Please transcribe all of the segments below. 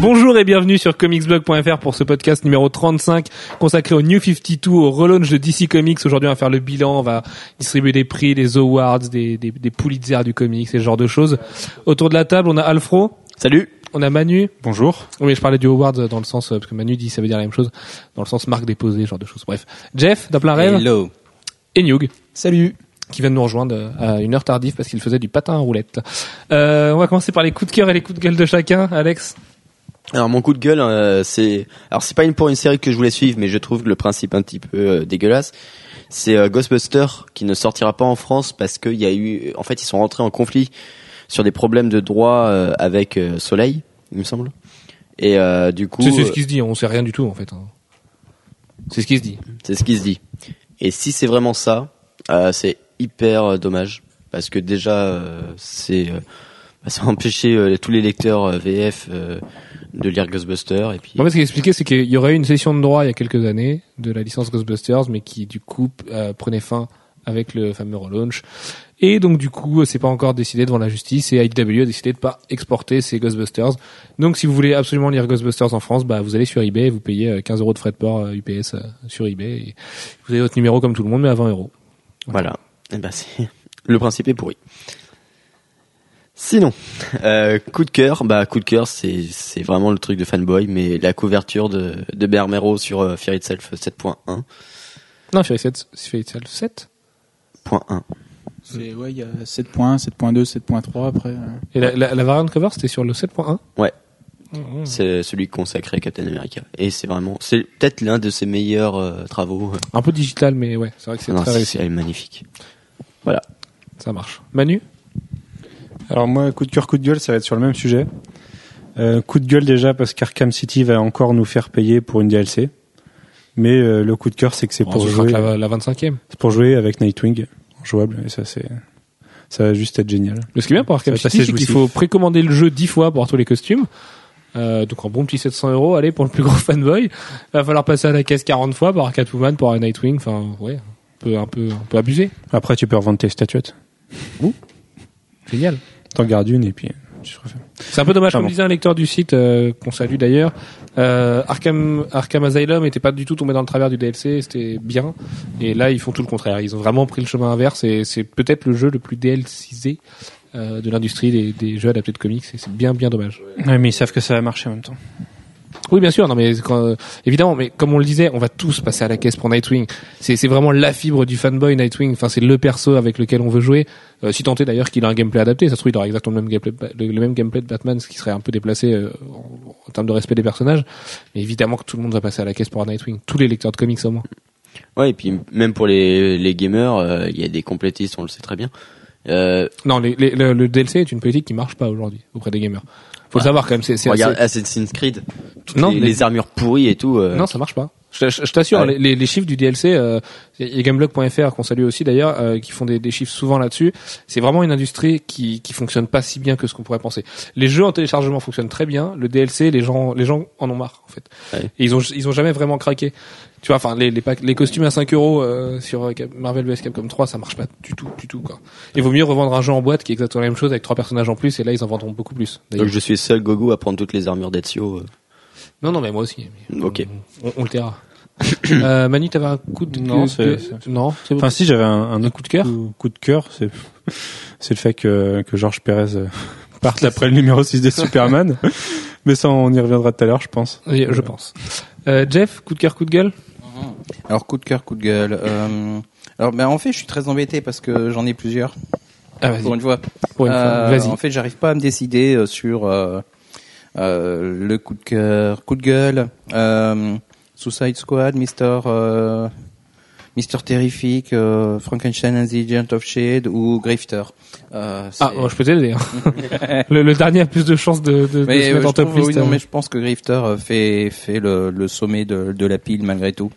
Bonjour et bienvenue sur comicsblog.fr pour ce podcast numéro 35 consacré au New 52, au relaunch de DC Comics. Aujourd'hui, on va faire le bilan, on va distribuer des prix, des awards, des, des, des Pulitzer du comics, ce genre de choses. Autour de la table, on a Alfro. Salut. On a Manu. Bonjour. Oui, je parlais du award dans le sens, euh, parce que Manu dit ça veut dire la même chose, dans le sens marque déposée, ce genre de choses. Bref. Jeff, d'un plein rêve. Hello. Et Newg. Salut. Qui vient de nous rejoindre euh, à une heure tardive parce qu'il faisait du patin à roulette. Euh, on va commencer par les coups de cœur et les coups de gueule de chacun. Alex. Alors mon coup de gueule, euh, c'est alors c'est pas une pour une série que je voulais suivre, mais je trouve le principe un petit peu euh, dégueulasse. C'est euh, Ghostbuster qui ne sortira pas en France parce qu'il y a eu, en fait, ils sont rentrés en conflit sur des problèmes de droit euh, avec euh, Soleil, il me semble. Et euh, du coup, C'est ce qui se dit, on sait rien du tout en fait. hein. C'est ce qui se dit. c'est ce qui se dit. Et si c'est vraiment ça, euh, c'est hyper dommage parce que déjà, euh, c'est euh, bah, ça a empêché euh, tous les lecteurs VF euh, de lire Ghostbuster et puis. En fait, ce qu'il expliquait, c'est qu'il y aurait eu une session de droit il y a quelques années de la licence Ghostbusters, mais qui du coup euh, prenait fin avec le fameux relaunch. Et donc du coup, c'est pas encore décidé devant la justice et IDW a décidé de pas exporter ces Ghostbusters. Donc si vous voulez absolument lire Ghostbusters en France, bah vous allez sur eBay, vous payez euh, 15 euros de frais de port euh, UPS euh, sur eBay. Et vous avez votre numéro comme tout le monde, mais à 20 euros. Voilà. Et ben c'est le principe est pourri. Sinon, euh, coup de cœur, bah coup de cœur, c'est c'est vraiment le truc de fanboy, mais la couverture de de Bermero sur euh, Fear Itself 7.1. Non, Fury 7, Fury 7. Point 1. C'est ouais, il y a 7 points, 7.2, 7.3 après. euh. Et la, la, la variante cover, c'était sur le 7.1. Ouais. Mhm. C'est celui consacré à Captain America. Et c'est vraiment, c'est peut-être l'un de ses meilleurs euh, travaux. Un peu digital, mais ouais, c'est vrai que c'est Non, très c'est réussi. elle est magnifique. Ça marche. Manu? Alors moi, coup de cœur, coup de gueule, ça va être sur le même sujet. Euh, coup de gueule déjà parce qu'Arkham City va encore nous faire payer pour une DLC. Mais euh, le coup de cœur, c'est que c'est Bon, pour jouer, la, la 25e. c'est pour jouer avec Nightwing jouable. Et ça, c'est, ça va juste être génial. Mais ce qui est bien pour Arkham City, c'est qu'il faut précommander le jeu 10 fois pour avoir tous les costumes. Euh, donc un bon petit 700 euros, allez, pour le plus gros fanboy. Va falloir passer à la caisse 40 fois pour avoir Catwoman, pour Nightwing. Enfin, ouais, un peu, un peu, un peu abusé. Après, tu peux revendre tes statuettes. Génial. T'en gardes une et puis tu te refais. C'est un peu dommage, Ah comme bon. disait un lecteur du site, euh, qu'on salue d'ailleurs. Euh, Arkham, Arkham Asylum était pas du tout tombé dans le travers du DLC, c'était bien. Et là, ils font tout le contraire. Ils ont vraiment pris le chemin inverse et c'est peut-être le jeu le plus DLCisé euh, de l'industrie des, des jeux adaptés de comics. Et c'est bien, bien dommage. Ouais, mais ils savent que ça va marcher en même temps. Oui, bien sûr. Non, mais quand- euh, évidemment, mais comme on le disait, on va tous passer à la caisse pour Nightwing. C'est c'est vraiment la fibre du fanboy Nightwing. Enfin, c'est le perso avec lequel on veut jouer. Euh, si tant est d'ailleurs qu'il a un gameplay adapté, ça se trouve il aura exactement le même gameplay, le, le même gameplay de Batman, ce qui serait un peu déplacé euh, en, en termes de respect des personnages. Mais évidemment que tout le monde va passer à la caisse pour un Nightwing. Tous les lecteurs de comics au moins. Ouais, et puis même pour les les gamers, euh, il y a des complétistes, on le sait très bien. Euh, Non, les, les- le, le DLC est une politique qui marche pas aujourd'hui auprès des gamers. Faut le savoir quand même. C'est regarde assez- Assassin's Creed, toutes Non, les, armures pourries et tout. euh, Non, ça marche pas. Je, je- je t'assure, ouais. les, les chiffres du DLC, euh, il y a Gameblog.fr qu'on salue aussi d'ailleurs, euh, qui font des, des chiffres souvent là-dessus. C'est vraiment une industrie qui qui fonctionne pas si bien que ce qu'on pourrait penser. Les jeux en téléchargement fonctionnent très bien. Le DLC, les gens les gens en ont marre en fait. Ouais. Et ils ont ils ont jamais vraiment craqué. Tu vois, enfin les les, packs- les costumes à 5 euros euh, sur euh, Marvel vs Capcom 3, ça marche pas du tout du tout quoi. Il vaut mieux revendre un jeu en boîte qui est exactement la même chose avec trois personnages en plus et là ils en vendront beaucoup plus. Donc je suis seul gogo à prendre toutes les armures d'Ezio. euh. Non non mais moi aussi. Mais Ok. On, on le taira. euh, Manu, t'avais un coup de Non, c'est- non, c'est bon. Enfin, si j'avais un, un Un coup de cœur coup, de cœur, c'est c'est le fait que que Georges Pérez euh, parte après le numéro 6 de Superman. Mais ça, on y reviendra tout à l'heure, je pense. Oui, je pense. Euh, Jeff, coup de cœur, coup de gueule? Alors coup de cœur, coup de gueule. Euh, alors ben en fait, je suis très embêté parce que j'en ai plusieurs. Ah, vas-y. Pour une fois. Pour une fois. Euh, Vas-y. En fait, j'arrive pas à me décider euh, sur euh, euh, le coup de cœur, coup de gueule, euh, Suicide Squad, Mister euh, Mister Terrific, euh, Frankenstein and the Agent of Shade ou Grifter. Euh, Ah, moi, je peux t'aider. hein. le, le dernier a plus de chances de, de, de mais, se euh, mettre en top trouve- list. oui, non, hein. mais je pense que Grifter fait fait le, le sommet de, de la pile malgré tout.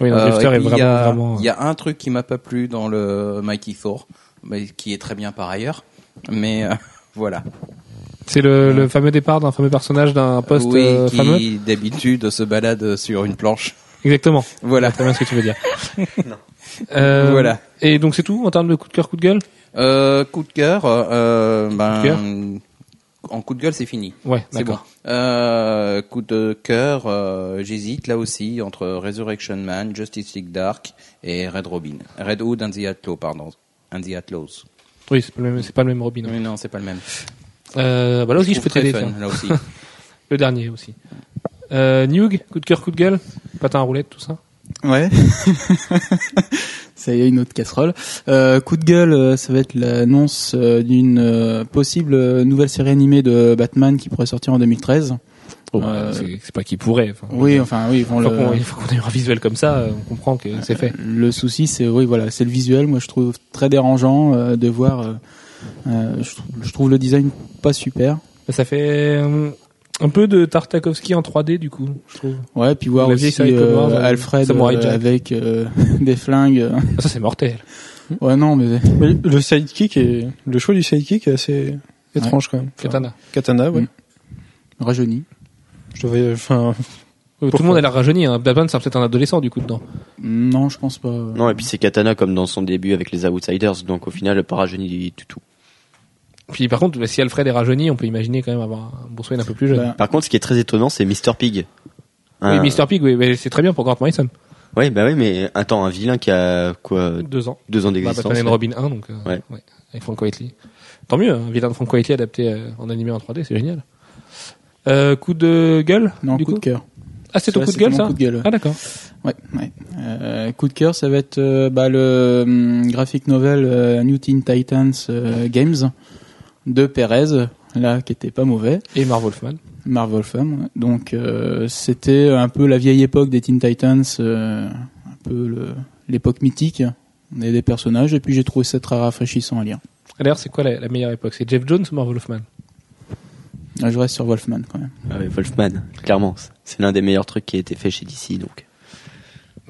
Oui, non, Drifter et est vraiment, il y a, vraiment. Il y a un truc qui m'a pas plu dans le Mighty Thor, mais qui est très bien par ailleurs. Mais voilà. C'est le, le fameux départ d'un fameux personnage d'un poste oui, euh, qui fameux. d'habitude se balade sur une planche. Exactement. Voilà. Très bien ce que tu veux dire. Euh, Voilà. Et donc c'est tout en termes de coup de cœur, coup de gueule? Euh, coup de cœur, euh, ben, Coup de cœur? en coup de gueule, c'est fini. Ouais, C'est bon. d'accord. Euh, coup de cœur, euh, j'hésite là aussi entre Resurrection Man, Justice League Dark et Red Robin. Red Hood and the Outlaw, pardon. And the Outlaws. Oui, c'est pas le même, c'est pas le même Robin. Mais non, c'est pas le même. Euh, bah là aussi, je, peux t'aider. Le dernier aussi. Euh, Newg, coup de cœur, coup de gueule, patin à roulette, tout ça. Ouais. ça y est, une autre casserole. Euh, coup de gueule, euh, ça va être l'annonce euh, d'une euh, possible nouvelle série animée de Batman qui pourrait sortir en 2013. Bon, Euh, c'est pas qu'il pourrait. Enfin, Oui, enfin oui, le- qu'on il faut qu'on ait un visuel comme ça, on comprend que c'est fait. Le souci, c'est oui, voilà, c'est le visuel. Moi, je trouve très dérangeant euh, de voir. Euh, je, trouve, je trouve le design pas super. Ça fait euh, un peu de Tartakovsky en 3D du coup, je trouve. Ouais, puis voir aussi euh, Wars, Alfred euh, avec euh, des flingues. Ah, ça c'est mortel. Ouais, non, mais Mais le sidekick est, le choix du sidekick est assez étrange quand même. Enfin, Katana. Katana, ouais. Mm. rajeuni. Je devais, enfin, tout le monde a l'air rajeuni. Hein. Batman c'est peut-être un adolescent du coup dedans. Non, je pense pas. Non, et puis c'est Katana comme dans son début avec les Outsiders, donc au final, pas rajeuni du tout. Puis par contre, bah, si Alfred est rajeuni, on peut imaginer quand même avoir un Bruce Wayne un peu plus jeune. Bah, Par contre, ce qui est très étonnant, c'est Mr. Pig. oui, Un- Mr Pig, oui, mais c'est très bien pour Grant Morrison. Ouais, bah oui, mais attends, un vilain qui a quoi, Deux ans. deux ans Bah, d'existence. Batman and Robin 1, donc euh, Ouais. avec Frank Whiteley. Tant mieux, un vilain de Frank Whiteley adapté euh, en animé en 3D, c'est génial. Euh, coup de gueule non, du coup, coup de cœur. Ah, c'est ton coup de gueule ça coup de gueule. ouais. Ah d'accord. Ouais, ouais. Euh, coup de cœur, ça va être euh, bah, le hum, graphic novel euh, New Teen Titans euh, Games de Perez, là, qui était pas mauvais. Et Marv Wolfman. Marv Wolfman. Donc, euh, c'était un peu la vieille époque des Teen Titans, euh, un peu l'époque mythique. On avait des personnages, et puis j'ai trouvé ça très rafraîchissant à lire. D'ailleurs, c'est quoi la, la meilleure époque? C'est Jeff Jones ou Marv Wolfman? Ah, je reste sur Wolfman quand même. Ah Wolfman, clairement. C'est l'un des meilleurs trucs qui a été fait chez DC, donc.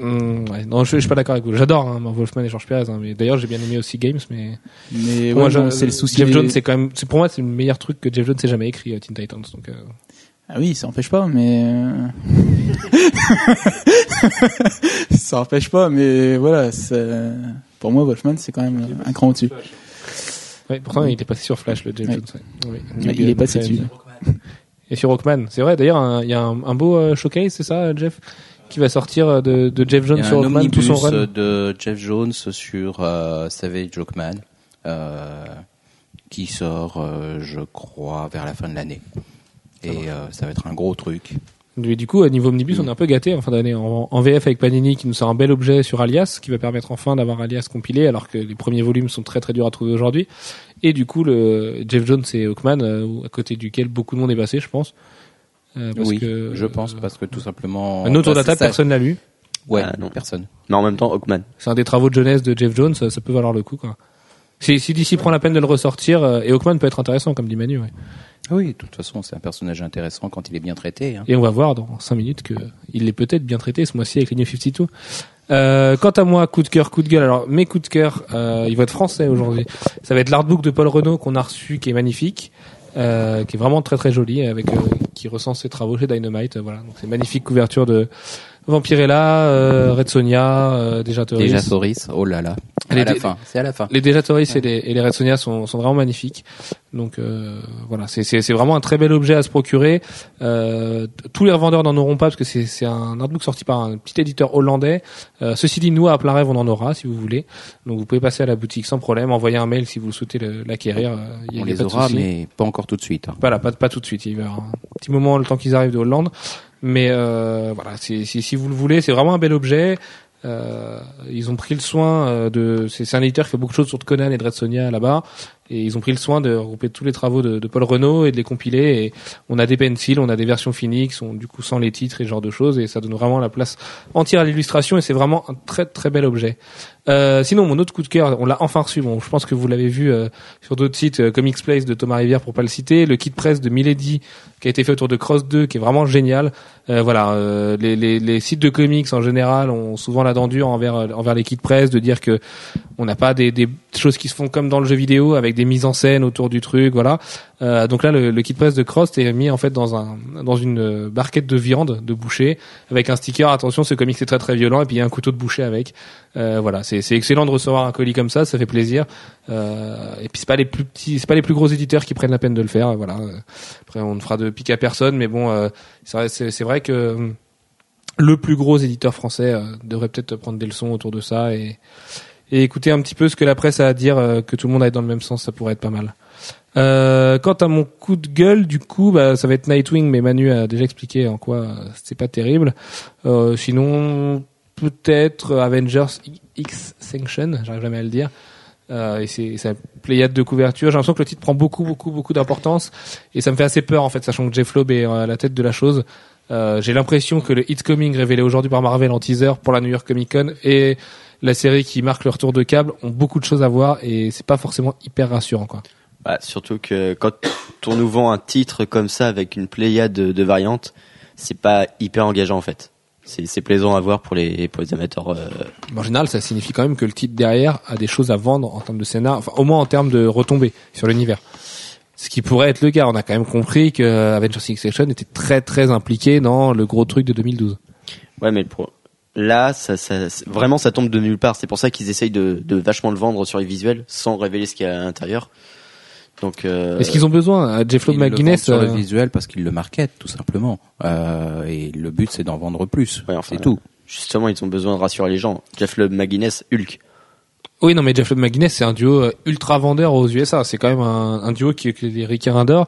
Hum, ouais. Non, je, je suis pas d'accord avec vous. J'adore hein, Wolfman et George Perez. Hein, mais d'ailleurs, j'ai bien aimé aussi Games, mais Mais Pour moi, ouais, je- non, c'est le souci. Jeff des- Jones, c'est quand même, c'est pour moi, c'est le meilleur truc que Jeff Jones ait jamais écrit, euh, Teen Titans. Donc, euh, Ah oui, ça empêche pas, mais euh, ça empêche pas, mais voilà. Pour moi, Wolfman, c'est quand même un cran au-dessus. ouais, pourtant, il est passé sur Flash, le Jeff. Jones. Mais il est passé dessus. Et sur Rockman, c'est vrai. D'ailleurs, il y a un, un beau euh, showcase, c'est ça, Jeff, qui va sortir euh, de, de Jeff Jones sur Rockman, tout son run. de Jeff Jones sur euh, Savage Jokeman, euh, qui sort, euh, je crois, vers la fin de l'année. Et ça va être un gros truc. Du, du coup, à niveau omnibus, on est un peu gâté en fin d'année. En, en VF avec Panini qui nous sort un bel objet sur Alias, qui va permettre enfin d'avoir Alias compilé, alors que les premiers volumes sont très très durs à trouver aujourd'hui. Et du coup, le Jeff Jones et Hawkman, à côté duquel beaucoup de monde est passé, je pense. Euh, parce oui, que, je pense, euh, parce que tout simplement... un autre bah, ça- personne l'a lu. Ouais, Ah, non. personne. Mais en même temps, Hawkman. C'est un des travaux de jeunesse de Jeff Jones, ça, ça peut valoir le coup, quoi. Si, si DC prend la peine de le ressortir, euh, et Hawkman peut être intéressant, comme dit Manu, ouais. Oui, de toute façon, c'est un personnage intéressant quand il est bien traité. Hein. Et on va voir dans 5 minutes que il est peut-être bien traité ce mois-ci avec les New 52. Euh, quant à moi, coup de cœur, coup de gueule. Alors mes coups de cœur, euh, ils vont être français aujourd'hui. Ça va être l'artbook de Paul Renault qu'on a reçu, qui est magnifique, euh, qui est vraiment très très joli, avec euh, qui recense ses travaux chez Dynamite. euh, voilà, donc c'est magnifique couverture de Vampirella, euh, Red Sonia, euh, déjà Toris. Déjà Thoris, oh là là. Elle à la fin, c'est à la fin. Les déjà Toris et les, et les Red Sonia sont, sont vraiment magnifiques. Donc euh, voilà, c'est vraiment un très bel objet à se procurer. Euh, tous les revendeurs n'en auront pas parce que c'est c'est un artbook sorti par un petit éditeur hollandais. Euh, ceci dit, nous à plein rêve, on en aura si vous voulez. Donc vous pouvez passer à la boutique sans problème, envoyer un mail si vous souhaitez l'acquérir. euh, a- On y a les pas aura, mais pas encore tout de suite. hein. Voilà, pas, pas tout de suite. Il y avoir un petit moment le temps qu'ils arrivent de Hollande. Mais euh, voilà, si, si, si vous le voulez, c'est vraiment un bel objet. Euh, ils ont pris le soin euh, de. C'est un éditeur qui fait beaucoup de choses sur Conan et de Red Sonia là-bas, et ils ont pris le soin de regrouper tous les travaux de, Paul Renault et de les compiler. Et on a des pencils, on a des versions finies qui sont du coup sans les titres et ce genre de choses, et ça donne vraiment la place entière à l'illustration. Et c'est vraiment un très très bel objet. Euh, sinon, mon autre coup de cœur, on l'a enfin reçu. Bon, je pense que vous l'avez vu euh, sur d'autres sites, euh, Comics Place de Thomas Rivière pour pas le citer, le kit presse de Milady qui a été fait autour de Cross 2, qui est vraiment génial. Euh, voilà, euh, les, les, les sites de comics en général ont souvent la dent dure envers envers les kits presse de dire que On n'a pas des, des choses qui se font comme dans le jeu vidéo avec des mises en scène autour du truc, voilà. Euh, donc là, le, le kit press de Cross est mis en fait dans un dans une euh, barquette de viande de boucher avec un sticker. Attention, ce comic c'est très très violent et puis il y a un couteau de boucher avec. Euh, voilà, c'est c'est excellent de recevoir un colis comme ça, ça fait plaisir. Et puis c'est pas les plus petits, c'est pas les plus gros éditeurs qui prennent la peine de le faire. Voilà. Après, on ne fera de pique à personne, mais bon, c'est c'est vrai que le plus gros éditeur français devrait peut-être prendre des leçons autour de ça et, et écouter un petit peu ce que la presse a à dire, euh, que tout le monde aille dans le même sens, ça pourrait être pas mal. Euh, quant à mon coup de gueule, du coup, bah, ça va être Nightwing, mais Manu a déjà expliqué en quoi euh, c'est pas terrible. Euh, sinon, peut-être Avengers X Sanction, j'arrive jamais à le dire. Euh, et c'est une pléiade de couverture. J'ai l'impression que le titre prend beaucoup, beaucoup, beaucoup d'importance et ça me fait assez peur en fait, sachant que Jeff Loeb est à la tête de la chose. Euh, J'ai l'impression que le It's Coming révélé aujourd'hui par Marvel en teaser pour la New York Comic Con et la série qui marque le retour de câble ont beaucoup de choses à voir et c'est pas forcément hyper rassurant quoi. Bah, surtout que quand on nous vend un titre comme ça avec une pléiade de, de variantes, c'est pas hyper engageant en fait. C'est plaisant à voir pour les pour les amateurs. euh, En général, ça signifie quand même que le titre derrière a des choses à vendre en termes de scénar, enfin au moins en termes de retombées sur l'univers. Ce qui pourrait être le cas. On a quand même compris que Avengers Section était très très impliqué dans le gros truc de 2012. Ouais, mais le pro- là, ça, ça, vraiment, ça tombe de nulle part. C'est pour ça qu'ils essayent de, de vachement le vendre sur les visuels sans révéler ce qu'il y a à l'intérieur. Donc, euh, Est-ce qu'ils ont besoin Jeff Ils le vendent McGuinness sur le euh, visuel parce qu'ils le marketent tout simplement. Euh, et le but c'est d'en vendre plus. Ouais, enfin, c'est tout. justement, ils ont besoin de rassurer les gens. Jeff Loeb, McGuinness, Hulk. Oui, non, mais Jeff McGuinness, c'est un duo euh, ultra vendeur aux USA. C'est quand même un, duo qui, qui est Ricky Rinder.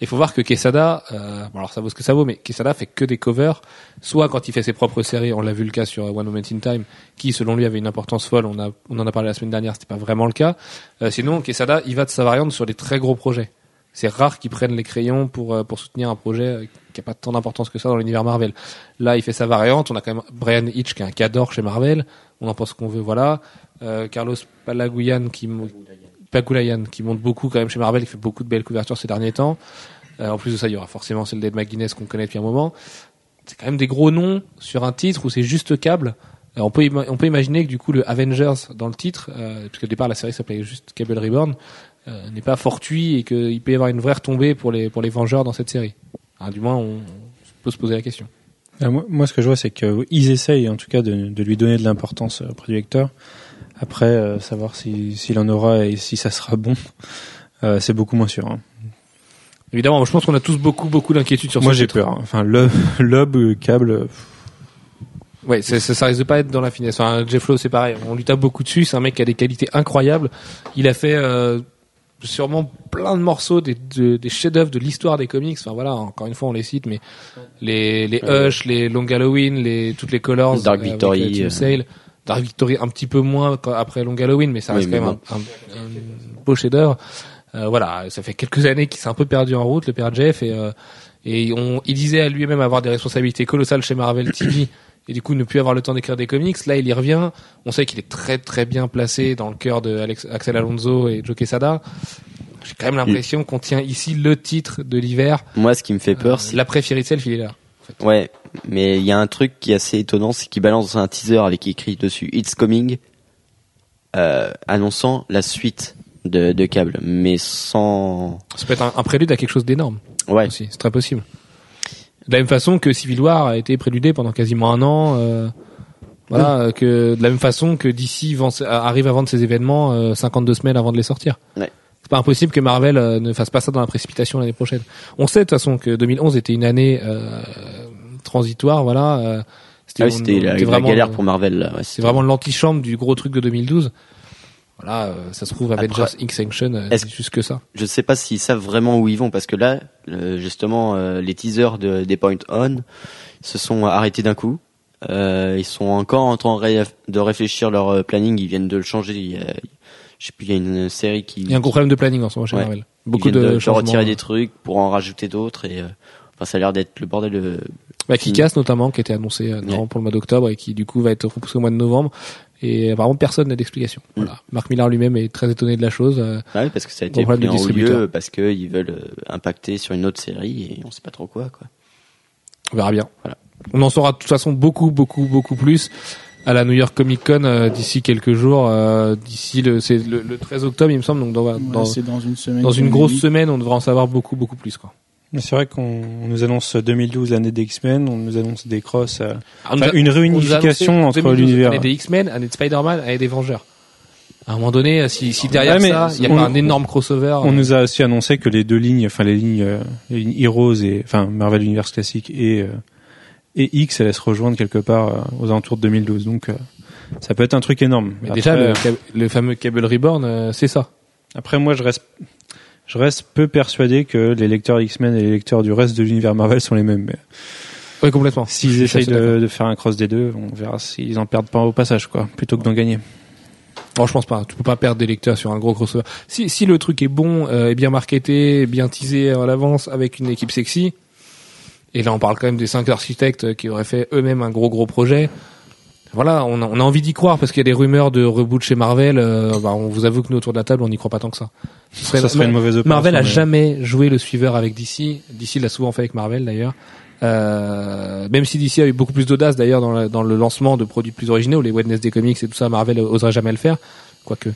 Il faut voir que Quesada, euh, bon alors ça vaut ce que ça vaut, mais Quesada fait que des covers. Soit quand il fait ses propres séries, on l'a vu le cas sur euh, One Moment in Time, qui selon lui avait une importance folle. On a, on en a parlé la semaine dernière, c'était pas vraiment le cas. Euh, sinon, Quesada, il va de sa variante sur des très gros projets. C'est rare qu'ils prennent les crayons pour euh, pour soutenir un projet qui a pas tant d'importance que ça dans l'univers Marvel. Là, il fait sa variante. On a quand même Brian Hitch qui est un cador chez Marvel. On en pense qu'on veut, voilà. Euh, Carlos Palaguyan qui Pagulayan qui monte beaucoup quand même chez Marvel, qui fait beaucoup de belles couvertures ces derniers temps. Euh, en plus de ça, il y aura forcément celle d'Ed McGuinness qu'on connaît depuis un moment. C'est quand même des gros noms sur un titre où c'est juste câble. Euh, on peut imaginer que du coup le Avengers dans le titre, puisque au départ la série s'appelait juste Cable Reborn, n'est pas fortuit et qu'il peut y avoir une vraie retombée pour les pour les Vengeurs dans cette série. Du moins, on peut se poser la question. Euh, moi, moi, ce que je vois, c'est qu'ils essayent en tout cas de, de lui donner de l'importance euh, auprès du lecteur. Après, euh, savoir si- s'il en aura et si ça sera bon, euh, c'est beaucoup moins sûr. hein. Évidemment, je pense qu'on a tous beaucoup beaucoup d'inquiétudes sur Moi, ce j'ai peur. hein. Enfin, lob, lob, euh, câble. Ouais, c'est- ça, ça risque de pas être dans la finesse. Enfin, Jeff Lowe, c'est pareil. On lui tape beaucoup dessus. C'est un mec qui a des qualités incroyables. Il a fait euh, sûrement plein de morceaux, des, de- des chefs-d'œuvre de l'histoire des comics. Enfin voilà, encore une fois, on les cite, mais les les Hush, les Long Halloween, les toutes les Colors, Dark euh, Victory, euh, euh. Sale. Dark Victory un petit peu moins après Long Halloween, mais ça reste quand même un, un- un beau chef-d'œuvre. Euh, voilà, ça fait quelques années qu'il s'est un peu perdu en route, le père Jeff, et euh, et on, il disait à lui-même avoir des responsabilités colossales chez Marvel TV et du coup ne plus avoir le temps d'écrire des comics. Là, il y revient. On sait qu'il est très très bien placé dans le cœur de Alex, Axel Alonso et Joe Quesada. J'ai quand même l'impression qu'on tient ici le titre de l'hiver. Moi, ce qui me fait peur, c'est L'après Fairy Self, il est là. Ouais, mais il y a un truc qui est assez étonnant, c'est qu'il balance un teaser avec écrit dessus It's Coming, euh, annonçant la suite de, de câble, mais sans. Ça peut être un, un prélude à quelque chose d'énorme Ouais. C'est très possible. De la même façon que Civil War a été préludé pendant quasiment un an. euh, voilà, que de la même façon que DC arrive à vendre ses événements euh, 52 semaines avant de les sortir. Ouais. C'est pas impossible que Marvel euh, ne fasse pas ça dans la précipitation l'année prochaine. On sait de toute façon que 2011 était une année euh, transitoire, voilà. euh, Ah oui, c'était on la, vraiment galère pour Marvel. Ouais, C'est vraiment l'antichambre du gros truc de 2012. Voilà, euh, ça se trouve Avengers Extinction, euh, c'est juste que ça. Je sais pas s'ils savent vraiment où ils vont, parce que là, le- justement, euh, les teasers de, des Point On se sont arrêtés d'un coup. Euh, ils sont encore en train de ré- de réfléchir leur euh, planning. Ils viennent de le changer. Il y a, je sais plus, il y a une série qui. Il y a un gros problème de planning en ce moment chez Ouais. Marvel. ils Beaucoup viennent de, de, de retirer des trucs pour en rajouter d'autres et euh, enfin ça a l'air d'être le bordel de Bah, Kick-Ass notamment, qui était annoncé euh, normalement pour le mois d'octobre et qui du coup va être repoussé au mois de novembre. Et apparemment personne n'a d'explication. Mm. Voilà. Marc Millar lui-même est très étonné de la chose. euh, Ah oui, parce que ça a été pris de en haut distributeur. lieu parce qu'ils veulent euh, impacter sur une autre série et on sait pas trop quoi quoi. on verra bien. Voilà. On en saura de toute façon beaucoup, beaucoup, beaucoup plus à la New York Comic Con euh, d'ici quelques jours, euh, d'ici le, c'est le, le 13 octobre, il me semble. Donc dans, Ouais, dans, c'est dans une semaine. dans une grosse semaine, on devrait en savoir beaucoup, beaucoup plus. Quoi. C'est vrai qu'on on nous annonce 2012 l'année des X-Men, on nous annonce des crosses, euh, Ah, enfin, une réunification entre 2012, l'univers. Année des X-Men, année de Spider-Man, année des Vengeurs. À un moment donné, si, si derrière Ouais, ça, il y a on- pas un énorme crossover. On euh, nous a aussi annoncé que les deux lignes, enfin les lignes, euh, les lignes Heroes et enfin Marvel Universe classique et euh, et X, allaient se rejoindre quelque part euh, aux alentours de 2012. Donc euh, ça peut être un truc énorme. mais Après, déjà, le, euh, fameux Cable Reborn, euh, c'est ça. après moi je reste je reste peu persuadé que les lecteurs X-Men et les lecteurs du reste de l'univers Marvel sont les mêmes. Mais Oui, complètement. s'ils essayent de, de faire un cross des deux, on verra s'ils en perdent pas au passage quoi, plutôt que d'en gagner. Non, je pense pas. Tu peux pas perdre des lecteurs sur un gros crossover. Si, si le truc est bon, euh, est bien marketé, bien teasé à l'avance, avec une équipe sexy, et là on parle quand même des cinq architectes qui auraient fait eux-mêmes un gros gros projet. Voilà, on a, on a envie d'y croire parce qu'il y a des rumeurs de reboot chez Marvel. euh, bah, on vous avoue que nous autour de la table, on n'y croit pas tant que ça. Ce serait- ça serait une mauvaise opération. Marvel a mais- jamais joué le suiveur avec DC. DC l'a souvent fait avec Marvel d'ailleurs. Euh, même si DC a eu beaucoup plus d'audace d'ailleurs dans, la- dans le lancement de produits plus originaux, les Wednesday Comics et tout ça, Marvel oserait jamais le faire, quoique.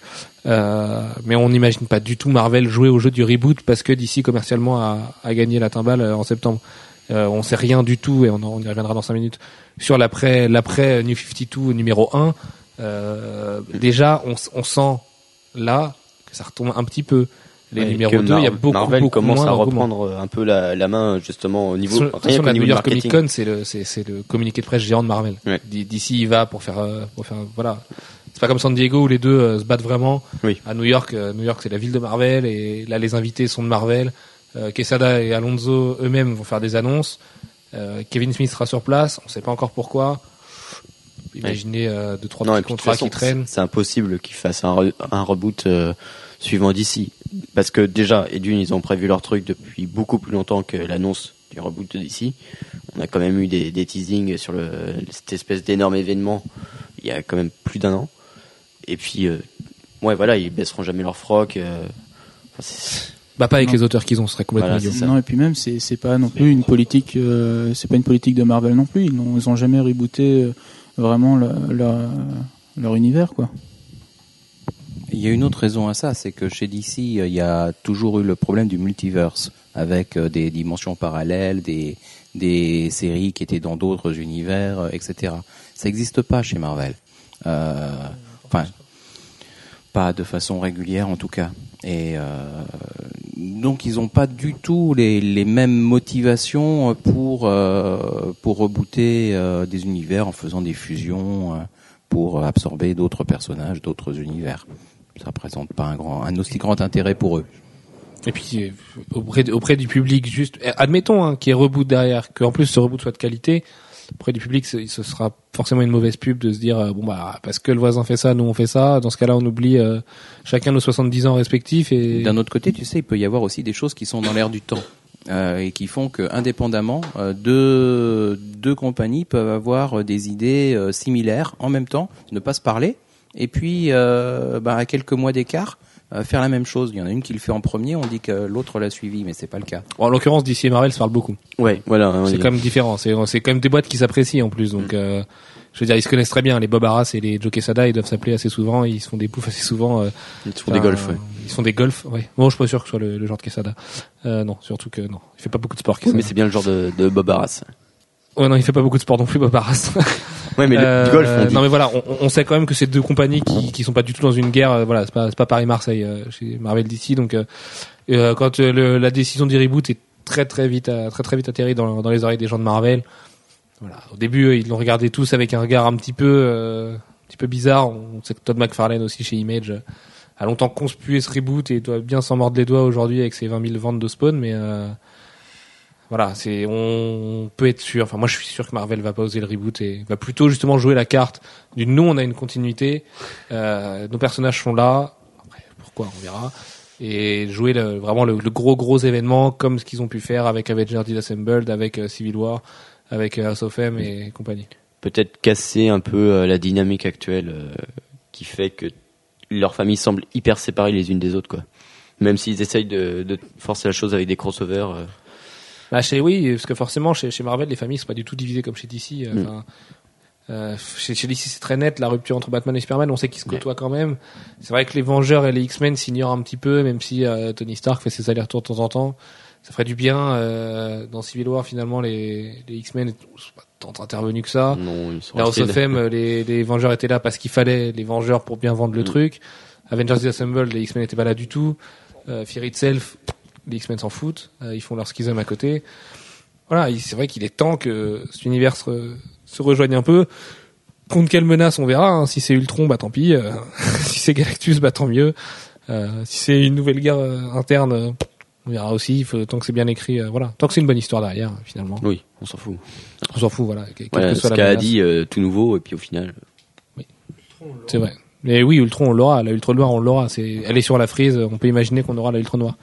Euh, mais on n'imagine pas du tout Marvel jouer au jeu du reboot parce que DC commercialement a, a gagné la timbale euh, en septembre. Euh, on sait rien du tout et on, on y reviendra dans 5 minutes sur l'après l'après New 52 numéro 1. Euh, déjà, on, on sent là que ça retombe un petit peu. Les Ouais, numéros que 2, il y a beaucoup, Marvel beaucoup commence moins à reprendre euh, un peu la, la main justement au niveau Sur, rien sur la niveau New York Comic. Con, c'est le, c'est, le communiqué de presse géant de Marvel. Ouais. D'ici, il va pour faire, euh, pour faire, voilà. C'est pas comme San Diego où les deux euh, se battent vraiment. Oui. À New York, euh, New York, c'est la ville de Marvel et là, les invités sont de Marvel. Euh, Quesada et Alonso eux-mêmes vont faire des annonces. Euh, Kevin Smith sera sur place. On sait pas encore pourquoi. Imaginez euh, deux trois Non, et petits contrats façon, qui traînent. C'est impossible qu'ils fassent un, re- un reboot suivant d'ici. Parce que déjà, et d'une, ils ont prévu leur truc depuis beaucoup plus longtemps que l'annonce du reboot d'ici. On a quand même eu des, des teasings sur le, cette espèce d'énorme événement il y a quand même plus d'un an. Et puis, euh, ouais, voilà, ils baisseront jamais leur froc. euh, enfin, Bah pas avec Non. les auteurs qu'ils ont, ce serait complètement Voilà, idiot. Non et puis même c'est c'est pas non plus une politique euh, c'est pas une politique de Marvel non plus ils n'ont ils ont jamais rebooté euh, vraiment le- leur leur univers quoi. Il y a une autre raison à ça, c'est que chez DC, euh, il y a toujours eu le problème du multiverse, avec des dimensions parallèles, des, des séries qui étaient dans d'autres univers, etc. Ça n'existe pas chez Marvel. Euh, enfin, pas de façon régulière en tout cas. Et euh, donc ils n'ont pas du tout les, les mêmes motivations pour euh, pour rebooter euh, des univers en faisant des fusions euh, pour absorber d'autres personnages, d'autres univers. Ça présente pas un grand un aussi grand intérêt pour eux. Et puis auprès, auprès du public, juste admettons hein, qu'il y ait reboot derrière, qu'en plus ce reboot soit de qualité. Auprès du public, ce sera forcément une mauvaise pub de se dire euh, bon bah parce que le voisin fait ça, nous on fait ça. Dans ce cas-là, on oublie euh, chacun nos 70 ans respectifs D'un autre côté, tu sais, il peut y avoir aussi des choses qui sont dans l'air du temps. euh, et qui font que, indépendamment, deux, deux compagnies peuvent avoir des idées similaires en même temps, ne pas se parler, et puis, bah, à quelques mois d'écart, euh, faire la même chose. Il y en a une qui le fait en premier, on dit que l'autre l'a suivi, mais c'est pas le cas. Bon, en l'occurrence DC et Marvel se parlent beaucoup. Ouais, voilà. C'est quand même différent. C'est c'est quand même des boîtes qui s'apprécient en plus. Donc euh, je veux dire, ils se connaissent très bien. Les Bob Arras et les Joe Quesada, ils doivent s'appeler assez souvent. Ils se font des poufs assez souvent. euh, Ils font des golfs, ouais. Ils font des golfs. Ouais. Bon, je suis pas sûr que ce soit le, le genre de Quesada. Euh, non, surtout que non, il fait pas beaucoup de sport. Quesada. Mais c'est bien le genre de, de Bob Arras. Ouais, non, il fait pas beaucoup de sport non plus, Bob Arras. Ouais, mais le, Euh, du golf, on dit. Non, mais voilà, on, on sait quand même que c'est deux compagnies qui, qui sont pas du tout dans une guerre. euh, voilà, c'est pas, c'est pas Paris-Marseille euh, chez Marvel DC. Donc, euh, euh, quand le- la décision du reboot est très très vite, euh, très très vite atterri dans, dans les oreilles des gens de Marvel. Voilà, au début, ils l'ont regardé tous avec un regard un petit peu, euh, un petit peu bizarre. On sait que Todd McFarlane aussi chez Image a longtemps conspué ce reboot et doit bien s'en mordre les doigts aujourd'hui avec ses 20 000 ventes de Spawn, mais euh, voilà, c'est on peut être sûr. Enfin, moi, je suis sûr que Marvel va pas oser le reboot et va plutôt justement jouer la carte du nous, on a une continuité, euh, nos personnages sont là. Après, pourquoi on verra et jouer le, vraiment le, gros gros événement comme ce qu'ils ont pu faire avec Avengers Disassembled, avec euh, Civil War, avec euh, House of M et compagnie. peut-être casser un peu euh, la dynamique actuelle qui fait que leurs familles semblent hyper séparées les unes des autres quoi. Même s'ils essayent de, de forcer la chose avec des crossovers. Bah chez oui, parce que forcément chez, chez Marvel les familles sont pas du tout divisées comme chez DC. euh, Mm. Euh, chez, chez DC c'est très net la rupture entre Batman et Superman on sait qu'ils se côtoient quand même c'est vrai que les Vengeurs et les X-Men s'ignorent un petit peu même si euh, Tony Stark fait ses allers-retours de temps en temps ça ferait du bien dans Civil War finalement les, les X-Men sont pas tant intervenus que ça Non, ils sont Là, House restés of M, les, les Vengeurs étaient là parce qu'il fallait les Vengeurs pour bien vendre le Mm. truc. Avengers Assemble, les X-Men n'étaient pas là du tout. Fear Itself, les X-Men s'en foutent. Euh, ils font leur schisme à côté. Voilà, il- c'est vrai qu'il est temps que cet univers se, se rejoigne un peu. Contre quelle menace, on verra. hein. Si c'est Ultron, bah tant pis. Euh, si c'est Galactus, bah tant mieux. Euh, si c'est une nouvelle guerre interne, on verra aussi. Il faut, tant que c'est bien écrit, euh, voilà. Tant que c'est une bonne histoire derrière, finalement. Oui, on s'en fout. On s'en fout, voilà. Quelle Voilà, que ce soit la qu'a dit euh, tout nouveau et puis au final. C'est vrai. Mais oui, Ultron, on l'aura. La Ultra Noire, on l'aura. C'est, elle est sur la frise. On peut imaginer qu'on aura la Ultra Noire.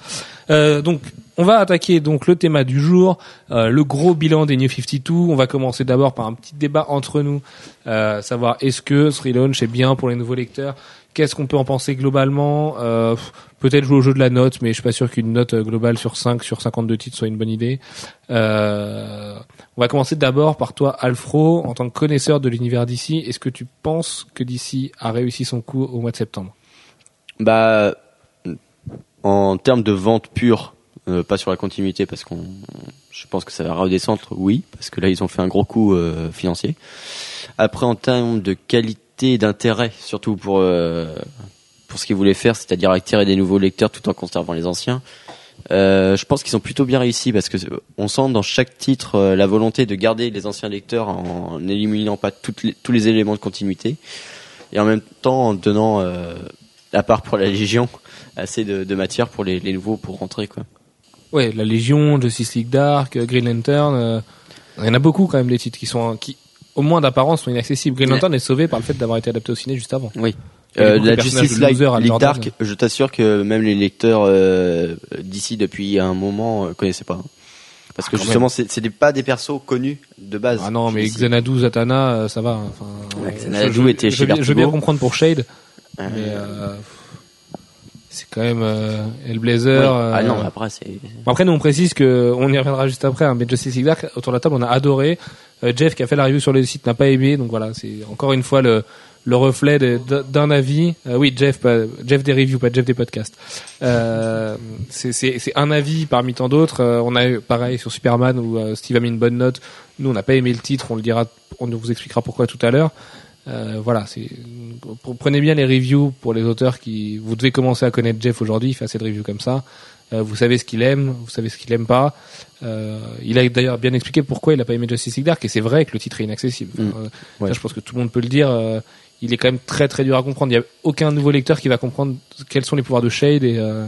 Euh, donc, on va attaquer donc le thème du jour, euh, le gros bilan des New 52. On va commencer d'abord par un petit débat entre nous, euh, savoir est-ce que ce relaunch est bien pour les nouveaux lecteurs. Qu'est-ce qu'on peut en penser globalement euh, Peut-être jouer au jeu de la note, mais je suis pas sûr qu'une note euh, globale sur 5 sur 52 titres soit une bonne idée. Euh, on va commencer d'abord par toi, Alfro, en tant que connaisseur de l'univers d'ici. Est-ce que tu penses que DC a réussi son coup au mois de septembre? Bah, en termes de vente pure, pas sur la continuité parce qu'on, je pense que ça va redescendre, oui, parce que là ils ont fait un gros coup financier. Après, en termes de qualité d'intérêt, surtout pour euh, pour ce qu'ils voulaient faire, c'est-à-dire attirer des nouveaux lecteurs tout en conservant les anciens. Euh, je pense qu'ils ont plutôt bien réussi parce que euh, on sent dans chaque titre la volonté de garder les anciens lecteurs en n'éliminant pas tous les éléments de continuité et en même temps en donnant, euh, à part pour la Légion, assez de, matière pour les, nouveaux pour rentrer quoi. Ouais, la Légion, Justice League Dark, Green Lantern. il y en a beaucoup quand même des titres qui sont au moins d'apparence sont inaccessibles. Green. Lantern est sauvé par le fait d'avoir été adapté au ciné juste avant. Oui. Euh, la Justice League, League. Dark, je t'assure que même les lecteurs euh, d'ici depuis un moment euh, connaissaient pas. Parce que Ah, quand justement, c'est pas des persos connus de base. Ah non, mais. Xanadu, Zatanna, euh, ça va. hein. Enfin, Ouais, Xanadu je, était je chez je veux bien comprendre pour Shade, mais c'est quand même euh, Hellblazer. oui. Ah euh, non, après c'est. Bon, Après, nous on précise que on y reviendra juste après. Hein, mais Justice League Dark, autour de la table, on a adoré. Euh, Jeff qui a fait la review sur le site n'a pas aimé, donc voilà, c'est encore une fois le le reflet d'un avis. Euh, oui, Jeff, pas, Jeff des reviews, pas Jeff des podcasts. Euh, c'est un avis parmi tant d'autres. Euh, on a eu pareil sur Superman où euh, Steve a mis une bonne note. Nous, on n'a pas aimé le titre. On le dira, on vous expliquera pourquoi tout à l'heure. Euh, voilà, c'est prenez bien les reviews pour les auteurs qui vous devez commencer à connaître Jeff aujourd'hui. Il fait assez de reviews comme ça. Euh, vous savez ce qu'il aime, vous savez ce qu'il aime pas. Euh, il a d'ailleurs bien expliqué pourquoi il a pas aimé Justice League Dark et c'est vrai que le titre est inaccessible. Mm. Enfin, euh, Ouais. ça, je pense que tout le monde peut le dire. euh, il est quand même très très dur à comprendre. Il y a aucun nouveau lecteur qui va comprendre quels sont les pouvoirs de Shade et euh,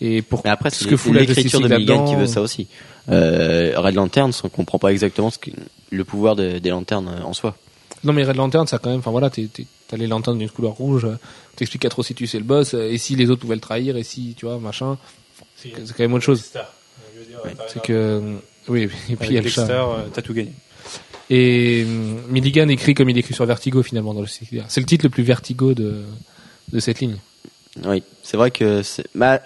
et pour Mais après, ce c'est que fout l'écriture de Milligan qui veut ça aussi. Euh, Red Lantern, on comprend pas exactement ce que, le pouvoir de- des lanternes en soi. Non mais Red Lantern, ça quand même. Enfin voilà, t'as les lanternes d'une couleur rouge. euh, T'expliques qu'Atrocitus c'est le boss. euh, Et si les autres pouvaient le trahir, et si tu vois machin, c'est quand même autre chose. C'est que euh, oui, et puis il y a le chat. euh, t'as tout gagné. Et hum, Milligan écrit comme il écrit sur Vertigo finalement dans le. C'est le titre le plus Vertigo de de cette ligne. Oui, c'est vrai que c'est. Bah,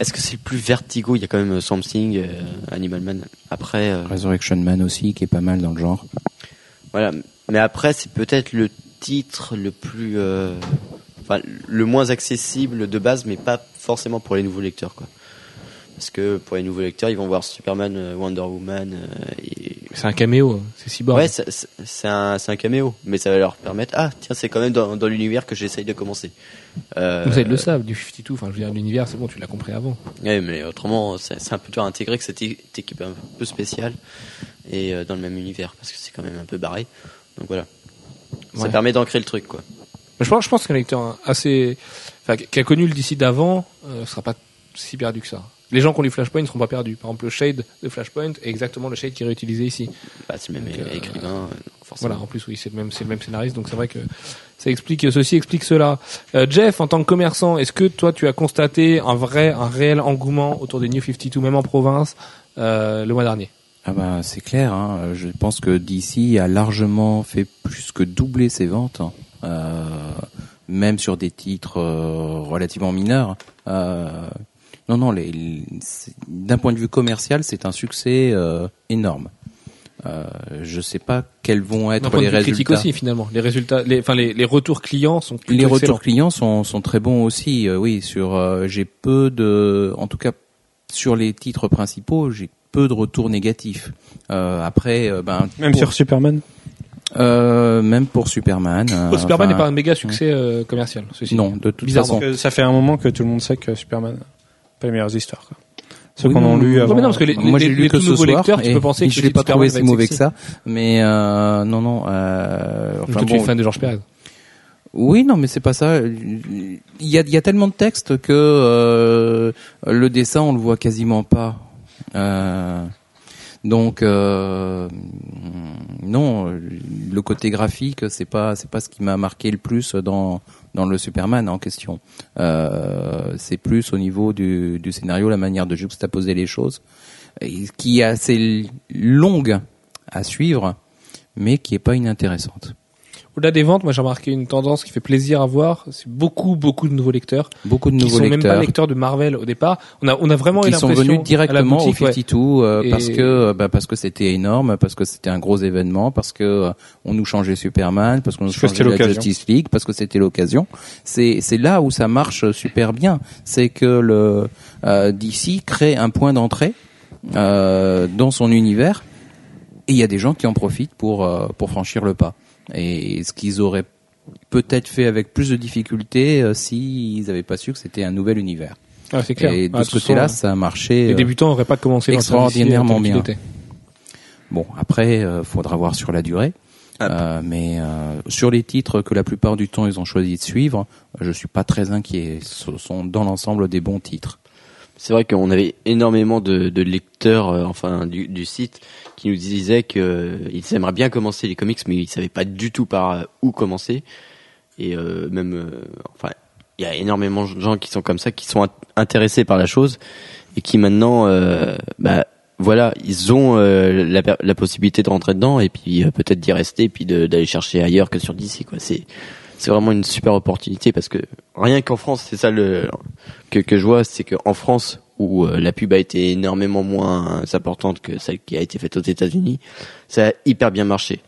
est-ce que c'est le plus vertigo? Il y a quand même euh, Swamp Thing, euh, Animal Man. Après, euh, Resurrection Man aussi, qui est pas mal dans le genre. voilà. Mais après, c'est peut-être le titre le plus, euh, enfin, le moins accessible de base, mais pas forcément pour les nouveaux lecteurs, quoi. Parce que pour les nouveaux lecteurs, ils vont voir Superman, euh, Wonder Woman, euh, et C'est un caméo, hein. c'est Cyborg. Ouais, c'est- un, c'est un caméo, mais ça va leur permettre. Ah, tiens, c'est quand même dans, dans l'univers que j'essaye de commencer. Euh, Vous ils le savent, du 52, enfin je veux dire l'univers, c'est bon, tu l'as compris avant. Ouais, mais autrement, c'est un peu dur à intégrer que cette équipe un peu spéciale et euh, dans le même univers parce que c'est quand même un peu barré. Donc voilà, ça Ouais. permet d'ancrer le truc, quoi. Je pense, je pense qu'un lecteur assez, enfin, qui a connu le DC d'avant, euh, sera pas si perdu que ça. Les gens qui ont lu Flashpoint ne seront pas perdus. Par exemple, le Shade de Flashpoint est exactement le Shade qui est réutilisé ici. Bah, c'est le même Donc, euh, écrivain, euh, forcément. Voilà, en plus, oui, c'est le même, c'est le même scénariste, donc c'est vrai que ça explique, ceci explique cela. Euh, Jeff, en tant que commerçant, est-ce que toi, tu as constaté un vrai, un réel engouement autour des New 52, même en province, euh, le mois dernier? Ah bah c'est clair, hein. je pense que DC a largement fait plus que doubler ses ventes, hein. Euh, même sur des titres euh, relativement mineurs. Euh, non, non, les, d'un point de vue commercial, c'est un succès euh, énorme. Euh, je sais pas quels vont être les résultats. critique aussi finalement. Les résultats, les, enfin les, les retours clients sont Les retours excellents. clients sont, sont très bons aussi. euh, oui, sur euh, j'ai peu de, en tout cas sur les titres principaux, j'ai peu de retours négatifs. Euh, après, euh, ben Même pour- sur Superman. euh, même pour Superman. euh, Oh, Superman enfin, n'est pas un méga succès euh, commercial. Ceci. Non, de toute Bizarrement. façon. Parce que ça fait un moment que tout le monde sait que Superman n'a pas les meilleures histoires. Quoi. Ceux Oui, qu'on a non, lu avant. non, parce que les, Moi, j'ai lu les que ce nouveaux soir lecteurs, tu et peux penser que je l'ai pas trouvé si va mauvais que ça. Mais euh, non, non. Euh, enfin, tu es fan de Georges Perez. Oui, non, mais c'est pas ça. Il y a, il y a tellement de textes que euh, le dessin, on le voit quasiment pas. Euh, donc euh, non, le côté graphique, c'est pas c'est pas ce qui m'a marqué le plus dans dans le Superman en question. Euh, c'est plus au niveau du, du scénario, la manière de juxtaposer les choses, qui est assez longue à suivre, mais qui est pas inintéressante. Au-delà des ventes, moi j'ai remarqué une tendance qui fait plaisir à voir. C'est beaucoup, beaucoup de nouveaux lecteurs Beaucoup de qui nouveaux sont même pas lecteurs. lecteurs de Marvel au départ. On a, on a vraiment eu qui sont venus directement boutique, au ouais. 52 euh, Et- parce que euh, bah, parce que c'était énorme, parce que c'était un gros événement, parce que euh, on nous changeait Superman, parce qu'on nous changeait c'était la l'occasion. Justice League, parce que c'était l'occasion. C'est c'est là où ça marche super bien, c'est que le euh, DC crée un point d'entrée euh, dans son univers et il y a des gens qui en profitent pour euh, pour franchir le pas. Et ce qu'ils auraient peut-être fait avec plus de difficultés euh, s'ils n'avaient pas su que c'était un nouvel univers. Ah, c'est clair. Et de Ah, ce côté-là, ça a marché. les euh, débutants n'auraient pas commencé extraordinairement euh, bien. Bon, après, euh, faudra voir sur la durée. Euh, mais euh, sur les titres que la plupart du temps ils ont choisi de suivre, je suis pas très inquiet. Ce sont dans l'ensemble des bons titres. C'est vrai qu'on avait énormément de, de lecteurs, euh, enfin du, du site, qui nous disaient que euh, aimeraient bien commencer les comics, mais ils savaient pas du tout par euh, où commencer. Et euh, même, enfin, il y a énormément de gens qui sont comme ça, qui sont int- intéressés par la chose et qui maintenant, bah, voilà, ils ont la, la possibilité de rentrer dedans et puis peut-être d'y rester, et puis d'aller chercher ailleurs que sur DC. Quoi, c'est c'est vraiment une super opportunité parce que rien qu'en France, c'est ça le que, que je vois, c'est qu'en France, où euh, la pub a été énormément moins importante que celle qui a été faite aux États-Unis, ça a hyper bien marché.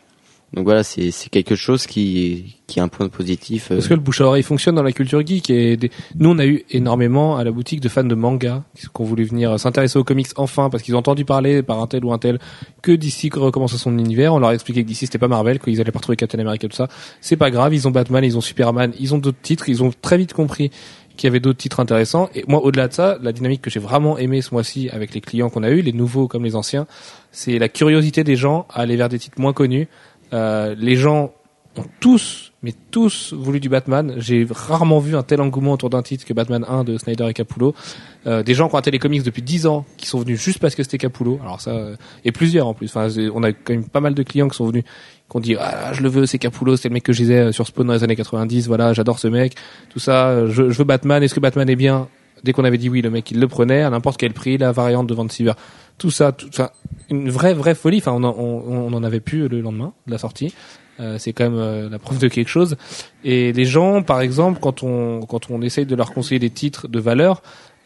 Donc voilà, c'est quelque chose qui qui est un point positif. euh, Parce que le bouche à oreille fonctionne dans la culture geek et des- nous on a eu énormément à la boutique de fans de manga qui ont voulu venir s'intéresser aux comics enfin parce qu'ils ont entendu parler par un tel ou un tel que DC recommençait son univers. On leur a expliqué que DC c'était pas Marvel, qu'ils allaient pas retrouver Captain America tout ça. C'est pas grave, ils ont Batman, ils ont Superman, ils ont d'autres titres, ils ont très vite compris qu'il y avait d'autres titres intéressants. Et moi, au-delà de ça, la dynamique que j'ai vraiment aimé ce mois-ci avec les clients qu'on a eu, les nouveaux comme les anciens, c'est la curiosité des gens à aller vers des titres moins connus. Euh, les gens ont tous, mais tous voulu du Batman. J'ai rarement vu un tel engouement autour d'un titre que Batman 1 de Snyder et Capullo. Euh, des gens qui ont raté les comics depuis 10 ans, qui sont venus juste parce que c'était Capullo. Alors ça, euh, et plusieurs en plus. Enfin, on a quand même pas mal de clients qui sont venus, qui ont dit ah je le veux, c'est Capullo, c'est le mec que je euh, sur Spawn dans les années 90. Voilà, j'adore ce mec. Tout ça, je, je veux Batman. Est-ce que Batman est bien? Dès qu'on avait dit oui, le mec il le prenait à n'importe quel prix, la variante de Van. Tout ça, enfin, une vraie vraie folie. Enfin, on en, on, on en avait plus le lendemain de la sortie. Euh, c'est quand même euh, la preuve de quelque chose. Et les gens, par exemple, quand on quand on essaye de leur conseiller des titres de valeur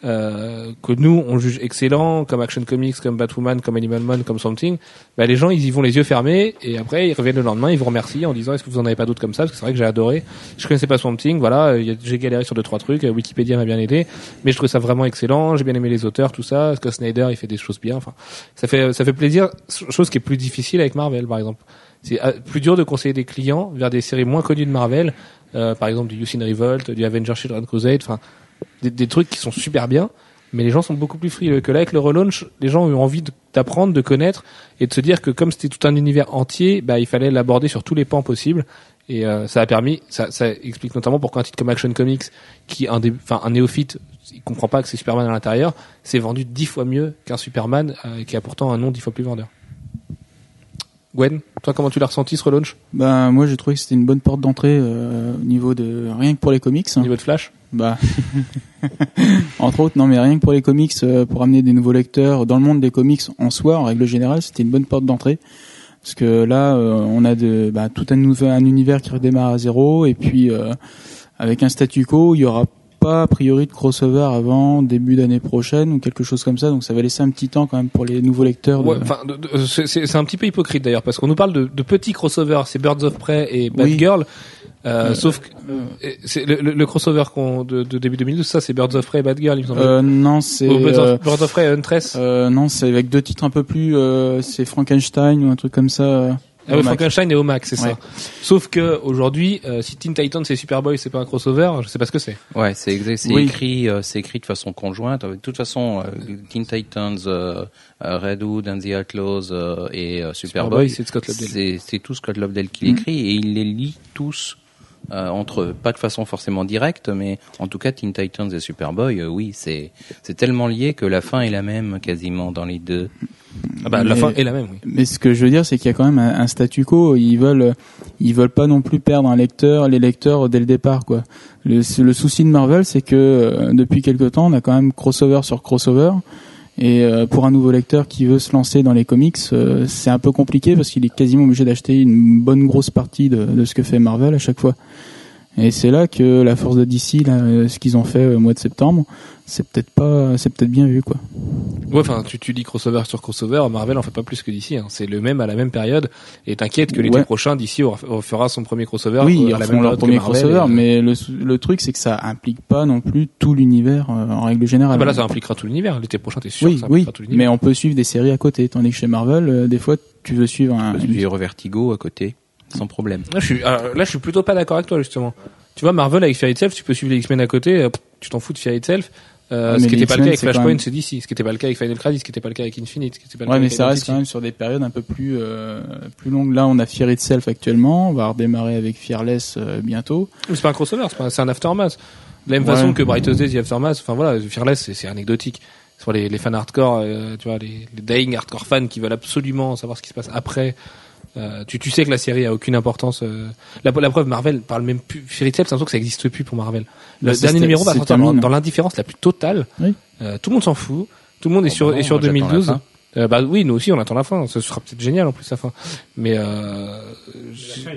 euh, que nous on juge excellents, comme Action Comics, comme Batwoman, comme Animal Man, comme Something, bah, les gens ils y vont les yeux fermés et après ils reviennent le lendemain, ils vous remercient en disant est-ce que vous en avez pas d'autres comme ça? Parce que c'est vrai que j'ai adoré. Je connaissais pas Something, voilà, euh, j'ai galéré sur deux trois trucs, euh, Wikipédia m'a bien aidé, mais je trouve ça vraiment excellent. J'ai bien aimé les auteurs, tout ça. Scott Snyder il fait des choses bien. Enfin, ça fait ça fait plaisir. Chose qui est plus difficile avec Marvel par exemple. C'est plus dur de conseiller des clients vers des séries moins connues de Marvel, euh, par exemple du Usain Revolt, du Avenger Children Crusade, enfin des, des trucs qui sont super bien, mais les gens sont beaucoup plus frileux que là avec le relaunch, les gens ont eu envie d'apprendre, de connaître et de se dire que comme c'était tout un univers entier, bah il fallait l'aborder sur tous les pans possibles et euh, ça a permis, ça, ça explique notamment pourquoi un titre comme Action Comics, qui un des, enfin un néophyte, il comprend pas que c'est Superman à l'intérieur, s'est vendu dix fois mieux qu'un Superman euh, qui a pourtant un nom dix fois plus vendeur. Gwen, toi comment tu l'as ressenti ce relaunch? Ben moi j'ai trouvé que c'était une bonne porte d'entrée euh, au niveau de rien que pour les comics. au niveau de Flash? Bah entre autres non mais rien que pour les comics euh, pour amener des nouveaux lecteurs dans le monde des comics en soi en règle générale c'était une bonne porte d'entrée. Parce que là euh, on a de bah, tout un un univers qui redémarre à zéro et puis euh, avec un statu quo il y aura pas a priori de crossover avant début d'année prochaine ou quelque chose comme ça. Donc ça va laisser un petit temps quand même pour les nouveaux lecteurs. de- Ouais, de- c'est un petit peu hypocrite d'ailleurs parce qu'on nous parle de, de petits crossovers, c'est Birds of Prey et Bad Oui. Girl. Euh, Euh, sauf que le, le- le crossover qu'on de, de début 2012, ça c'est Birds of Prey et Bad Girl, il me semble. Euh, non, c'est Birds, euh, of, Prey et Huntress. euh, non, c'est avec deux titres un peu plus. euh, c'est Frankenstein ou un truc comme ça. Euh, ah oui, au max. Frankenstein c'est Ouais. ça. Sauf que aujourd'hui, euh, si Teen Titans et Superboy c'est pas un crossover, je sais pas ce que c'est. Ouais, c'est exact. C'est Oui. écrit, euh, c'est écrit de façon conjointe. De toute façon, euh, Teen Titans, euh, euh, Redwood and the Outlaws euh, et euh, Superboy, Superboy, c'est tout Scott Lobdell qui Mm. l'écrit et il les lit tous euh, entre eux. Pas de façon forcément directe, mais en tout cas, Teen Titans et Superboy, euh, oui, c'est c'est tellement lié que la fin est la même quasiment dans les deux. Ah bah la Mais- fin est la même, oui. Mais ce que je veux dire, c'est qu'il y a quand même un, un statu quo. Ils veulent, ils veulent pas non plus perdre un lecteur, les lecteurs dès le départ, quoi. Le, le souci de Marvel, c'est que euh, depuis quelque temps, on a quand même crossover sur crossover. Et euh, pour un nouveau lecteur qui veut se lancer dans les comics, euh, c'est un peu compliqué parce qu'il est quasiment obligé d'acheter une bonne grosse partie de, de ce que fait Marvel à chaque fois. Et c'est là que la force de DC, là, euh, ce qu'ils ont fait au mois de septembre, c'est peut-être pas, c'est peut-être bien vu, quoi. Ouais, enfin, tu, tu dis crossover sur crossover, Marvel en fait pas plus que d'ici. Hein. C'est le même à la même période. Et t'inquiète que l'été Ouais. prochain, d'ici fera son premier crossover. Oui, euh, ils même leur premier crossover, et, euh, mais le, le truc c'est que ça implique pas non plus tout l'univers euh, en règle générale. Ah bah là, ça impliquera tout l'univers. L'été prochain, t'es sûr oui, que ça oui, impliquera tout l'univers. mais on peut suivre des séries à côté, tandis que chez Marvel, euh, des fois, tu veux suivre un. Qu'il y aura Vertigo à côté, sans problème. Là, je suis, alors, là, je suis plutôt pas d'accord avec toi, justement. Tu vois, Marvel avec Fear Itself, tu peux suivre les X-Men à côté, euh, tu t'en fous de Fear Itself. Euh, Ouais, ce qui les n'était pas le cas avec Flashpoint, même- c'est DC. Ce qui n'était pas le cas avec Final Crisis, ce qui n'était pas le cas avec Infinite, ce qui pas le Ouais, cas mais avec ça reste quand même sur des périodes un peu plus euh, plus longues. Là, on a Fear Itself actuellement, on va redémarrer avec Fearless euh, bientôt. C'est pas un crossover, c'est pas, c'est un aftermath. De la même Ouais. façon que Brightest Day, The Aftermath, enfin voilà, Fearless, c'est, euh, tu sais que la série a aucune importance. euh. La, la preuve, Marvel parle même plus. Fairy Tail, c'est l'impression que ça existe plus pour Marvel. Le Bah, dernier numéro va sortir dans, l'indifférence la plus totale. Oui. Euh, tout le monde s'en fout. Tout le monde est Oh, sur, bah est non, sur moi, j'attends la 2012. fin. Euh, bah oui, nous aussi, on attend la fin. Ce sera peut-être génial en plus la fin. Mais euh, je-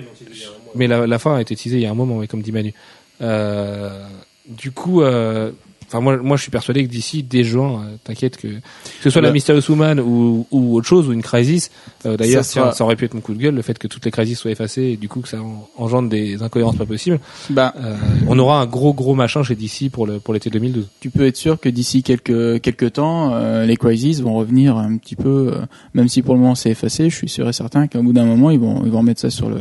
mais la, la fin a été teasée il y a un moment, comme dit Manu. Euh, du coup, euh, enfin moi, moi, je suis persuadé que d'ici dès juin, euh, t'inquiète que que ce soit la Bah. Mysterious Woman ou, ou autre chose ou une Crisis. euh, D'ailleurs, Ça tiens, sera- ça aurait pu être mon coup de gueule, le fait que toutes les Crisis soient effacées et du coup que ça en- engendre des incohérences pas possibles. Bah, Euh, on aura un gros gros machin chez DC pour le pour l'été 2012. tu peux être sûr que d'ici quelques quelques temps, euh, les Crisis vont revenir un petit peu, euh, même si pour le moment c'est effacé. Je suis sûr et certain qu'au bout d'un moment, ils vont ils vont remettre ça sur le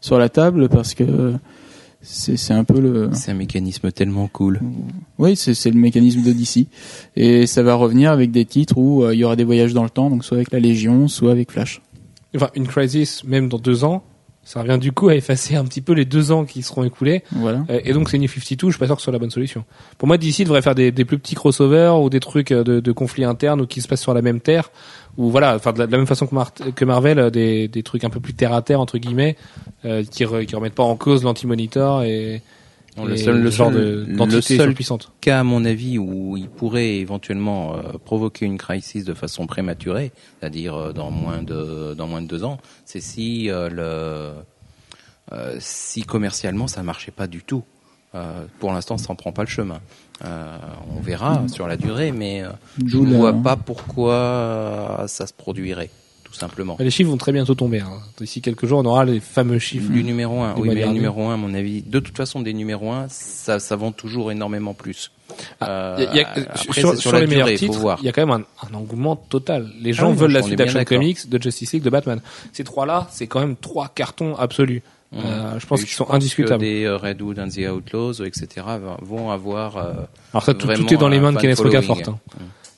sur la table parce que c'est c'est un peu le C'est un mécanisme tellement cool. Oui, c'est c'est le mécanisme de DC. Et ça va revenir avec des titres où euh, il y aura des voyages dans le temps, donc soit avec la Légion, soit avec Flash. Enfin, une Crisis, même dans deux ans, ça revient du coup à effacer un petit peu les deux ans qui seront écoulés. Voilà. Euh, Et donc c'est New 52, je suis pas sûr que ce soit la bonne solution. Pour moi, DC devrait faire des, des plus petits crossovers ou des trucs euh, de, de conflits internes ou qui se passent sur la même terre. Ou voilà, enfin de la, de la même façon que, Mar- que Marvel, euh, des, des trucs un peu plus terre à terre entre guillemets, euh, qui, re- qui remettent pas en cause l'anti-monitor et, Non, le seul- le genre de le seul puissante. cas, à mon avis, où il pourrait éventuellement euh, provoquer une crise de façon prématurée, c'est-à-dire euh, dans moins de dans moins de deux ans, c'est si euh, le si commercialement ça marchait pas du tout. Pour l'instant, ça en prend pas le chemin. Euh, on verra sur la durée, mais euh, je ne vois pas pourquoi euh, ça se produirait, tout simplement. Les chiffres vont très bientôt tomber. Hein. D'ici quelques jours, on aura les fameux chiffres. Du numéro 1, Du oui, mais numéro 1, à mon avis, de toute façon, des numéros 1, ça, ça vend toujours énormément plus. Ah, Euh, Il y a- il y a- après, sur, sur la les meilleurs titres, voir. il y a quand même un, un engouement total. Les gens Ah oui, veulent la suite d'Action. Comics, de Justice League, de Batman. Ces trois-là, c'est quand même trois cartons absolus. Mmh. Euh, je pense qu'ils sont que indiscutables. des euh, Redwood and the Outlaws, etc., vont avoir. euh, Alors ça, tout, tout est dans les mains de Kenneth. Rocafort. Hein.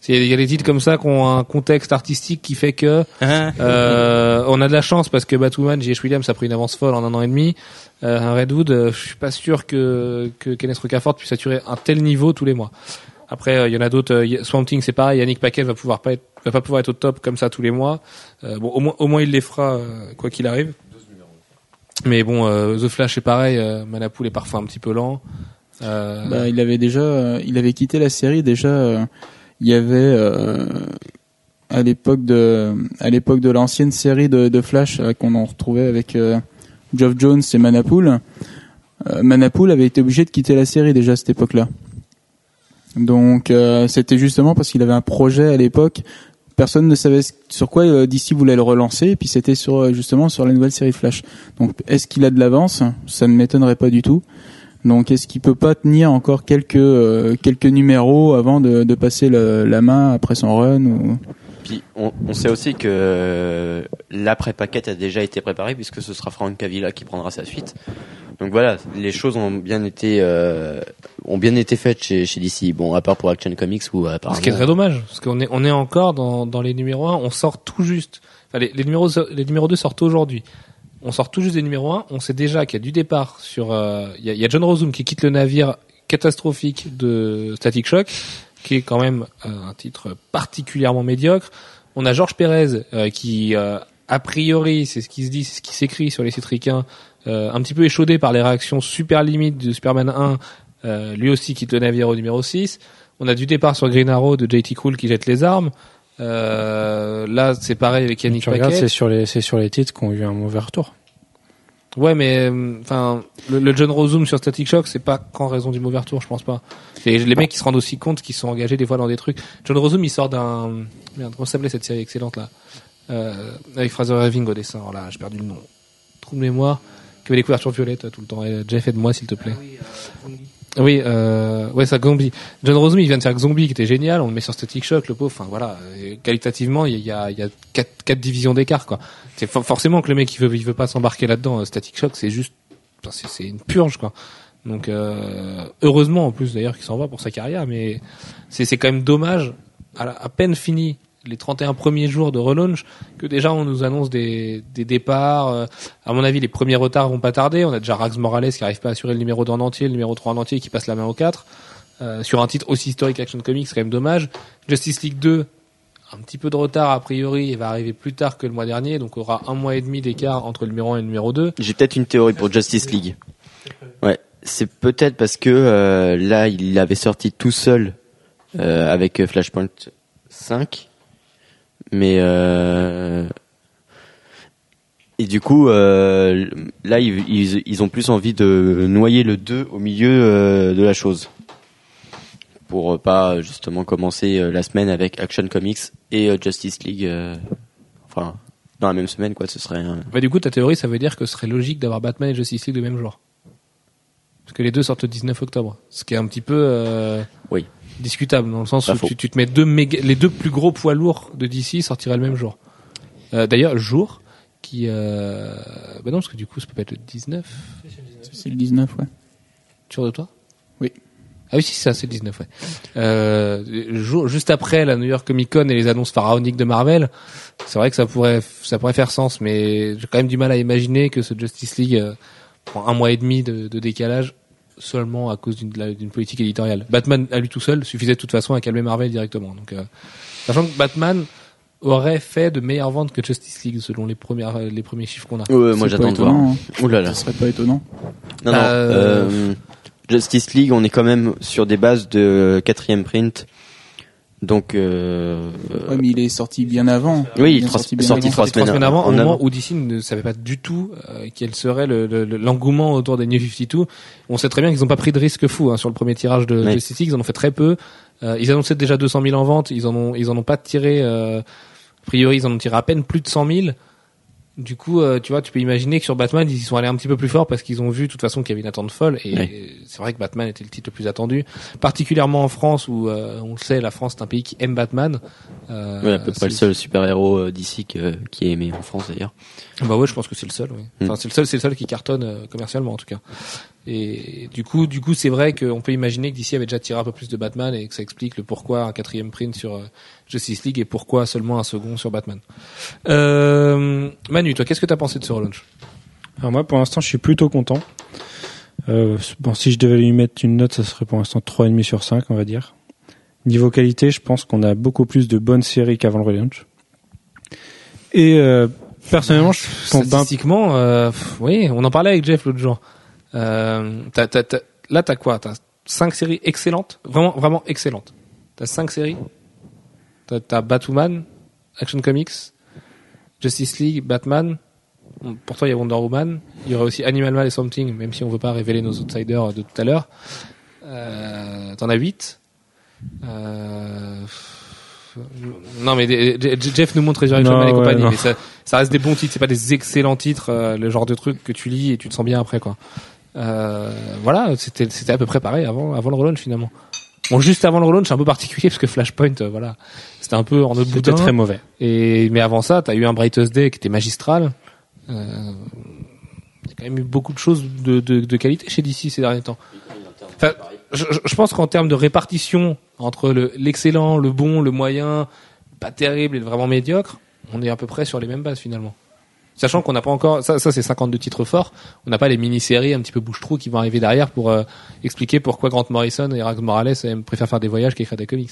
C'est- Il y a des titres comme ça qui ont un contexte artistique qui fait que euh, on a de la chance parce que Batwoman, J.H. Williams a pris une avance folle en un an et demi. Euh, un Redwood, euh, je suis pas sûr que, que Kenneth Rocafort puisse assurer un tel niveau tous les mois. Après, euh, il y en a d'autres. euh, Swamp Thing, c'est pareil. Yannick Paquet va pouvoir pas être, va pas pouvoir être au top comme ça tous les mois. Bon, au moins, au moins il les fera quoi qu'il arrive. Mais bon, euh, The Flash, c'est pareil. Euh, Manapool est parfois un petit peu lent. Euh, Bah, il avait déjà, euh, il avait quitté la série déjà. il y avait à l'époque de, à l'époque de l'ancienne série de, de Flash qu'on en retrouvait avec Geoff Jones et Manapool. Manapool avait été obligé de quitter la série déjà à cette époque-là. Donc euh, c'était justement parce qu'il avait un projet à l'époque. Personne ne savait sur quoi euh, DC voulait le relancer, et puis c'était sur euh, justement sur la nouvelle série Flash. Donc est-ce qu'il a de l'avance? Ça ne m'étonnerait pas du tout. Donc est-ce qu'il peut pas tenir encore quelques euh, quelques numéros avant de, de passer le- la main après son run. Puis on, on sait aussi que euh, l'après-paquet a déjà été préparé puisque ce sera Frank Cavilla qui prendra sa suite. Donc voilà, les choses ont bien été euh, ont bien été faites chez, chez DC. Bon, à part pour Action Comics ou apparemment. Ce qui est très dommage, parce qu'on est, on est encore dans, dans les numéros 1, on sort tout juste. Enfin, les, les numéros, les numéros 2 sortent aujourd'hui. On sort tout juste des numéros 1, on sait déjà qu'il y a du départ sur, euh, il y, a, il y a John Rossum qui quitte le navire catastrophique de Static Shock, qui est quand même euh, un titre particulièrement médiocre. On a Georges Pérez, euh, qui, euh, a priori, c'est ce qui se dit, c'est ce qui s'écrit sur les sites ricains, euh, un petit peu échaudé par les réactions super limites de Superman 1, euh, lui aussi quitte le navire au numéro 6. On a du départ sur Green Arrow de JT Krul qui jette les armes. Euh, là, c'est pareil avec Yannick Tu regardes, Paquet. c'est sur les, c'est sur les titres qui ont eu un mauvais retour. Ouais, mais euh, enfin, le, le John Rossum sur Static Shock, c'est pas qu'en raison du mauvais retour, je pense pas. C'est les mecs qui se rendent aussi compte qu'ils sont engagés des fois dans des trucs. John Rossum, il sort d'un merde, comment s'appelait cette série excellente là, euh, avec Fraser Irving au dessin. Oh là, j'ai perdu le nom. Trou de mémoire. Qui avait des couvertures violettes tout le temps. Et Jeff, aide-moi s'il te plaît. Oui, euh, ouais, ça Zombie. John Rossum, il vient de faire Zombie, qui était génial. On le met sur Static Shock, le pauvre. Enfin voilà, qualitativement, il y a, il y a quatre, quatre divisions d'écart, quoi. C'est for- forcément que le mec, il veut, il veut pas s'embarquer là-dedans. Euh, Static Shock, c'est juste, c'est une purge, quoi. Donc euh, heureusement en plus d'ailleurs qu'il s'en va pour sa carrière, mais c'est quand même dommage à peine fini les 31 premiers jours de relaunch que déjà on nous annonce des, départs. Euh, À mon avis, les premiers retards vont pas tarder. On a déjà Rax Morales qui arrive pas à assurer le numéro 2 en entier, le numéro 3 en entier qui passe la main au 4. Euh, sur un titre aussi historique Action Comics, c'est quand même dommage. Justice League 2, un petit peu de retard a priori, va arriver plus tard que le mois dernier, donc on aura un mois et demi d'écart entre le numéro 1 et le numéro 2. J'ai peut-être une théorie pour Justice League. Ouais, c'est peut-être parce que euh, là, il l'avait sorti tout seul avec Flashpoint 5, mais euh, et du coup, euh, là, ils, ils, ils ont plus envie de noyer le 2 au milieu euh, de la chose pour euh, pas justement commencer euh, la semaine avec Action Comics et Justice League. enfin, dans la même semaine, quoi. Ce serait Bah, du coup, ta théorie, ça veut dire que ce serait logique d'avoir Batman et Justice League le même jour. Parce que les deux sortent le 19 octobre. Ce qui est un petit peu euh, Oui. Discutable, dans le sens où tu, tu te mets deux méga, les deux plus gros poids lourds de DC sortiraient le même jour. Euh, D'ailleurs, jour qui... Euh... Bah non, parce que du coup, ça peut pas être le 19. C'est le 19, ouais. Sûr de toi? Oui. Ah oui, si, ça, c'est le 19, ouais. Euh, jour, juste après la New York Comic Con et les annonces pharaoniques de Marvel, c'est vrai que ça pourrait, ça pourrait faire sens, mais j'ai quand même du mal à imaginer que ce Justice League euh, prend un mois et demi de, de décalage seulement à cause d'une politique éditoriale. Batman à lui tout seul suffisait de toute façon à calmer Marvel directement. Donc, euh, sachant que Batman aurait fait de meilleures ventes que Justice League selon les premières les premiers chiffres qu'on a. Ouais, moi j'attends de voir. hein. Ouh là là. Ça serait pas étonnant. Non, non. Euh, euh, Justice League, on est quand même sur des bases de quatrième print. Donc, euh, Ouais, mais il est sorti bien avant. oui, Il est sorti bien sorti trois Sorti semaines, avant, en au moment avant. où DC ne savait pas du tout euh, quel serait le- le- le- l'engouement autour des New 52. On sait très bien qu'ils n'ont pas pris de risque fou hein, sur le premier tirage de League, ils en ont fait très peu. Euh, ils annonçaient déjà 200 000 en vente, ils en ont, ils en ont pas tiré. Euh, a priori, ils en ont tiré à peine plus de 100 000. Du coup, euh, tu vois, tu peux imaginer que sur Batman, ils y sont allés un petit peu plus fort parce qu'ils ont vu, de toute façon, qu'il y avait une attente folle. Et c'est vrai que Batman était le titre le plus attendu, particulièrement en France où, euh, on le sait, la France est un pays qui aime Batman. Euh, ouais, à peu près le seul super-héros euh, d'ici qui est aimé en France d'ailleurs. bah ouais, je pense que c'est le seul. Oui. Mm. Enfin, c'est le seul, c'est le seul qui cartonne euh, commercialement en tout cas. Et du coup, du coup, c'est vrai qu'on peut imaginer que DC avait déjà tiré un peu plus de Batman et que ça explique le pourquoi un quatrième print sur euh, Justice League et pourquoi seulement un second sur Batman. Euh, Manu, toi, qu'est-ce que t'as pensé de ce relaunch? Alors moi, pour l'instant, je suis plutôt content. Euh, bon, si je devais lui mettre une note, ça serait pour l'instant 3,5 sur 5, on va dire. Niveau qualité, je pense qu'on a beaucoup plus de bonnes séries qu'avant le relaunch. Et euh, personnellement, je pense ben, Statistiquement, euh, pff, oui, on en parlait avec Jeff l'autre jour. Euh, t'as- t'as- t'as- là, t'as quoi? T'as cinq séries excellentes, vraiment, vraiment excellentes. T'as cinq séries. T'as Batwoman, Action Comics, Justice League, Batman. Bon, Pour toi, il y a Wonder Woman. Il y aurait aussi Animal Man et Something, même si on veut pas révéler nos outsiders de tout à l'heure. Euh, T'en as 8. Euh... Non mais des- Jeff nous montre Resurrection Man et ouais, compagnie, non. mais ça, ça reste des bons titres, c'est pas des excellents titres, euh, le genre de truc que tu lis et tu te sens bien après quoi. Euh, voilà, c'était c'était à peu près pareil avant avant le relaunch finalement. Bon, juste avant le relaunch, c'est un peu particulier parce que Flashpoint, euh, voilà, c'était un peu en autre boudin. très mauvais. Et mais avant ça, t'as eu un Brightest Day qui était magistral. Euh, y a quand même eu beaucoup de choses de, de, de qualité chez DC ces derniers temps. Enfin, je, je- je pense qu'en termes de répartition entre le- l'excellent, le bon, le moyen, pas terrible et le vraiment médiocre, on est à peu près sur les mêmes bases finalement. Sachant qu'on n'a pas encore, ça, ça c'est 52 titres forts, on n'a pas les mini-séries un petit peu bouche-trou qui vont arriver derrière pour euh, expliquer pourquoi Grant Morrison et Rags Morales euh, préfèrent faire des voyages qu'écrire des comics.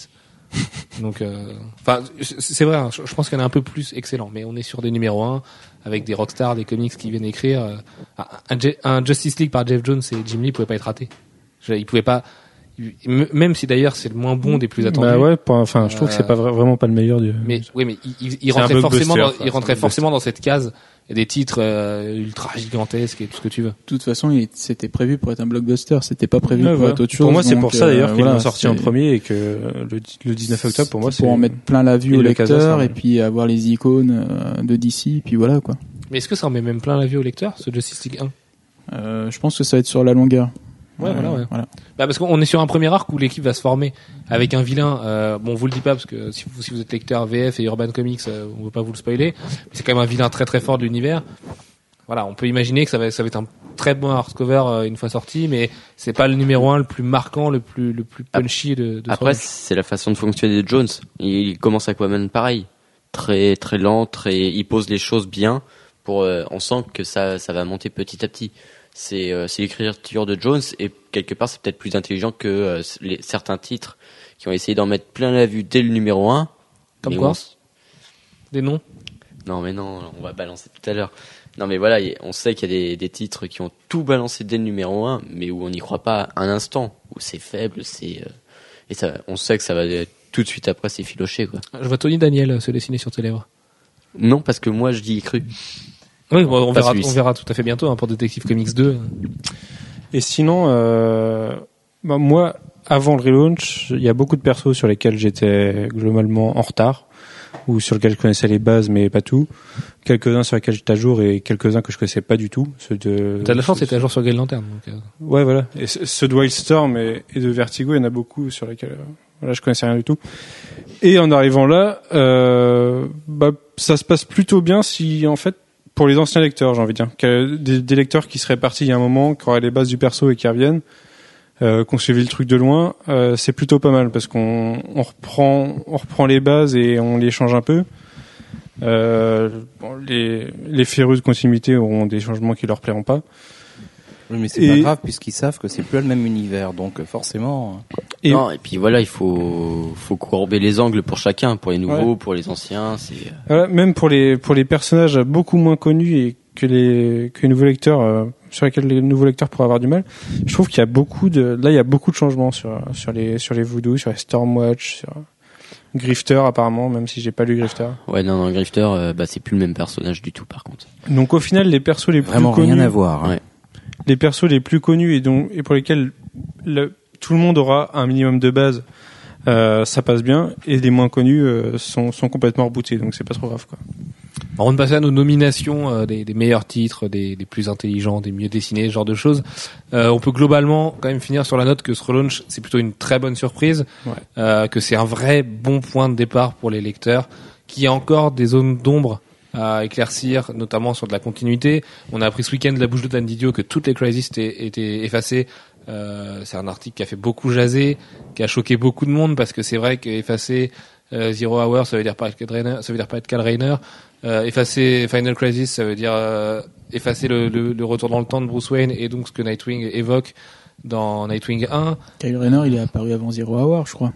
Donc, euh, enfin, c'est c'est vrai, hein, je, pense qu'il y en a un peu plus excellent, mais on est sur des numéros 1 avec des rockstars, des comics qui viennent écrire. euh, un, un- Justice League par Jeff Jones et Jim Lee pouvait pas être raté. Je- Il pouvait pas, même si d'ailleurs c'est le moins bon des plus attendus. Bah ouais, enfin, je trouve que c'est Euh, pas vra- vraiment pas le meilleur du. Mais oui, mais il, rentrait forcément, dans, il rentrait forcément dans cette case. Des titres euh, ultra gigantesques et tout ce que tu veux. De toute façon, c'était prévu pour être un blockbuster. C'était pas prévu Ouais, pour voilà. être autre chose. Pour moi, c'est pour ça euh, d'ailleurs qu'ils voilà, l'ont sorti en premier et que le, le 19 octobre, pour moi, c'est pour en mettre plein la vue au lecteur et puis avoir les icônes euh, de DC, et puis voilà quoi. Mais est-ce que ça en met même plein la vue au lecteur, ce Justice League 1 Euh, je pense que ça va être sur la longueur. Ouais, voilà, ouais. voilà. Bah parce qu'on est sur un premier arc où l'équipe va se former avec un vilain. Euh, bon, on vous le dit pas parce que si vous, si vous êtes lecteur VF et Urban Comics, euh, on veut pas vous le spoiler. Mais c'est quand même un vilain très très fort de l'univers. Voilà, on peut imaginer que ça va, ça va être un très bon hardcover euh, une fois sorti, mais c'est pas le numéro un le plus marquant, le plus le plus punchy de. de Après, ce c'est la façon de fonctionner de Jones. Il commence Aquaman pareil, très très lent, très. Il pose les choses bien. Pour, euh, on sent que ça ça va monter petit à petit. C'est euh, c'est l'écriture de Jones et quelque part c'est peut-être plus intelligent que euh, les, certains titres qui ont essayé d'en mettre plein la vue dès le numéro 1 Comme quoi Des noms Non mais non, on va balancer tout à l'heure. Non mais voilà, on sait qu'il y a des, des titres qui ont tout balancé dès le numéro 1, mais où on n'y croit pas un instant, où c'est faible, c'est euh, et ça, on sait que ça va tout de suite après c'est filoché quoi. Je vois Tony Daniel euh, se dessiner sur tes lèvres. Non parce que moi je dis cru. Oui, bon, on verra, on verra tout à fait bientôt hein, pour Detective Comics 2. Et sinon, euh, bah, moi, avant le relaunch, il y a beaucoup de persos sur lesquels j'étais globalement en retard, ou sur lesquels je connaissais les bases mais pas tout. Quelques-uns sur lesquels j'étais à jour et quelques-uns que je connaissais pas du tout. Ceux de. T'as de la chance, c'était à jour sur Green Lantern. Donc, euh, Ouais, voilà. Et ce- ceux de Wildstorm et, et de Vertigo, il y en a beaucoup sur lesquels euh, voilà, je connaissais rien du tout. Et en arrivant là, euh, bah, ça se passe plutôt bien si, en fait, pour les anciens lecteurs, j'ai envie de dire, des, lecteurs qui seraient partis il y a un moment, qui auraient les bases du perso et qui reviennent, euh, qu'on suivi le truc de loin, euh, c'est plutôt pas mal parce qu'on on reprend, on reprend les bases et on les change un peu. Euh, bon, les, les férus de continuité auront des changements qui leur plairont pas. Oui, mais c'est Et- pas grave puisqu'ils savent que c'est plus le même univers, donc euh, forcément. Et- non et puis voilà, il faut faut courber les angles pour chacun, pour les nouveaux, pour les anciens, c'est euh, Voilà, même pour les pour les personnages beaucoup moins connus et que les que les nouveaux lecteurs euh, sur lesquels les nouveaux lecteurs pourraient avoir du mal. Je trouve qu'il y a beaucoup de là il y a beaucoup de changements sur sur les sur les Voodoo, sur les Stormwatch, sur Grifter apparemment, même si j'ai pas lu Grifter. ouais non non Grifter euh, bah c'est plus le même personnage du tout par contre. Donc au final les persos les Vraiment plus connus, rien à voir. hein. Ouais. Les persos les plus connus et dont et pour lesquels le- tout le monde aura un minimum de base, euh, ça passe bien et les moins connus euh, sont sont complètement rebootés donc c'est pas trop grave quoi. Avant de passer à nos nominations euh, des, des meilleurs titres, des, des plus intelligents, des mieux dessinés, ce genre de choses, euh, on peut globalement quand même finir sur la note que ce relaunch c'est plutôt une très bonne surprise, Ouais. euh, que c'est un vrai bon point de départ pour les lecteurs, qu'il y a encore des zones d'ombre à éclaircir, notamment sur de la continuité. On a appris ce week-end de la bouche de Dan Didio que toutes les crises étaient, étaient effacées. Euh, c'est un article qui a fait beaucoup jaser, qui a choqué beaucoup de monde parce que c'est vrai qu'effacer euh, Zero Hour, ça veut dire pas être Cal Rayner, ça veut dire pas être Cal Rayner. Euh, effacer Final Crisis, ça veut dire effacer le, le, le retour dans le temps de Bruce Wayne et donc ce que Nightwing évoque dans Nightwing 1. Kyle Rayner, il est apparu avant Zero Hour, je crois.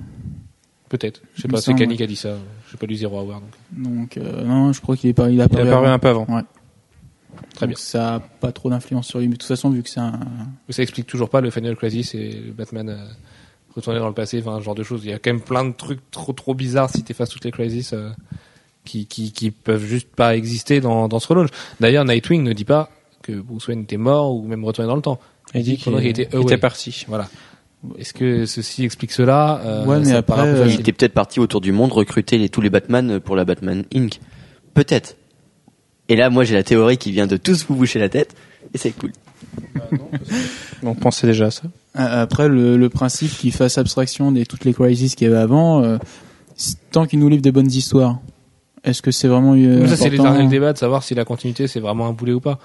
Peut-être. Je sais pas, c'est Kanye qui a dit ça. J'ai pas lu Zero Hour donc. Donc euh, non, je crois qu'il est pas, il Il apparu, a apparu avant. un peu avant. Très Donc, Ça a pas trop d'influence sur lui, mais de toute façon, vu que c'est un, Mais ça explique toujours pas le Final Crisis et le Batman euh, retourné dans le passé, enfin, ce genre de choses. Il y a quand même plein de trucs trop trop bizarres si t'effaces toutes les Crisis euh, qui, qui, qui peuvent juste pas exister dans, dans ce relaunch. D'ailleurs, Nightwing ne dit pas que Bruce Wayne était mort ou même retourné dans le temps. Il dit qu'il était il était parti. Voilà. Est-ce que ceci explique cela Euh, Ouais, mais après, euh, Il était peut-être parti autour du monde recruter les, tous les Batman pour la Batman Inc. Peut-être. Et là, moi, j'ai la théorie qui vient de tous vous boucher la tête, et c'est cool. On pensait déjà à ça. Après, le, le principe qu'il fasse abstraction des toutes les crises qu'il y avait avant, euh, tant qu'il nous livre des bonnes histoires, est-ce que c'est vraiment euh, Ça, c'est important? l'éternel débat de savoir si la continuité c'est vraiment un boulet ou pas.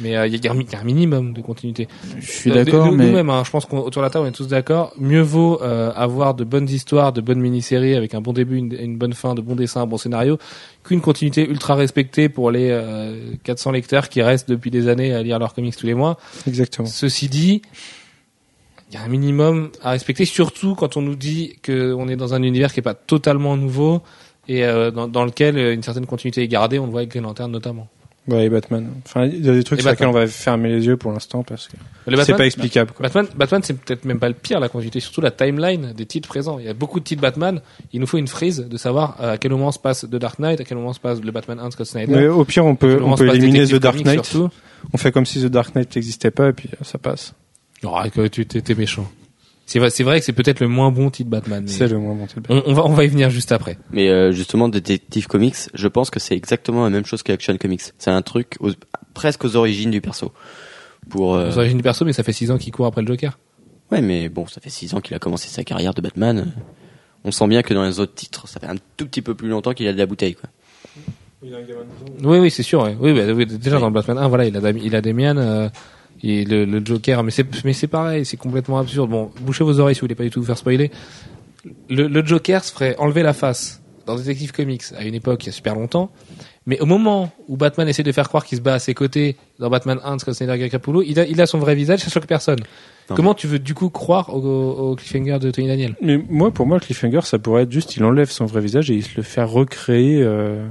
Mais euh, il y, a un mi- il y a un minimum de continuité. Je suis Euh, d'accord, mais Nous-mêmes, hein, je pense qu'autour de la table, on est tous d'accord. Mieux vaut euh, avoir de bonnes histoires, de bonnes mini-séries avec un bon début, une, une bonne fin, de bons dessins, un bon scénario, qu'une continuité ultra respectée pour les euh, 400 lecteurs qui restent depuis des années à lire leurs comics tous les mois. Exactement. Ceci dit, il y a un minimum à respecter, surtout quand on nous dit qu'on est dans un univers qui est pas totalement nouveau et euh, dans, dans lequel euh, une certaine continuité est gardée. On le voit avec Green Lantern notamment. Ouais, et Batman. Enfin, il y a des trucs Et sur lesquels on va fermer les yeux pour l'instant parce que c'est pas explicable. Quoi. Batman, Batman, c'est peut-être même pas le pire la continuité, surtout la timeline des titres présents. Il y a beaucoup de titres Batman. Il nous faut une frise de savoir euh, à quel moment se passe The Dark Knight, à quel moment se passe le Batman 1 Scott Snyder. Mais au pire, on peut, on peut éliminer The Dark Knight. Surtout. On fait comme si The Dark Knight n'existait pas et puis euh, ça passe. Oh, que tu t'es méchant. C'est vrai, c'est vrai que c'est peut-être le moins bon titre Batman. C'est le moins monté. on, on va, on va y venir juste après. Mais euh, justement, Detective Comics, je pense que c'est exactement la même chose que Action Comics. C'est un truc aux- presque aux origines du perso. Pour euh, Les origines du perso, mais ça fait 6 ans qu'il court après le Joker. ouais, mais bon, ça fait six ans qu'il a commencé sa carrière de Batman. On sent bien que dans les autres titres, ça fait un tout petit peu plus longtemps qu'il a de la bouteille, quoi. Oui, oui, c'est sûr. ouais. Oui, bah, oui, déjà dans le Batman 1, voilà, il a, il a Damian euh, et le, le Joker, mais c'est, mais c'est pareil, c'est complètement absurde. Bon, bouchez vos oreilles si vous voulez pas du tout vous faire spoiler. Le, le Joker se ferait enlever la face dans Detective Comics à une époque il y a super longtemps, mais au moment où Batman essaie de faire croire qu'il se bat à ses côtés dans Batman 1 de Scott Snyder et Greg Capullo, il a, il a son vrai visage, ça choque personne. Non, Comment tu veux du coup croire au, au cliffhanger de Tony Daniel? Mais moi, pour moi, le cliffhanger, ça pourrait être juste, il enlève son vrai visage et il se le fait recréer euh,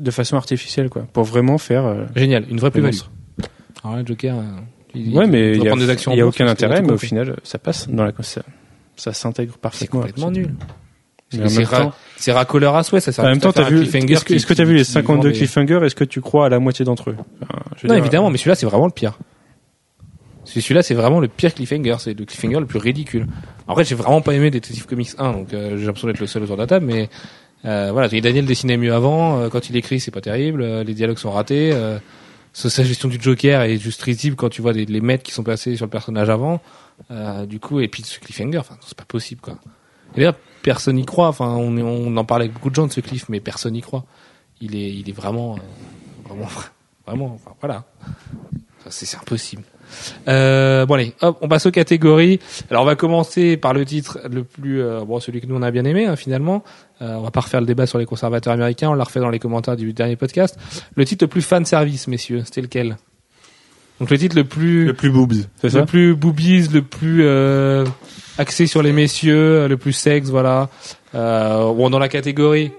de façon artificielle, quoi, pour vraiment faire. euh, Génial, une vraie plus-value. monstre. Alors là, le Joker, euh, il, Ouais, mais il y a, des actions y a aucun intérêt, mais au final, ça passe dans la ça, ça s'intègre c'est parfaitement. complètement nul. C'est ra- c'est racoleur à souhait, ça sert en même temps, t'as vu, est-ce que, t'as qui- vu les qui 52 vend des- cliffhangers Est-ce que tu crois à la moitié d'entre eux Enfin, je veux Non, dire, évidemment, mais celui-là, c'est vraiment le pire. C'est- Celui-là, c'est vraiment le pire cliffhanger. C'est le cliffhanger le plus ridicule. En fait, j'ai vraiment pas aimé Detective Comics 1, donc euh, j'ai l'impression d'être le seul autour de la table, mais euh, voilà, Daniel dessinait mieux avant. euh, quand il écrit, c'est pas terrible. euh, les dialogues sont ratés. Sa gestion du Joker est juste risible quand tu vois des, les mètres qui sont passés sur le personnage avant. Euh, du coup, et puis ce cliffhanger, enfin, c'est pas possible, quoi. Et personne n'y croit. Enfin, on, on en parlait avec beaucoup de gens de ce cliff, mais personne n'y croit. Il est, il est vraiment, euh, vraiment, vraiment. Enfin, voilà. C'est c'est impossible. Euh, bon allez, hop, on passe aux catégories. Alors on va commencer par le titre le plus, euh, bon celui que nous on a bien aimé hein, finalement. Euh, on va pas refaire le débat sur les conservateurs américains, on l'a refait dans les commentaires du dernier podcast. Le titre le plus fan service, messieurs, c'était lequel? Donc le titre le plus, le plus boobs, c'est ça? le plus boobies, le plus euh, axé sur les messieurs, le plus sexe, voilà. Euh, bon dans la catégorie,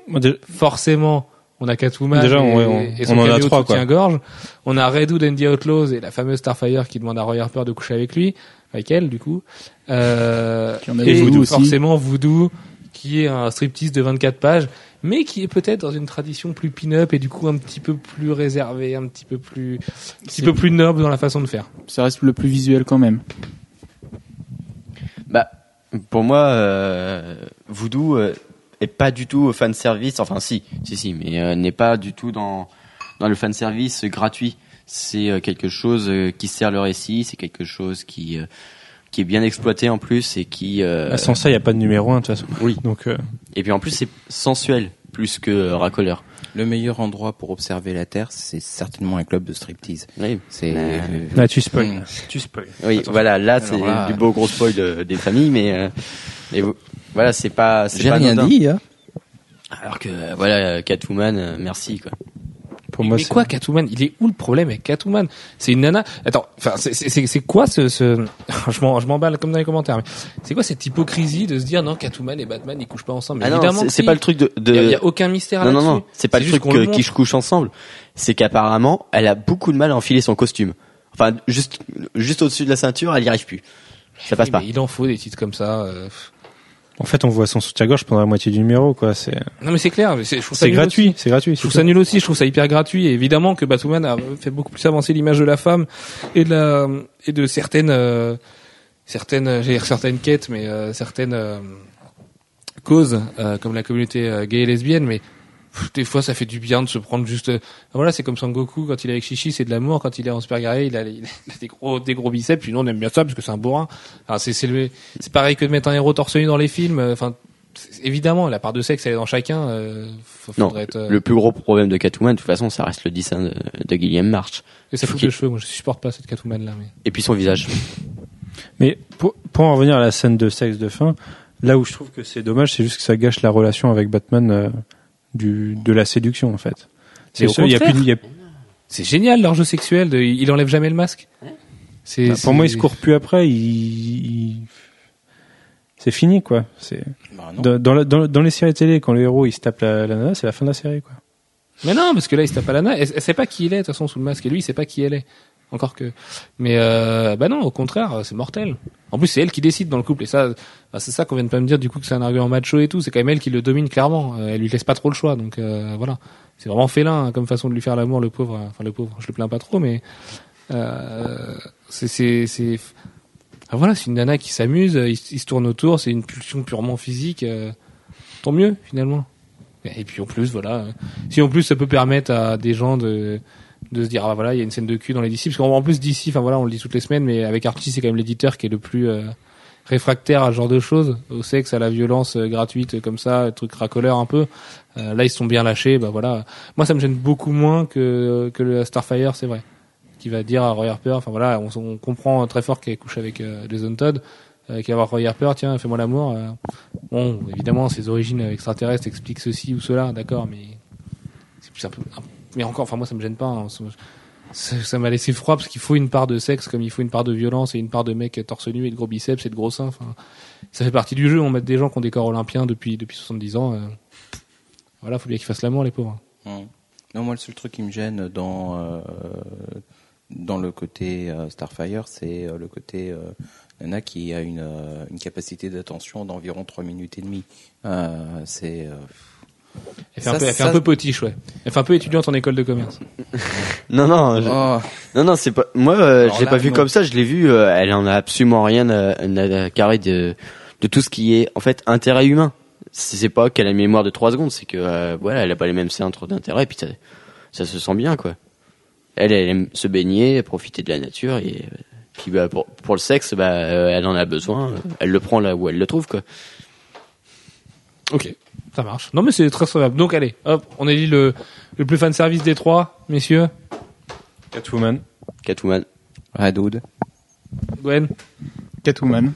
forcément, on a Catwoman Déjà, et, on- on- et son on en a trois, quoi. soutien-gorge. On a Red Hood and the Outlaws et la fameuse Starfire qui demande à Roy Harper de coucher avec lui, avec elle du coup. Euh, et Voodoo aussi. forcément Voodoo, qui est un striptease de 24 pages, mais qui est peut-être dans une tradition plus pin-up et du coup un petit peu plus réservé, un petit peu plus, un petit peu plus noble dans la façon de faire. ça reste le plus visuel quand même. Bah, pour moi, euh, Voodoo euh, est pas du tout fan service. Enfin, si, si, si, mais euh, n'est pas du tout dans dans le fan service gratuit. C'est euh, quelque chose euh, qui sert le récit. C'est quelque chose qui euh, qui est bien exploité en plus et qui euh, Ah, sans ça, il n'y a pas de numéro 1 de toute façon. Oui. Donc, euh, et puis en plus c'est sensuel plus que euh, racoleur. Le meilleur endroit pour observer la Terre, c'est certainement un club de striptease. Oui, C'est Euh, là, tu spoil. Mm. Tu spoil. oui, voilà. Là, c'est du beau gros spoil de- des familles, mais euh, et vous- voilà, c'est pas. c'est J'ai rien anodin. dit. Hein. Alors que euh, voilà, Catwoman, euh, merci quoi. Pour mais moi, mais c'est- quoi Catwoman? Il est où le problème avec Catwoman? C'est une nana. Attends, enfin c'est c'est c'est quoi ce ce je m'en je m'emballe comme dans les commentaires. mais C'est quoi cette hypocrisie de se dire non Catwoman et Batman ils couchent pas ensemble? Ah Évidemment c'est si. pas le truc de. de... Il y a, il y a aucun mystère Non, non, là-dessus. non, c'est pas le truc qu'on le que- qui montre. se couchent ensemble. C'est qu'apparemment, elle a beaucoup de mal à enfiler son costume. Enfin, juste, juste au-dessus de la ceinture, elle y arrive plus. Ça passe Oui, pas. il en faut des titres comme ça. euh. En fait, on voit son soutien-gorge pendant la moitié du numéro, quoi. C'est, Non mais c'est clair. c'est- gratuit, c'est gratuit. Je trouve ça nul aussi. Je trouve ça hyper gratuit. Et évidemment que Batwoman a fait beaucoup plus avancer l'image de la femme et de la et de certaines euh, certaines, dire certaines quêtes, mais euh, certaines euh, causes, euh, comme la communauté euh, gay et lesbienne, mais des fois ça fait du bien de se prendre juste. euh, voilà, c'est comme Sangoku quand il est avec Shishi, c'est de l'amour. Quand il est en super guerrier, il a, il a des gros, des gros biceps. Puis nous on aime bien ça parce que c'est un bourrin. Enfin, c'est, c'est le, c'est pareil que de mettre un héros torse nu dans les films. euh, Enfin, évidemment, la part de sexe elle est dans chacun. Euh, Non, faudrait être, euh, le plus gros problème de Catwoman, de toute façon, ça reste le dessin de, de Guillaume March. et ça fout de cheveux. Moi, je supporte pas cette Catwoman là. Mais... Et puis son visage. Mais pour, pour en revenir à la scène de sexe de fin, là où je trouve que c'est dommage, c'est juste que ça gâche la relation avec Batman euh, du, de la séduction en fait. C'est au sûr, il y a contraire. plus de- il y a- C'est génial leur jeu sexuel. De, il enlève jamais le masque. C'est, bah, pour moi, il se court plus après. Il, il- c'est fini quoi. C'est Bah, dans, dans, dans, dans les séries télé, quand le héros il se tape la, la nana, c'est la fin de la série quoi. Mais non, parce que là, il se tape à la naine. Elle, elle sait pas qui il est, de toute façon, sous le masque. Et lui, il sait pas qui elle est. Encore que. Mais euh, bah non, au contraire, c'est mortel. En plus, c'est elle qui décide dans le couple. Et ça, bah, c'est ça qu'on vient de pas me dire, du coup, que c'est un argument macho et tout. C'est quand même elle qui le domine clairement. Euh, elle lui laisse pas trop le choix. Donc euh, voilà. C'est vraiment félin hein, comme façon de lui faire l'amour, le pauvre. Enfin, le pauvre, je le plains pas trop, mais. Euh, c'est. Ah, voilà, c'est une nana qui s'amuse, il, il se tourne autour, c'est une pulsion purement physique. euh, tant mieux, finalement. Et puis en plus, voilà. euh, Si en plus ça peut permettre à des gens de de se dire ah voilà il y a une scène de cul dans les DC parce qu'en en plus DC enfin voilà on le dit toutes les semaines mais avec Archie c'est quand même l'éditeur qui est le plus euh, réfractaire à ce genre de choses. Au sexe à la violence euh, gratuite euh, comme ça truc racoleur un peu. Euh, là ils sont bien lâchés bah voilà. Moi ça me gêne beaucoup moins que que le Starfire c'est vrai. Qui va dire à Roy Harper enfin voilà on, comprend très fort qu'elle couche avec euh, Jason Todd euh, qui va voir Roy Harper tiens fais-moi l'amour euh, bon évidemment ses origines extraterrestres expliquent ceci ou cela d'accord mais c'est un peu un- mais encore enfin moi ça me gêne pas hein. ça m'a laissé froid parce qu'il faut une part de sexe comme il faut une part de violence et une part de mec torse nu et de gros biceps et de gros seins enfin ça fait partie du jeu on met des gens qui ont des corps olympiens depuis depuis 70 ans euh, voilà faut bien qu'ils fassent l'amour les pauvres. Non, moi, le seul truc qui me gêne dans, euh, dans le côté euh, Starfire, c'est euh, le côté Nana qui a une, une capacité d'attention d'environ 3 minutes et demie. C'est. Elle fait, Ça, un, peu, elle fait ça- un peu potiche ouais elle fait un peu étudiante en école de commerce Non, non, je- oh, non, non, c'est pas. Moi, euh, je l'ai pas vu non. comme ça. Je l'ai vu. euh, elle en a absolument rien à, à- à carrer de de tout ce qui est en fait intérêt humain. C'est pas qu'elle a une mémoire de 3 secondes, c'est que euh, voilà, elle a pas les mêmes centres d'intérêt, et puis ça, ça se sent bien quoi. Elle, elle aime se baigner, profiter de la nature, et euh, puis bah, pour, pour le sexe, bah, euh, elle en a besoin. Elle le prend là où elle le trouve quoi. ok ça marche non mais c'est très recevable donc allez hop on élit le le plus fan service des trois messieurs Catwoman. Catwoman. Red Hood. Gwen Catwoman.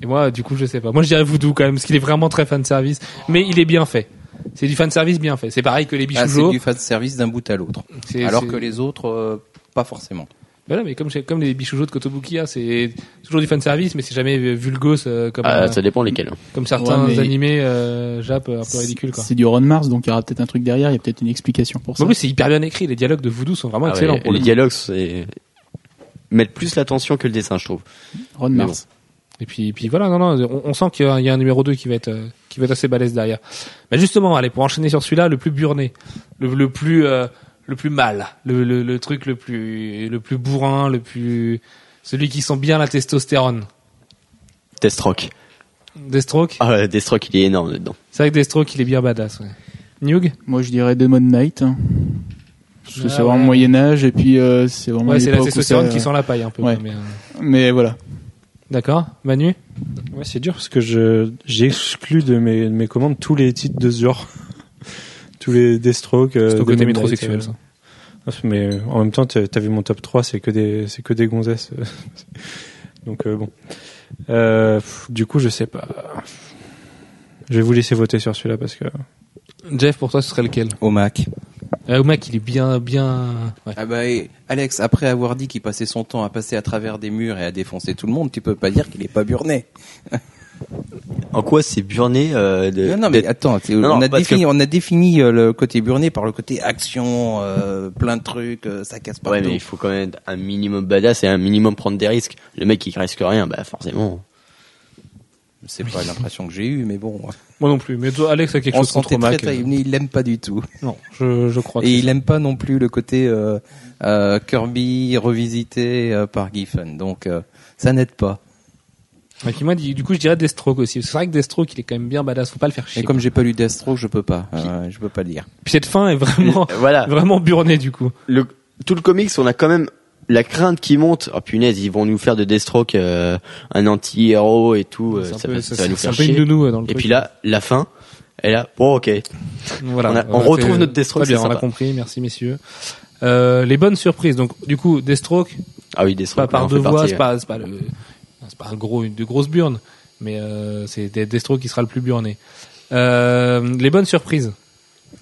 Et moi, du coup, je sais pas. Moi, je dirais Voodoo quand même, parce qu'il est vraiment très fan service. Mais il est bien fait. C'est du fan service bien fait. C'est pareil que les Ah, c'est du fan service d'un bout à l'autre. Alors que les autres, euh, pas forcément. Voilà, mais comme, les bichoujots de Kotobukiya, c'est toujours du fan service, mais c'est jamais vulgos euh, comme, Ah, euh, ça dépend lesquels. comme certains Ouais, mais- animés euh, Jap euh, un peu ridicules. C'est du Ron Mars, donc il y aura peut-être un truc derrière, il y a peut-être une explication pour ça. En plus, c'est hyper bien écrit. Les dialogues de Voodoo sont vraiment Ah ouais, excellents. pour les dialogues, c'est mettent plus l'attention que le dessin, je trouve. Ron mais Mars. Et puis, puis voilà, non, non, on, on sent qu'il y, a- il y a un numéro 2 qui va être, qui va être assez balèze derrière. Mais justement, allez, pour enchaîner sur celui-là, le plus burné, le, le plus, euh, le plus mal, le, le, le truc le plus, le plus bourrin, le plus, celui qui sent bien la testostérone. Deathstroke. Deathstroke? Ah, ouais, Deathstroke, il est énorme dedans. C'est vrai que Deathstroke, il est bien badass, ouais. Newg? Moi je dirais Demon Knight. hein. Parce que Ah c'est vraiment ouais. Moyen Âge et puis euh, c'est vraiment Ouais, c'est la testostérone qui sent la paille un peu. Ouais. mais, euh, Mais voilà. D'accord. Manu? Ouais, c'est dur parce que je j'ai exclu de mes, de mes commandes tous les titres de ce genre. Tous les Deathstroke. euh, C'est ton côté métrosexuel, Knight, ça. euh, Mais euh, en même temps, t'as vu mon top 3, c'est que des, c'est que des gonzesses. Donc euh, bon. Euh, pff, du coup, je sais pas. Je vais vous laisser voter sur celui-là parce que Jeff, pour toi, ce serait lequel? Au Mac. euh, Mac, il est bien, bien. Ouais. Ah bah, et Alex, après avoir dit qu'il passait son temps à passer à travers des murs et à défoncer tout le monde, tu peux pas dire qu'il est pas burné. En quoi c'est burné euh, de, non, non, mais attends, Non, on, non, a défini, on a défini euh, le côté burné par le côté action, euh, plein de trucs, euh, ça casse partout. Ouais, mais il faut quand même un minimum badass et un minimum prendre des risques. Le mec qui risque rien, bah forcément. C'est pas l'impression que j'ai eue, mais bon. Moi non plus. Mais toi, Alex a quelque on chose se contre Mac. très, euh, il l'aime pas du tout. Non, je, je crois. que Et il aime pas non plus le côté euh, euh, Kirby revisité euh, par Giffen. Donc euh, ça n'aide pas. Et puis moi, du coup, je dirais Deathstroke aussi. C'est vrai que Deathstroke, il est quand même bien badass. Faut pas le faire chier. Et comme j'ai pas lu Deathstroke, je peux pas. Euh, je peux pas le dire. Puis cette fin est vraiment, Voilà. vraiment burnée du coup. le, tout le comics, on a quand même la crainte qui monte. Oh punaise, ils vont nous faire de Deathstroke euh, un anti-héros et tout. euh, ça, peu- va, ça- ça va nous c'est un faire peu une chier. nounou euh, dans le Et truc. puis là, la fin, elle a. Bon, ok. Voilà. On a- retrouve notre Deathstroke, Très bien, on l'a sympa. compris. Merci messieurs. Euh, les bonnes surprises. Donc, du coup, Deathstroke, Ah oui, pas Deathstroke. par on deux voix, c'est pas, c'est pas le, pas un gros, une de grosses burnes, mais euh, c'est Des- Deathstroke qui sera le plus burné. Euh, les bonnes surprises.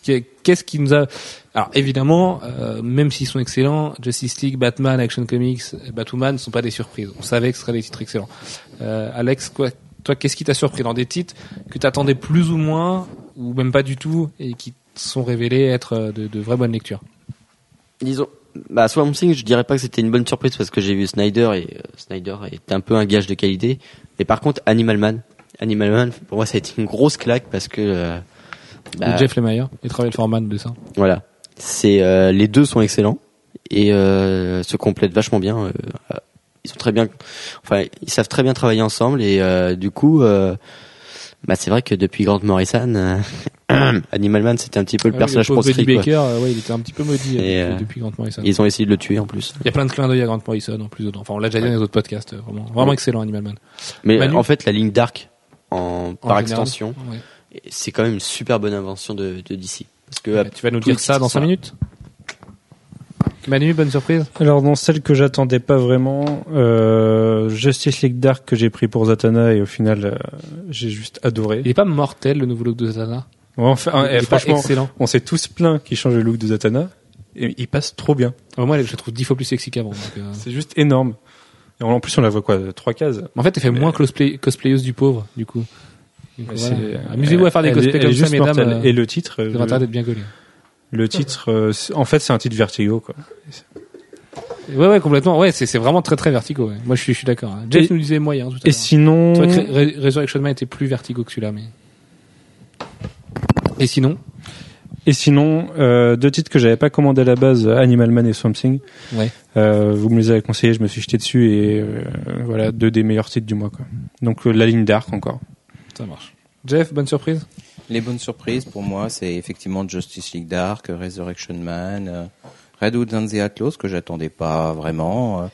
Qu'est- Qu'est-ce qui nous a Alors évidemment, euh, même s'ils sont excellents, Justice League, Batman, Action Comics, Batwoman ne sont pas des surprises. On savait que ce seraient des titres excellents. Euh, Alex, quoi, toi, qu'est-ce qui t'a surpris dans des titres que tu attendais plus ou moins, ou même pas du tout, et qui sont révélés être euh, de, de vraies bonnes lectures? Disons, bah Swamp Thing, je dirais pas que c'était une bonne surprise parce que j'ai vu Snyder et euh, Snyder est un peu un gage de qualité. Mais par contre, Animal Man, Animal Man, pour moi, ça a été une grosse claque parce que euh, bah, Jeff Lemire, et travaille le forman de ça. voilà, c'est euh, les deux sont excellents et euh, se complètent vachement bien. ils sont très bien, enfin, ils savent très bien travailler ensemble et euh, du coup, euh, bah c'est vrai que depuis Grant Morrison, Animal Man, c'était un petit peu le Ah oui, personnage proscrit. Baker, euh, ouais, il était un petit peu maudit euh, Et, euh, depuis Grant Morrison. Ils ont essayé de le tuer en plus. Il y a plein de clins d'œil à Grant Morrison en plus dedans. Enfin, on l'a déjà dit dans les autres podcasts. euh, Vraiment, vraiment Ouais. excellent Animal Man. Mais Manu en fait, la ligne Dark, en, En par général. extension, Ouais. c'est quand même une super bonne invention de, de DC. Parce que Ouais, tu vas nous dire ça dans sont 5 là. minutes? Manu, bonne surprise Alors dans celle que j'attendais pas vraiment, euh, Justice League Dark que j'ai pris pour Zatanna et au final euh, j'ai juste adoré. Il est pas mortel le nouveau look de Zatanna? Enfin, eh, franchement, excellent. on s'est tous plaints qu'il change le look de Zatanna et il passe trop bien. Euh, Moi, je le trouve 10 fois plus sexy qu'avant. euh. C'est juste énorme. Et en plus on la voit quoi, trois cases? En fait, elle fait moins cosplay, cosplayeuse du pauvre, du coup. Voilà. Amusez-vous à faire des cosplays comme ça, mesdames. mortelle. euh, Et le titre, Vous avez d'être bien gaulé. le titre, euh, en fait c'est un titre Vertigo quoi. Ouais, ouais, complètement. Ouais, c'est vraiment très très vertigo. Ouais. Moi, je suis, je suis d'accord. hein. Jeff Et- nous disait moyen tout à Et sinon, Resurrection Man était plus vertigo que celui-là, mais. Et sinon et sinon euh, deux titres que j'avais pas commandé à la base, Animal Man et Swamp Thing. Ouais. Euh, vous me les avez conseillés, je me suis jeté dessus et euh, voilà deux des meilleurs titres du mois quoi. Donc euh, la ligne Dark encore. Ça marche. Jeff, bonne surprise? Les bonnes surprises pour moi, c'est effectivement Justice League Dark, Resurrection Man, euh, Red Hood and the Outlaws que j'attendais pas vraiment.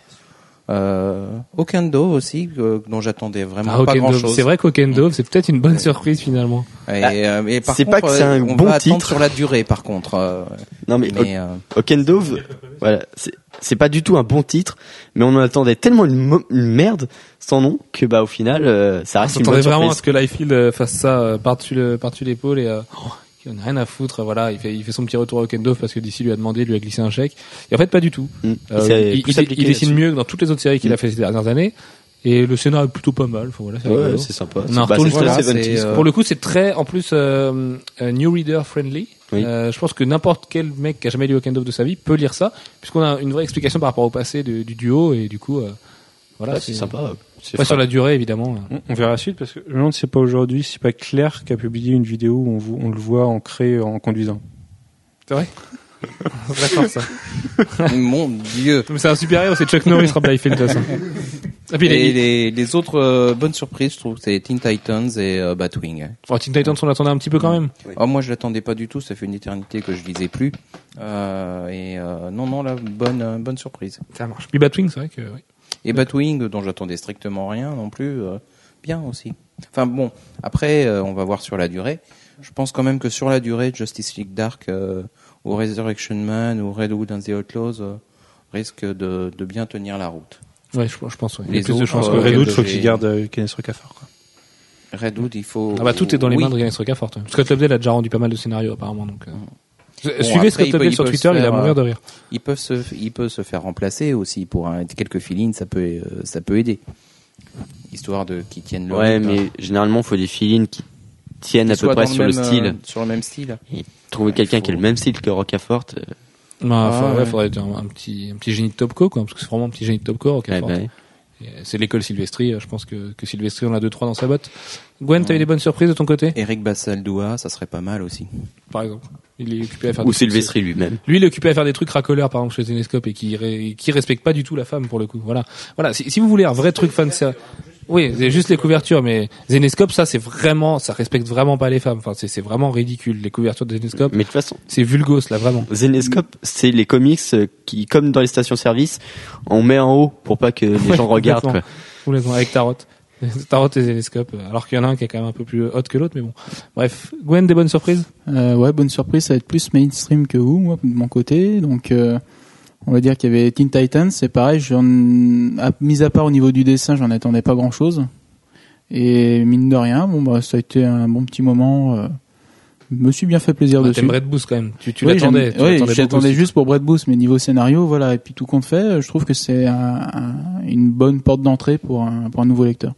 Euh, euh, Okendo aussi, euh, dont j'attendais vraiment Ah, pas grand chose. C'est vrai qu'Oken Dove, c'est peut-être une bonne surprise finalement. Et, Ah, euh, mais par c'est contre, pas que c'est euh, un on bon va attendre titre. sur la durée par contre. euh, Non mais, mais euh, Okendove, voilà, c'est c'est pas du tout un bon titre, mais on en attendait tellement une, mo- une merde sans nom que bah au final euh, ça On reste une s'attendait bonne vraiment à ce que Liefeld euh, fasse ça euh, par-dessus le- par-dessus l'épaule et il en a rien à foutre. Voilà, il fait, il fait son petit retour à Oken Dove parce que d'ici lui a demandé, lui a glissé un chèque. Et en fait, pas du tout. Mm. Euh, il, dessine mieux que dans toutes les autres séries qu'il a fait ces dernières années. Et le scénario est plutôt pas mal. Enfin, voilà, c'est Ouais, sympa. Bah, retour c'est du- très voilà, 70s, c'est, quoi. euh, Pour le coup, c'est très, en plus, euh, new reader friendly. Oui. Je pense que n'importe quel mec qui a jamais lu Oken Dove de sa vie peut lire ça, puisqu'on a une vraie explication par rapport au passé de- du duo et du coup, voilà, Ouais, c'est sympa. C'est Pas sur la durée évidemment. On, on verra la suite parce que je me demande si c'est pas aujourd'hui, si c'est pas Claire qui a publié une vidéo où on, vous- on le voit ancré en conduisant. C'est vrai. D'accord ça. mon Dieu. Mais c'est un super héros, c'est Chuck Norris Rob Liefeld de toute façon. Et puis Et les, les, les autres euh, bonnes surprises, je trouve, c'est Teen Titans et euh, Batwing. oh, Teen Titans on l'attendait un petit peu quand même. Oh, moi, je l'attendais pas du tout. Ça fait une éternité que je lisais plus. Euh, et euh, non, non, là, bonne, euh, bonne surprise. Ça marche. Puis Batwing c'est vrai que oui. Et Batwing, dont j'attendais strictement rien non plus, euh, bien aussi. Enfin bon, après, euh, on va voir sur la durée. Je pense quand même que sur la durée, Justice League Dark euh, ou Resurrection Man ou Redwood and the Outlaws euh, risque de, de bien tenir la route. Ouais, je, je pense ouais. Il y a Les plus de autres, chances euh, que Red Red Hood, Hood. faut qu'il garde Kenneth Rocafort. Quoi. Redwood, il faut. Ah bah tout est dans les Oui. mains de Glenn Rocafort. ouais. Scott Lobdell a déjà rendu pas mal de scénarios apparemment donc. euh. Bon, Suivez après, Scott il sur Twitter, il va mourir de euh, rire. Il peut se, il peut se faire remplacer aussi pour un, quelques fill ça peut, euh, ça peut aider. Histoire de qu'ils tiennent le Ouais, mais généralement, il faut des fill qui tiennent à peu près dans sur le même, style. euh, sur le même style. Trouver quelqu'un faut- qui a le même style que Rocafort. euh, Bah, Ah, faudrait, ouais. faudrait être un, un petit un petit génie de Topco quoi parce que c'est vraiment un petit génie de Topco ouais, Rocafort. bah, Et C'est l'école Sylvestri, euh, je pense que, que Sylvestri en a deux trois dans sa botte. Gwen, t'as eu des bonnes surprises de ton côté? Eric Bassaldoua, ça serait pas mal aussi. Par exemple. Il est occupé à faire Ou des lui-même. Lui, il est occupé à faire des trucs racoleurs, par exemple, chez Zenescope, et qui, respecte pas du tout la femme, pour le coup. Voilà. Voilà. Si, si vous voulez un vrai truc fan, ser- Oui, c'est juste les couvertures, mais Zenescope, ça, c'est vraiment, ça respecte vraiment pas les femmes. Enfin, c'est, c'est vraiment ridicule. Les couvertures de Zenescope, Mais de toute façon, c'est vulgos, là, vraiment. Zenescope, c'est les comics euh, qui, comme dans les stations-service, on met en haut pour pas que les Ouais, gens regardent. complètement. Quoi. Complètement, avec Tarot. Tarot et Zenescope, alors qu'il y en a un qui est quand même un peu plus hot que l'autre, mais bon. Bref. Gwen, des bonnes surprises? Euh, ouais, bonne surprise, ça va être plus mainstream que vous, moi, de mon côté. Donc, euh, on va dire qu'il y avait Teen Titans, c'est pareil, j'en, mis à part au niveau du dessin, j'en attendais pas grand chose. Et mine de rien, bon, bah, ça a été un bon petit moment, euh, je me suis bien fait plaisir Ah, dessus. Brett Boost quand même. Tu, tu Oui, l'attendais. Oui, j'attendais juste pour Brett Boost, mais niveau scénario, voilà, et puis tout compte fait, je trouve que c'est un- un- une bonne porte d'entrée pour un, pour un nouveau lecteur.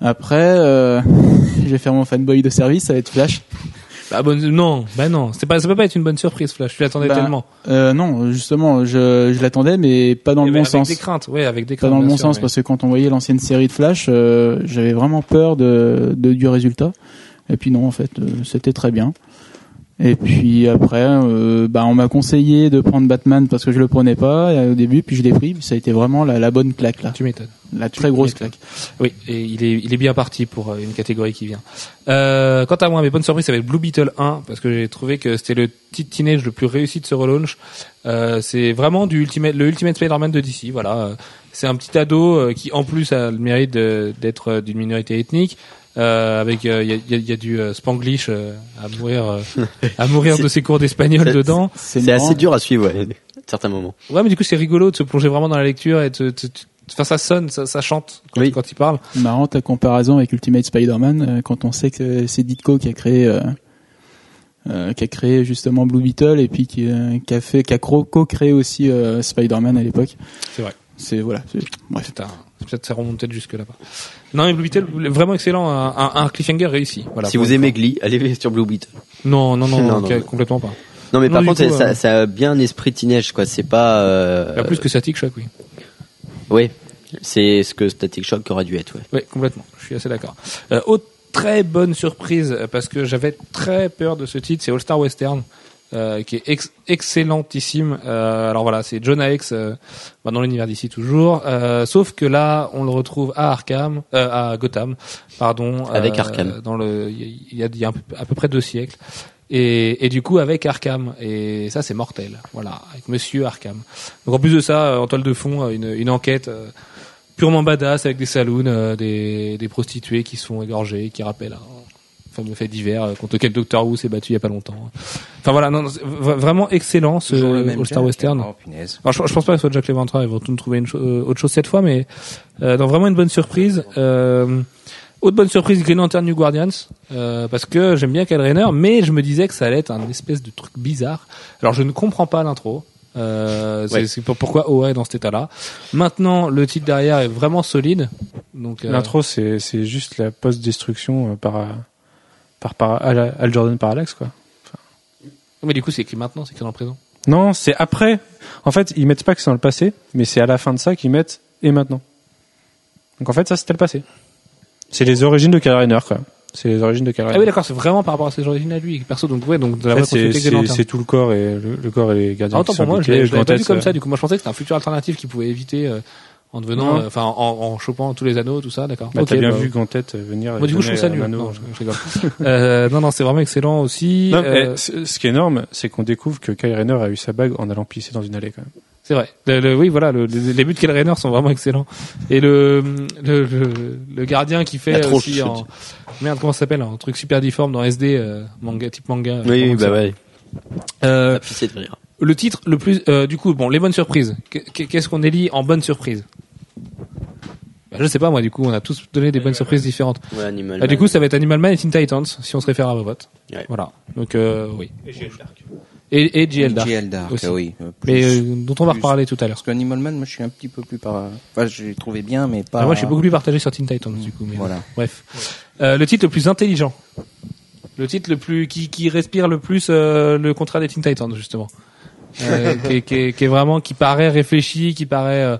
Après, euh, je vais faire mon fanboy de service, ça va être Flash. Bah, bonne, non, bah non. C'est pas, ça peut pas être une bonne surprise, Flash. Tu l'attendais Bah, tellement. Euh, non, justement, je, je l'attendais, mais pas dans le ben, bon avec sens. des craintes, ouais, avec des Pas craintes. dans le bon sûr, sens, mais- parce que quand on voyait l'ancienne série de Flash, euh, j'avais vraiment peur de, de du résultat. Et puis non, en fait, euh, c'était très bien. Et puis après, euh, bah, on m'a conseillé de prendre Batman parce que je le prenais pas euh, au début, puis je l'ai pris. puis Ça a été vraiment la, la bonne claque là, Tu m'étonnes. la très grosse claque. Oui, et il est, il est bien parti pour euh, une catégorie qui vient. Euh, quant à moi, mes bonnes surprises, ça va être Blue Beetle 1, parce que j'ai trouvé que c'était le petit teenage le plus réussi de ce relaunch. Euh, c'est vraiment du ultimate, le Ultimate Spider-Man de DC, voilà. Euh, C'est un petit ado euh, qui, en plus, a le mérite d'être d'une minorité ethnique. Euh, avec il y, a, y a- y a du euh, Spanglish euh, à mourir euh, à mourir de ses cours d'espagnol dedans C'est assez dur à suivre, ouais, à certains moments. ouais mais du coup c'est rigolo de se plonger vraiment dans la lecture et de, de- de- enfin ça sonne ça, ça chante quand, Oui. quand il parle Marrant ta comparaison avec Ultimate Spider-Man euh, quand on sait que c'est Ditko qui a créé euh, euh, qui a créé justement Blue Beetle et puis qui, euh, qui a fait qui a co-créé aussi euh, Spider-Man à l'époque. C'est vrai. C'est voilà. c'est- Bref. C'est un- Peut-être ça remonte peut-être jusque là-bas. Non, mais Blue Beetle, vraiment excellent, un, cliffhanger réussi. Voilà, si vous aimez. Glee, allez sur Blue Beetle. Non, non, non, Non, non, non, ok, non. complètement pas. Non, mais par contre, coup, ça, euh, ça a bien un esprit teenage, quoi. C'est pas. Euh... Il y a plus que Static Shock, oui. Oui, c'est ce que Static Shock aurait dû être, ouais. Oui, complètement. Je suis assez d'accord. Euh, autre très bonne surprise, parce que j'avais très peur de ce titre, c'est All Star Western. Euh, qui est ex- excellentissime. Euh, alors voilà, c'est Jonah Hex euh, bah, dans l'univers d'ici toujours. Euh, sauf que là, on le retrouve à Arkham, euh, à Gotham, pardon. Avec Arkham. Dans le, il y a, il y a peu- à peu près deux siècles. Et, et du coup avec Arkham et ça c'est mortel voilà avec Monsieur Arkham donc en plus de ça en toile de fond une, une enquête euh, purement badass avec des saloons, euh, des, des prostituées qui sont égorgées, qui rappellent un fameux fait divers euh, contre lequel Doctor Who s'est battu il y a pas longtemps. Enfin voilà, non, non, vraiment excellent ce All Star Jack. Western. Oh, punaise. Alors, je, je pense pas que ce soit Jack Leventra, ils vont tout nous trouver une cho- euh, autre chose cette fois, mais euh, donc vraiment une bonne surprise. Euh, autre bonne surprise, Green Lantern New Guardians, euh, parce que j'aime bien Kyle Rayner, mais je me disais que ça allait être un espèce de truc bizarre. Alors je ne comprends pas l'intro. Euh, c'est Ouais. c'est pour- pourquoi OA est dans cet état-là. Maintenant, le titre derrière est vraiment solide. Donc euh, L'intro, c'est c'est juste la post-destruction euh, par, par, par Al, Al Jordan Parallax, quoi. mais du coup, c'est écrit maintenant, c'est écrit dans le présent. Non, c'est après. En fait, ils mettent pas que c'est dans le passé, mais c'est à la fin de ça qu'ils mettent et maintenant. Donc en fait, ça c'était le passé. C'est les origines de Kyle Rayner, quoi. C'est les origines de Kyle Ah oui, d'accord, c'est vraiment par rapport à ses origines à lui, perso. Donc ouais, donc de la En fait, c'est tout le corps et le, le corps et les gardiens. Ah, autant pour moi, je l'ai pas vu comme euh, ça. Du coup, moi, je pensais que c'était un futur alternatif qui pouvait éviter euh, en devenant, euh, enfin, en, en chopant tous les anneaux, tout ça, d'accord. Bah, Ok, t'as bien bah, vu Ganthet venir. Moi, du coup, je trouve ça nul. anneau. Non, je, je rigole. euh, non, non, c'est vraiment excellent aussi. Non, Euh, ce qui est énorme, c'est qu'on découvre que Kyle Rayner a eu sa bague en allant pisser dans une allée, quand même. c'est vrai. Le, le- oui, voilà, le, les, les buts de Kel Rayner sont vraiment excellents. Et le, le, le, le gardien qui fait aussi en, merde, comment ça s'appelle, un truc super difforme dans SD, euh, manga, type manga. Oui, bah ouais. Euh, de rire. le titre le plus, euh, du coup, bon, les bonnes surprises. Qu- Qu'est-ce qu'on élit en bonnes surprises? Bah, je sais pas, moi, du coup, on a tous donné des bonnes surprises différentes. Ouais, Animal Ah, du Man. coup, ça va être Animal Man et Teen Titans, si on se réfère à vos votes. Ouais. Voilà. Donc, euh, oui. Et, et JL Dark. JL Dark, aussi. oui. euh, plus- Mais euh, dont on va plus- reparler tout à l'heure. Parce que Animal Man, moi, je suis un petit peu plus par. Enfin, je l'ai trouvé bien, mais pas. Ah, moi, je suis beaucoup plus partagé sur Teen Titans, du coup. Mais Voilà. Bref. Euh, le titre le plus intelligent. Le titre le plus qui, qui respire le plus euh, le contraire des Teen Titans, justement. Euh, qui, est- qui, est- qui est vraiment qui paraît réfléchi, qui paraît euh,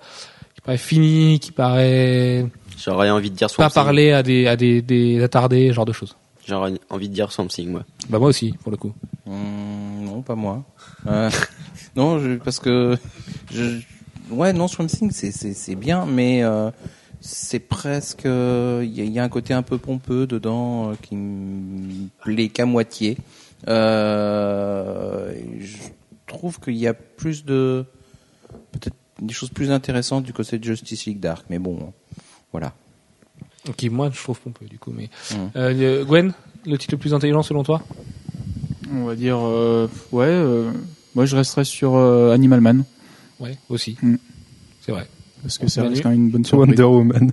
fini, qui paraît J'aurais envie de dire Swamp pas parler à des à des, des attardés, ce genre de choses. J'aurais envie de dire Swamp Thing, moi. Bah moi aussi, pour le coup. Hum, non, pas moi. Euh, non, je, parce que je, ouais, non, Swamp Thing, c'est c'est c'est bien, mais euh, c'est presque, il y, a- il y a un côté un peu pompeux dedans euh, qui me plaît qu'à moitié. Euh, je trouve qu'il y a plus de, peut-être des choses plus intéressantes du côté de Justice League Dark, mais bon, voilà. Qui moi je trouve pompeux du coup. Mais Mm. euh, Gwen, le titre le plus intelligent selon toi? On va dire, euh, ouais, euh, moi je resterais sur euh, Animal Man, Ouais, aussi. Mm. C'est vrai. parce que reste quand même une bonne surprise. Wonder Woman.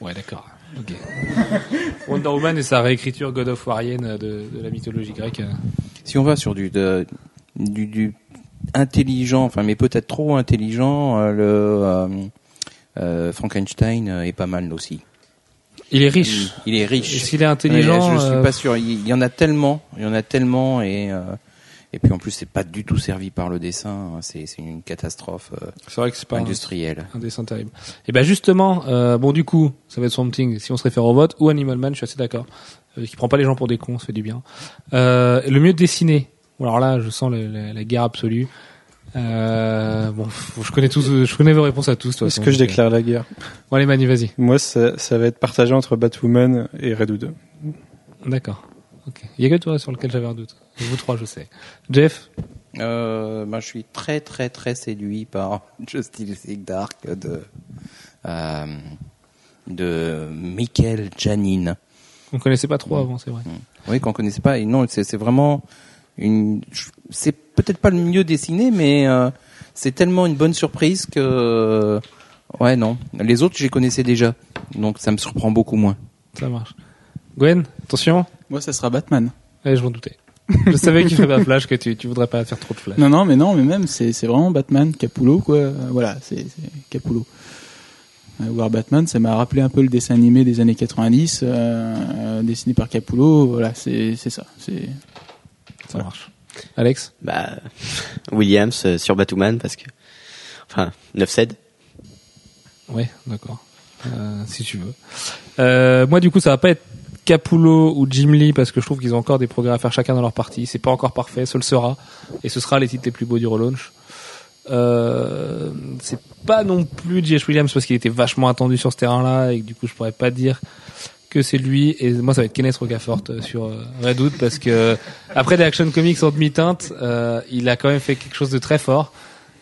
Ouais, d'accord. Wonder Woman et sa réécriture God of Warienne de, de la mythologie grecque. Si on va sur du, de- du, du intelligent, enfin mais peut-être trop intelligent, euh, le euh, euh, Frankenstein est pas mal aussi. Il est riche. Il est riche. Est-ce qu'il est intelligent Mais je suis pas sûr. Il il y en a tellement, il y en a tellement et et puis en plus c'est pas du tout servi par le dessin. hein. C'est c'est une catastrophe euh, C'est vrai que c'est pas un, industrielle. un dessin terrible. Et ben justement, euh, bon du coup, ça va être Swamp Thing si on se réfère au vote ou Animal Man, je suis assez d'accord. Euh, qui prend pas les gens pour des cons, ça fait du bien. Le mieux dessiné. Alors là, je sens le- la, la guerre absolue. Euh, bon, je connais tous, je connais vos réponses à tous. Est-ce façon, que je donc, déclare la guerre? Euh, Bon allez Manu, vas-y. Moi, ça, ça va être partagé entre Batwoman et Red Hood. D'accord. Ok. Il y a que toi sur lequel j'avais un doute. Vous trois, je sais. Jeff? Euh, ben, je suis très très très séduit par Justice League Dark de euh, de Michael Janin. On connaissait pas trop avant, c'est vrai. Oui, qu'on connaissait pas. Et non, c'est c'est vraiment une. C'est peut-être pas le mieux dessiné, mais euh, c'est tellement une bonne surprise que. Ouais, non. Les autres, je les connaissais déjà, donc ça me surprend beaucoup moins. Ça marche. Gwen, attention. Moi, ça sera Batman. Ouais, je m'en doutais. Je savais qu'il ferait pas flash, que tu, tu voudrais pas faire trop de flash. Non, non, mais non, mais même, c'est, c'est vraiment Batman, Capullo, quoi. Euh, Voilà, c'est, c'est Capullo. Euh, War Batman, ça m'a rappelé un peu le dessin animé des années 90, euh, euh, dessiné par Capullo. Voilà, c'est, c'est ça. C'est, Ça marche. Alex Bah, Williams euh, sur Batwoman parce que, enfin, 9 cède. Ouais, d'accord. Euh, si tu veux. Euh, moi, du coup, ça va pas être Capullo ou Jim Lee parce que je trouve qu'ils ont encore des progrès à faire chacun dans leur partie. C'est pas encore parfait, ce le sera. Et ce sera les titres les plus beaux du relaunch. Euh, c'est pas non plus J.H. Williams parce qu'il était vachement attendu sur ce terrain-là et que du coup je pourrais pas dire que c'est lui et moi ça va être Kenneth Rocafort euh, sur euh, Red Hood parce que après des action comics en demi-teinte euh, il a quand même fait quelque chose de très fort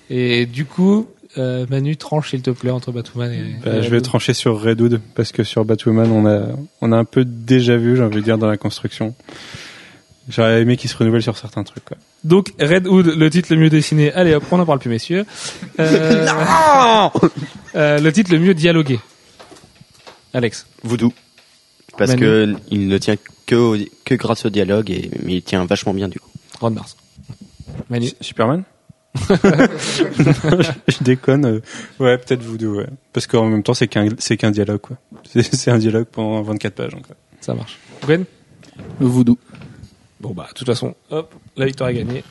et du coup euh, Manu tranche s'il te plaît entre Batwoman et, Bah, Red je vais trancher sur Red Hood parce que sur Batwoman, on a, on a un peu déjà vu, j'ai envie de dire, dans la construction. J'aurais aimé qu'il se renouvelle sur certains trucs. Quoi. Donc Red Hood, le titre le mieux dessiné. Allez hop, on n'en parle plus messieurs. Euh, euh, le titre le mieux dialogué. Alex. Voodoo. Parce Manu. que il ne tient que, au- que grâce au dialogue, et, mais il tient vachement bien du coup. Ron Mars. Manu. Superman je, je déconne. euh, ouais, peut-être Voodoo, ouais. Parce qu'en même temps, c'est qu'un, c'est qu'un dialogue, quoi. C'est, c'est un dialogue pendant 24 pages, donc. Ça marche. Gwen. le voodoo. Bon bah de toute façon, hop, la victoire est gagnée.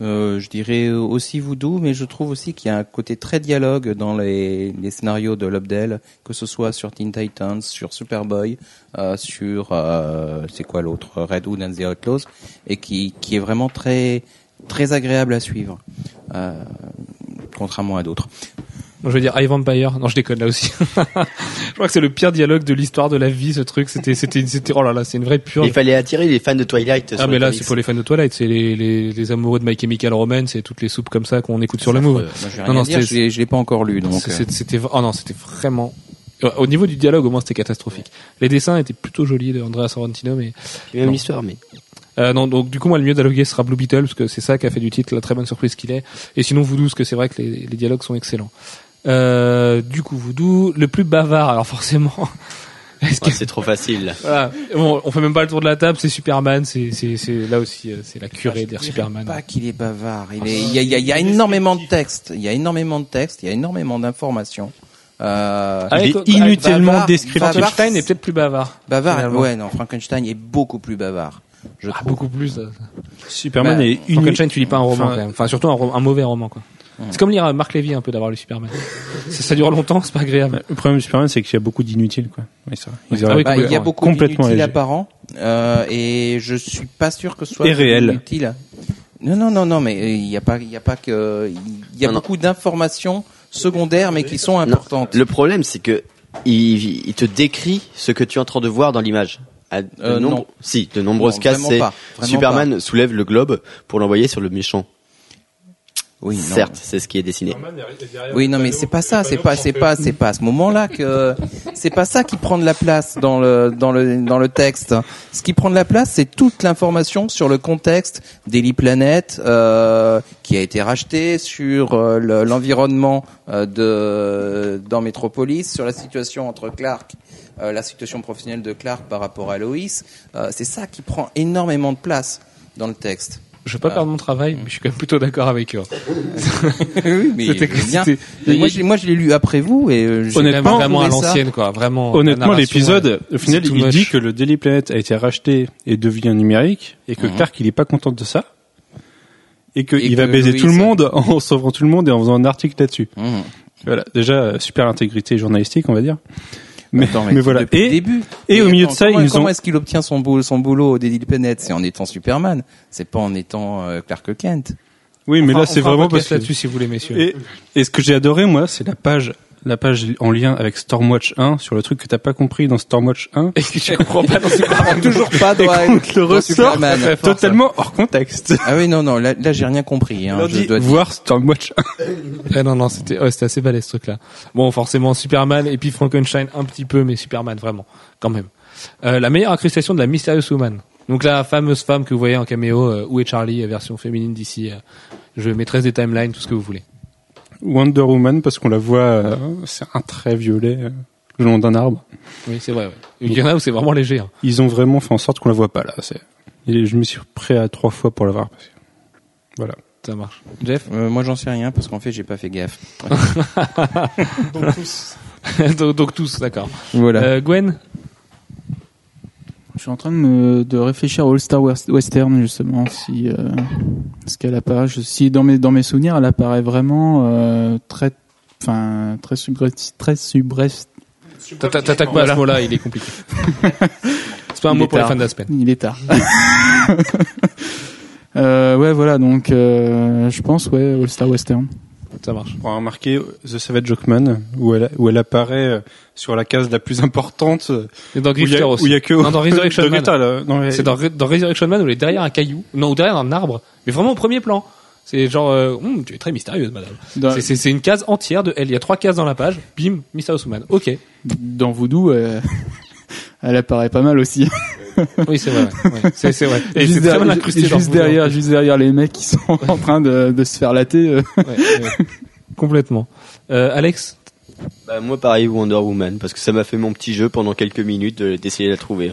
Euh, je dirais aussi Voodoo, mais je trouve aussi qu'il y a un côté très dialogue dans les, les scénarios de Lobdell, que ce soit sur Teen Titans, sur Superboy, euh, sur euh, c'est quoi l'autre Red Hood and the Outlaws, et qui, qui est vraiment très très agréable à suivre, euh, contrairement à d'autres. Bon, je vais dire I Vampire. Non, je déconne là aussi. je crois que c'est le pire dialogue de l'histoire de la vie, ce truc. C'était, c'était, c'était, oh là là, c'est une vraie purge. Il fallait attirer les fans de Twilight. Ah sur mais là c'est pour les fans de Twilight, c'est les, les, les amoureux de My Chemical Romance et toutes les soupes comme ça qu'on écoute sur le move. Non, non, je l'ai- pas encore lu, donc. C'est- euh, c'est- C'était oh non, c'était vraiment euh, au niveau du dialogue au moins c'était catastrophique. Les dessins étaient plutôt jolis de Andrea Sorrentino mais même l'histoire, mais euh, non donc du coup moi le mieux dialogué sera Blue Beetle parce que c'est ça qui a fait du titre la très bonne surprise qu'il est et sinon Voodoo parce que c'est vrai que les, les dialogues sont excellents. Euh, du coup Voodoo le plus bavard alors forcément est-ce que ouais, c'est trop facile. voilà, bon, on fait même pas le tour de la table, c'est Superman, c'est c'est c'est là aussi euh, c'est la curée d'Air dirais Superman. Pas qu'il est bavard. Il, est, il, y a, il y a- il y a énormément de textes. Il y a énormément de textes. Il y a énormément d'informations. Euh, Ah, Il est inutilement bavard, descriptif. bavard, Frankenstein est peut-être plus bavard. bavard. finalement. Ouais, non. Frankenstein est beaucoup plus bavard. Je Ah, trouve. beaucoup plus. euh. Superman Bah, est Frankenstein, tu lis pas un roman Enfin, quand même. Enfin, surtout un, un mauvais roman, quoi. C'est comme lire euh, Marc Lévy un peu d'avoir lu Superman. ça, ça dure longtemps, c'est pas agréable. Le problème de Superman, c'est qu'il y a beaucoup d'inutiles, quoi. Oui, ça. Ils Ah oui, Bah, il y a beaucoup d'inutiles apparents euh, et je suis pas sûr que ce soit Et réel. utile. Non, non, non, non, mais euh, il y a pas, il y a pas que, il y a Non, beaucoup d'informations secondaires mais qui sont Non, importantes. le problème, c'est que il, il te décrit ce que tu es en train de voir dans l'image. De Euh, nombre- non. Si, de nombreuses Non, cas, vraiment c'est pas, Superman soulève le globe pour l'envoyer sur le méchant. Oui, non. Certes, c'est ce qui est dessiné. Oui, non, mais c'est pas ça, c'est pas, c'est pas, c'est pas à ce moment-là que, c'est pas ça qui prend de la place dans le, dans le, dans le texte. Ce qui prend de la place, c'est toute l'information sur le contexte Daily Planet, euh, qui a été racheté, sur euh, le- l'environnement euh, de, dans Metropolis, sur la situation entre Clark, euh, la situation professionnelle de Clark par rapport à Lois. Euh, c'est ça qui prend énormément de place dans le texte. Je vais pas Ah. perdre mon travail, mais je suis quand même plutôt d'accord avec eux. oui, mais C'était- je veux bien. c'était- Mais moi, je, l'ai- moi, je l'ai lu après vous et euh, j'ai Honnêtement, vraiment à l'ancienne, quoi. Vraiment. Honnêtement, l'épisode, au final, il much. dit que le Daily Planet a été racheté et devient numérique, et que Mhm. Clark, il est pas content de ça, et qu'il va baiser tout le monde en sauvant tout le monde et en faisant un article là-dessus. Mhm. Voilà, déjà euh, super intégrité journalistique, on va dire. Mais, Attends, mais voilà. Depuis le Et, début. et au milieu de ça, comment, ils nous comment ont- est-ce qu'il obtient son boulot, son boulot au Daily Planet? C'est en étant Superman. C'est pas en étant euh, Clark Kent. oui, mais là, c'est vraiment parce que. là-dessus si vous voulez, messieurs. Et, et ce que j'ai adoré, moi, c'est la page, la page en lien avec Stormwatch 1 sur le truc que t'as pas compris dans Stormwatch 1. Et que tu comprends pas dans Superman. Toujours pas Et te le dans ressort ça. totalement hors contexte. Ah oui, non, non, là, là j'ai rien compris. Hein, je dois dire. voir Stormwatch 1. Eh non, non, c'était, ouais, c'était assez balèze ce truc-là. Bon, forcément Superman et puis Frankenstein un petit peu, mais Superman vraiment, quand même. Euh, la meilleure incrustation de la Mysterious Woman. Donc la fameuse femme que vous voyez en caméo, euh, où est Charlie, version féminine d'ici. Euh, je maîtresse des timelines, tout ce que vous voulez. Wonder Woman parce qu'on la voit, euh, c'est un trait violet euh, le long d'un arbre. Oui, c'est vrai. Ouais. Il y en a où c'est vraiment léger. hein. Ils ont vraiment fait en sorte qu'on la voit pas là. C'est, et je me suis prêt à trois fois pour la voir. Parce que... Voilà. Ça marche. Jeff Euh, moi, j'en sais rien parce qu'en fait, j'ai pas fait gaffe. donc, donc tous, d'accord. Voilà. Euh, Gwen Je suis en train de, me, de réfléchir au All-Star West- Western, justement, si, euh, ce qu'elle apparaît. Je- Si dans mes, dans mes souvenirs, elle apparaît vraiment euh, très, enfin, très subrest, très subrest. T'atta- T'attaques pas à ce mot-là, il est compliqué. c'est pas un Il mot pour les tard. fans d'Aspen. Il est tard. euh, ouais, voilà, donc euh, je pense, ouais, All-Star Western. Ça marche. On a remarqué The Savage Jockman où elle, où elle apparaît euh, sur la case la plus importante. euh, Et dans Grifter aussi. où il y a que Non, dans Resurrection Man. C'est dans, dans Resurrection Man où elle est derrière un caillou, non, ou derrière un arbre, mais vraiment au premier plan. C'est genre, euh, Hum, tu es très mystérieuse, madame. Dans, C'est- C'est c'est une case entière de elle. Il y a trois cases dans la page. Bim, Mysterious Woman. Ok. dans Voodoo, euh, elle apparaît pas mal aussi. Oui, c'est vrai. ouais. C'est c'est vrai. Et juste c'est très derrière, mal incrusté dans juste derrière, juste les mecs qui sont en train de, de se faire latter. euh. Ouais, ouais. Complètement. Euh, Alex, Bah, moi, pareil, Wonder Woman, parce que ça m'a fait mon petit jeu pendant quelques minutes de- d'essayer de la trouver.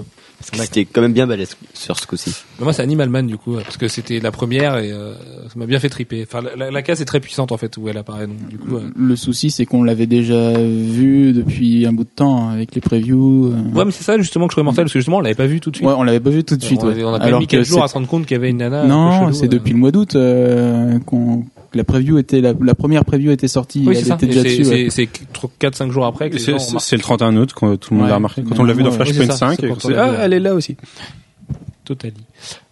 Parce que c'était quand même bien balèze sur ce coup-ci. moi c'est Animal Man du coup, parce que c'était la première et euh, ça m'a bien fait triper. Enfin, la, la- la case est très puissante en fait où elle apparaît. Donc du coup, euh, Le souci, c'est qu'on l'avait déjà vu depuis un bout de temps hein, avec les previews. euh. ouais, mais c'est ça justement que je trouvais mortel parce que justement on l'avait pas vu tout de suite. Ouais, on l'avait pas vu tout de suite. on, ouais. on a pas Alors mis quelques que jours à se rendre compte qu'il y avait une nana. Non, c'est euh. depuis le mois d'août euh, qu'on que la preview était la, la première preview était sortie. Oui, elle c'est ça. était Et déjà c'est- dessus. ouais. C'est 4-5 jours après C'est le 31 août quand tout le monde Ouais. l'a remarqué. Quand on l'a vu dans Flashpoint oui, c'est ça, 5, c'est et quand qu'on on s'est dit, l'a vu, ah, elle est là aussi. Totally.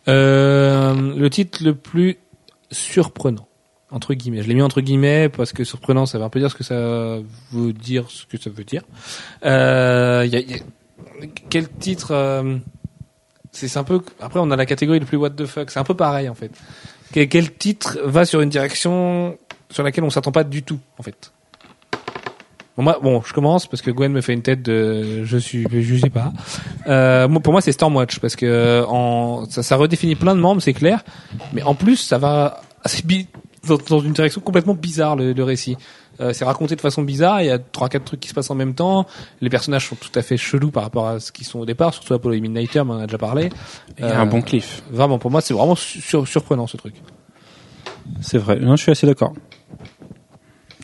Euh, le titre le plus surprenant, entre guillemets. Je l'ai mis entre guillemets parce que surprenant, ça veut un peu dire ce que ça veut dire, ce que ça veut dire. Euh, y quel titre euh, c'est un peu. Après, on a la catégorie le plus what the fuck. C'est un peu pareil en fait. Quel, quel titre va sur une direction sur laquelle on s'attend pas du tout en fait? Bon, moi, bon, je commence parce que Gwen me fait une tête de je suis, je sais pas. Euh, moi, pour moi, c'est Stormwatch parce que en, ça, ça redéfinit plein de membres, c'est clair. Mais en plus, ça va assez bi- dans, dans une direction complètement bizarre le, le récit. Euh, c'est raconté de façon bizarre. Il y a trois, quatre trucs qui se passent en même temps. Les personnages sont tout à fait chelous par rapport à ce qu'ils sont au départ, surtout Apollo et Midnighter, mais on en a déjà parlé. Il y a Euh, un bon cliff. Vraiment, pour moi, c'est vraiment sur- surprenant ce truc. C'est vrai. Non, je suis assez d'accord.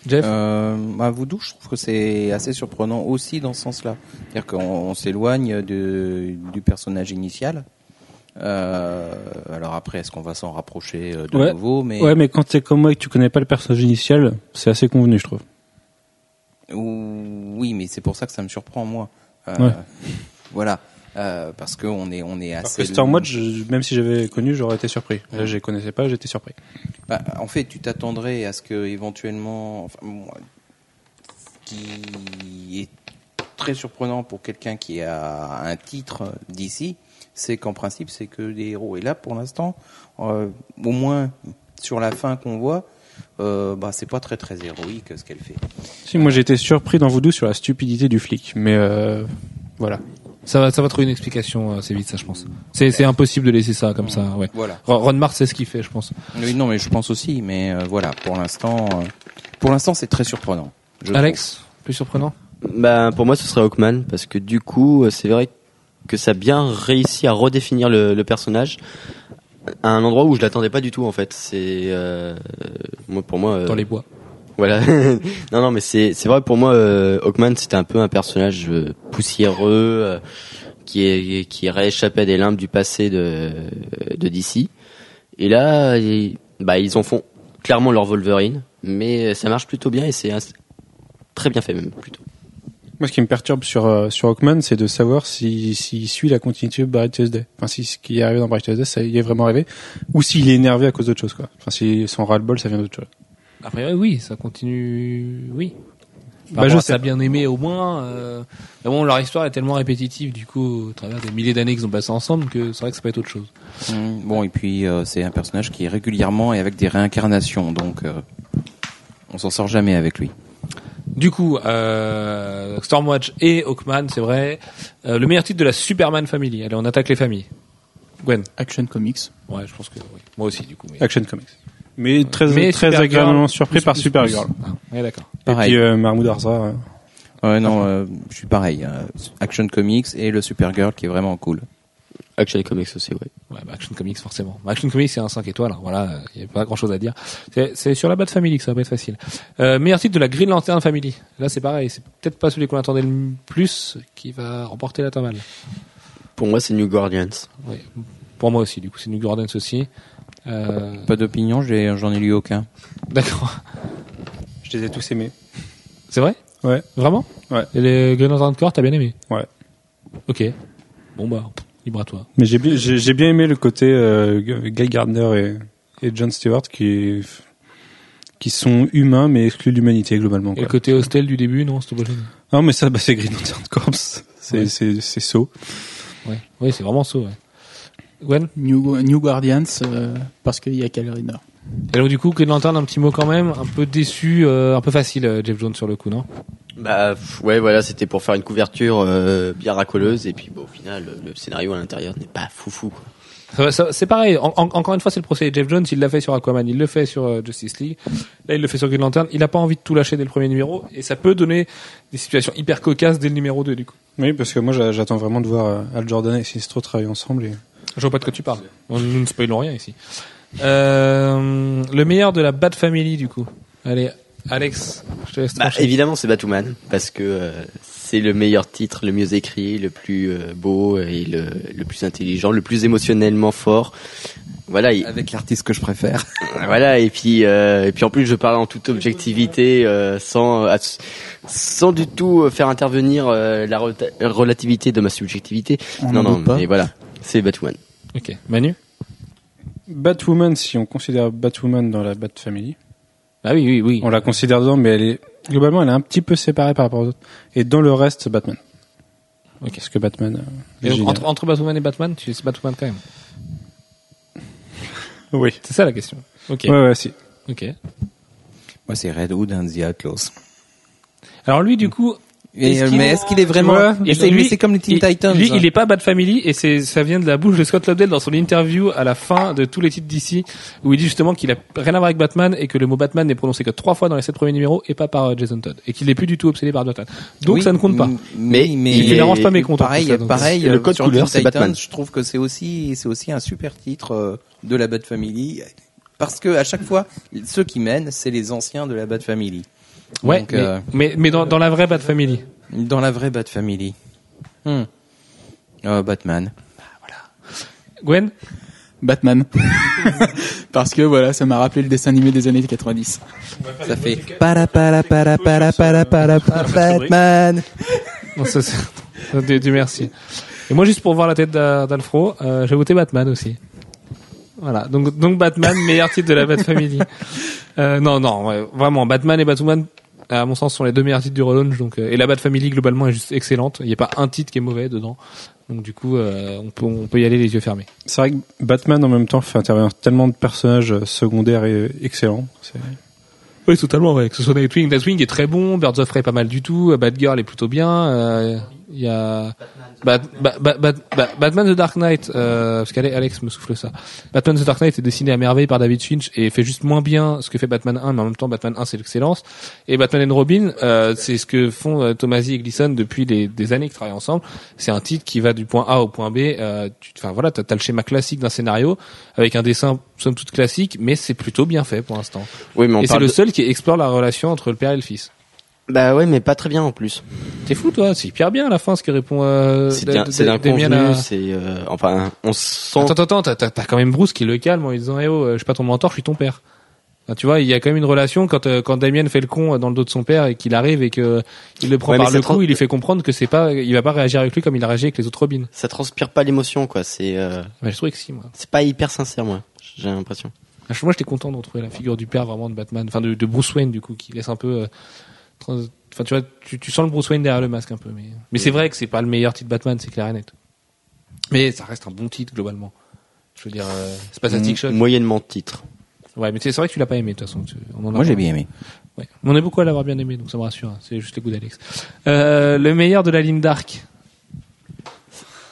Jeff, Euh, bah, Voodoo, je trouve que c'est assez surprenant aussi dans ce sens-là. C'est-à-dire qu'on on s'éloigne du personnage initial. Euh, alors après, est-ce qu'on va s'en rapprocher euh, de Ouais. nouveau Mais Ouais, mais quand t'es comme moi et que tu connais pas le personnage initial, c'est assez convenu, je trouve. Ou- oui, mais c'est pour ça que ça me surprend moi. Euh, Ouais. Voilà, Euh, parce que on est on est Parce assez. que Stormwatch, je- même si j'avais connu, j'aurais été surpris. Là, je les connaissais pas, j'étais surpris. Bah, en fait, tu t'attendrais à ce que éventuellement, enfin, moi, ce qui est très surprenant pour quelqu'un qui a un titre d'ici, c'est qu'en principe, c'est que des héros. Et là, pour l'instant, euh, au moins sur la fin qu'on voit, euh, bah, c'est pas très très héroïque ce qu'elle fait. Si, moi été surpris dans Voodoo sur la stupidité du flic, mais euh, voilà. Ça va, ça va trouver une explication euh, assez vite, ça, je pense. C'est, c'est impossible de laisser ça comme ça, ouais. Voilà. Ron Ron Mars, c'est ce qu'il fait, je pense. Oui, non, mais je pense aussi. Mais euh, voilà, pour l'instant, euh, pour l'instant, c'est très surprenant. je Alex, plus surprenant? Bah, pour moi, ce serait Hawkman, parce que du coup, euh, c'est vrai que ça a bien réussi à redéfinir le, le personnage à un endroit où je l'attendais pas du tout, en fait. C'est, euh, moi, pour moi, euh, dans les bois. Voilà. non, non, mais c'est c'est vrai pour moi, euh, Hawkman, c'était un peu un personnage euh, poussiéreux euh, qui est qui rééchappé à des limbes du passé de de DC. Et là, bah ils en font clairement leur Wolverine, mais ça marche plutôt bien et c'est très bien fait même plutôt. Moi, ce qui me perturbe sur euh, sur Hawkman, c'est de savoir si s'il suit la continuité de Bright Tuesday. Enfin, si ce qui est arrivé dans Bright Tuesday, ça y est vraiment arrivé, ou s'il est énervé à cause d'autre chose, quoi. Enfin, si son ras-le-bol, ça vient d'autre chose. Après, oui, ça continue, oui. Bah, Bah, je sais. ça bien aimé au moins. Euh... Mais bon, leur histoire est tellement répétitive, du coup, au travers des milliers d'années qu'ils ont passé ensemble, que c'est vrai que ça peut être autre chose. Mm, Bon, et puis euh, c'est un personnage qui est régulièrement et avec des réincarnations, donc euh, on s'en sort jamais avec lui. Du coup, euh, Stormwatch et Hawkman, c'est vrai. Euh, le meilleur titre de la Superman Family. Allez, on attaque les familles. Gwen. Action Comics. Ouais, je pense que oui. Moi aussi, du coup. mais- Action Comics. Mais très Mais très Supergirl, agréablement surpris plus, par plus, Supergirl. plus. Ah, ouais, d'accord. Et Pareil. puis euh, Mahmoud Arza. euh, Ouais, non, euh, je suis pareil. euh, Action Comics et le Supergirl qui est vraiment cool. Action Comics aussi, ouais. Ouais, bah, Action Comics, forcément. Bah, Action Comics, c'est un 5 étoiles. hein. Voilà, il n'y a pas grand chose à dire. C'est, c'est sur la Bat Family que ça va pas être facile. Euh, meilleur titre de la Green Lantern Family. Là, c'est pareil. C'est peut-être pas celui qu'on attendait le plus qui va remporter la tamale. Pour moi, c'est New Guardians. Ouais. Pour moi aussi, du coup, c'est New Gordons aussi. Euh, Pas d'opinion, j'ai- j'en ai lu aucun. d'accord. Je les ai tous aimés. C'est vrai? Ouais. Vraiment? Ouais. Et les Green Lantern Corps, t'as bien aimé? Ouais. Ok. Bon, bah, libre à toi. Mais j'ai bien aimé le côté euh, Guy Gardner et, et John Stewart qui qui sont humains mais exclus de l'humanité globalement. Et Quoi. le côté hostel du début, non? C'était pas. Non mais ça bah, c'est Green Lantern Corps. C'est Ouais. c'est c'est saut. Ouais. Oui, c'est vraiment ça, ouais. Gwen? New, New Guardians, euh, parce qu'il y a Kyle Rayner. Et donc du coup, Green Lantern, un petit mot quand même, un peu déçu, euh, un peu facile, euh, Jeff Jones sur le coup, non? Bah ouais, voilà, c'était pour faire une couverture euh, bien racoleuse et puis bon, au final, le, le scénario à l'intérieur n'est pas foufou. Quoi. C'est pareil, en- en- encore une fois, c'est le procès. Jeff Jones, il l'a fait sur Aquaman, il le fait sur euh, Justice League, là il le fait sur Green Lantern, il a pas envie de tout lâcher dès le premier numéro, et ça peut donner des situations hyper cocasses dès le numéro 2 du coup. Oui parce que moi j'a- j'attends vraiment de voir Al Jordan et Sinistro travailler ensemble. Et... Je vois pas de quoi tu parles. On- Nous ne spoilons rien ici. Euh, le meilleur de la Bad Family du coup. Allez, Alex, je te laisse Bah, évidemment, c'est Batwoman parce que euh, c'est le meilleur titre, le mieux écrit, le plus euh, beau et le, le plus intelligent, le plus émotionnellement fort. Voilà, il- Avec l'artiste que je préfère. voilà et puis euh, et puis en plus je parle en toute objectivité euh, sans sans du tout faire intervenir euh, la relativité de ma subjectivité. On non non, mais voilà, c'est Batwoman. Ok, Manu? Batwoman si on considère Batwoman dans la Bat Family, Ah oui, oui, oui. on la considère dedans mais elle est globalement elle est un petit peu séparée par rapport aux autres. Et dans le reste c'est Batman. Ok. Parce que Batman. euh, Et donc, entre, entre Batwoman et Batman, tu c'est Batwoman quand même. Oui. C'est ça la question. Ok. Ouais ouais si. Ok. Moi, c'est Red Hood and the Outlaws. Alors lui, du coup, Et, Est-ce euh, mais est-ce qu'il est vraiment c'est lui- lui, c'est comme les Teen il- Titans. Lui, hein. il est pas Bad Family et c'est ça vient de la bouche de Scott Lobdell dans son interview à la fin de tous les titres d'ici où il dit justement qu'il a rien à voir avec Batman et que le mot Batman n'est prononcé que trois fois dans les sept premiers numéros et pas par euh, Jason Todd et qu'il est plus du tout obsédé par Batman. Donc Oui, ça ne compte pas. Mais mais il est- n'arrange pas mes comptes. en pareil, ça, pareil. Le euh, code sur couleur, c'est Batman. Je trouve que c'est aussi, c'est aussi un super titre euh, de la Bat Family. Parce que à chaque fois, ceux qui mènent, c'est les anciens de la Bat Family. Ouais, Donc, mais, euh, mais, mais dans, dans la vraie Bad Family. dans la vraie Bat Family. Hmm. Euh, Batman. Gwen Batman. Parce que voilà, ça m'a rappelé le dessin animé des années 90. Ça fait para para para para para para para Batman. Non, ça, Dieu, Dieu merci. Et moi, juste pour voir la tête d'A- d'Alfro, euh, j'ai voté Batman aussi. Voilà. Donc, donc Batman, meilleur titre de la Bat Family. Euh, non, non, ouais, vraiment, Batman et Batwoman, à mon sens, sont les deux meilleurs titres du relaunch. Donc, euh, et la Bat Family globalement est juste excellente. Il n'y a pas un titre qui est mauvais dedans. Donc du coup, euh, on peut on peut y aller les yeux fermés. C'est vrai que Batman en même temps fait intervenir tellement de personnages euh, secondaires et excellents. C'est- Oui, totalement. Ouais. Que ce soit Nightwing, Nightwing est très bon. Birds of Prey pas mal du tout. Batgirl est plutôt bien. euh, Il y a Bat- Bat- Bat- Bat- Bat- Batman the Dark Knight. Euh, parce qu'Alex me souffle ça. Batman the Dark Knight est dessiné à merveille par David Finch et fait juste moins bien ce que fait Batman 1, mais en même temps Batman 1 c'est l'excellence. Et Batman and Robin, euh, c'est ce que font euh, Tomasi et Gleason depuis des, des années qu'ils travaillent ensemble. C'est un titre qui va du point A au point B. Euh, Enfin voilà, t'as as le schéma classique d'un scénario avec un dessin somme toute classique, mais c'est plutôt bien fait pour l'instant. Oui, mais on Et c'est le de- seul qui explore la relation entre le père et le fils. Bah ouais, mais pas très bien en plus. T'es fou toi, c'est hyper bien à la fin ce qui répond euh, C'est bien, c'est à- c'est euh, enfin, on sent. Attends, attends, attends, t'as, t'as quand même Bruce qui le calme en lui disant Eh oh, euh, je suis pas ton mentor, je suis ton père. Enfin, tu vois, il y a quand même une relation quand euh, quand Damien fait le con dans le dos de son père et qu'il arrive et que il le prend Ouais, par le cou, il lui fait comprendre que c'est pas, il va pas réagir avec lui comme il a réagi avec les autres Robins. Ça transpire pas l'émotion, quoi. C'est, euh, Ouais, je trouvais que si moi. c'est pas hyper sincère, moi. J'ai l'impression. Ah, Moi, j'étais content de retrouver la figure du père vraiment de Batman, enfin de, de Bruce Wayne du coup, qui laisse un peu. euh, Enfin, tu vois, tu, tu sens le Bruce Wayne derrière le masque un peu, mais mais c'est vrai que c'est pas le meilleur titre Batman, c'est clair et net. Mais ça reste un bon titre globalement. Je veux dire, euh, c'est pas Static Shock. Moyennement de titre. Ouais, mais c'est vrai que tu l'as pas aimé de toute façon. tu- on en a Moi, j'ai bien aimé. Ouais. On est beaucoup à l'avoir bien aimé, donc ça me rassure. hein. C'est juste les goûts d'Alex. Euh, le meilleur de la ligne Dark.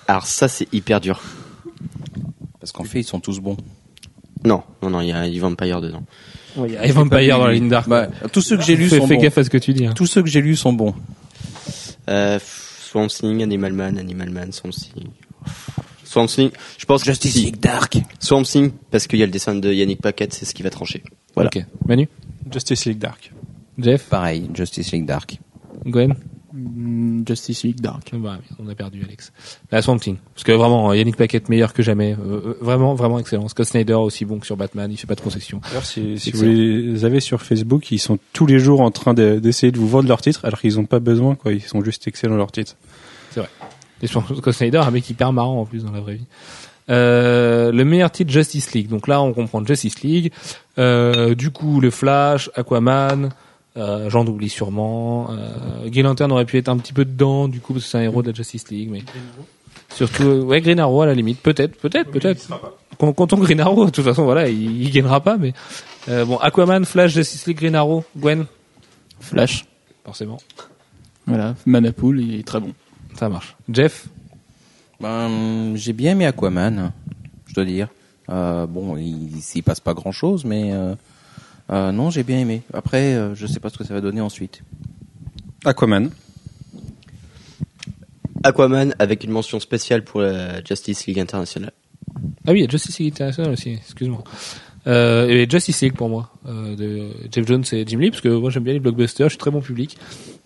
Alors ça, c'est hyper dur. Parce qu'en fait, ils sont tous bons. Non, non, non, il y a Vampire dedans. Il y a Vampire dans la ligne Dark. Bah, tous ceux que j'ai lus fais, sont fais bons. gaffe à ce que tu dis. hein. Tous ceux que j'ai lus sont bons. Euh, Swamp Thing, Animal Man, Animal Man, Swamp Thing. Swamp Thing, je pense que si. Dark. Swamp Thing, parce qu'il y a le dessin de Yannick Paquette, c'est ce qui va trancher. Voilà. Ok. Manu, Justice League Dark. Jeff, Pareil, Justice League Dark. Gwen. Mm, Justice League Dark. Bah, on a perdu Alex. La Swamp Thing. Parce que vraiment, Yannick Paquette meilleur que jamais. Euh, euh, vraiment, vraiment excellent. Scott Snyder aussi bon que sur Batman. Il fait pas de concessions. D'ailleurs, si, si C'est vous les avez sur Facebook, ils sont tous les jours en train de- d'essayer de vous vendre leurs titres, alors qu'ils n'ont pas besoin, quoi. Ils sont juste excellents leurs titres. Et je pense que Scott Snyder, un mec hyper marrant en plus dans la vraie vie. Euh, le meilleur titre Justice League. Donc là, on comprend Justice League. Euh, du coup, le Flash, Aquaman, euh, j'en oublie sûrement. Euh, Green Lantern aurait pu être un petit peu dedans, du coup, parce que c'est un héros de la Justice League. Mais surtout, euh, ouais, Green Arrow à la limite, peut-être, peut-être, peut-être. Quand, on Green Arrow, de toute façon, voilà, il, il gagnera pas. Mais euh, bon, Aquaman, Flash, Justice League, Green Arrow, Gwen, Flash. forcément, Voilà. Manapool, il est très bon. ça marche. Jeff, Ben, j'ai bien aimé Aquaman, je dois dire. Euh, bon, il s'y passe pas grand chose, mais euh, euh, non, j'ai bien aimé. Après, euh, je sais pas ce que ça va donner ensuite. Aquaman. Aquaman avec une mention spéciale pour la Justice League International. Ah oui, il y a Justice League International aussi, excuse-moi. Euh, et Justice League pour moi, euh, de Jeff Jones et Jim Lee, parce que moi j'aime bien les blockbusters, je suis très bon public.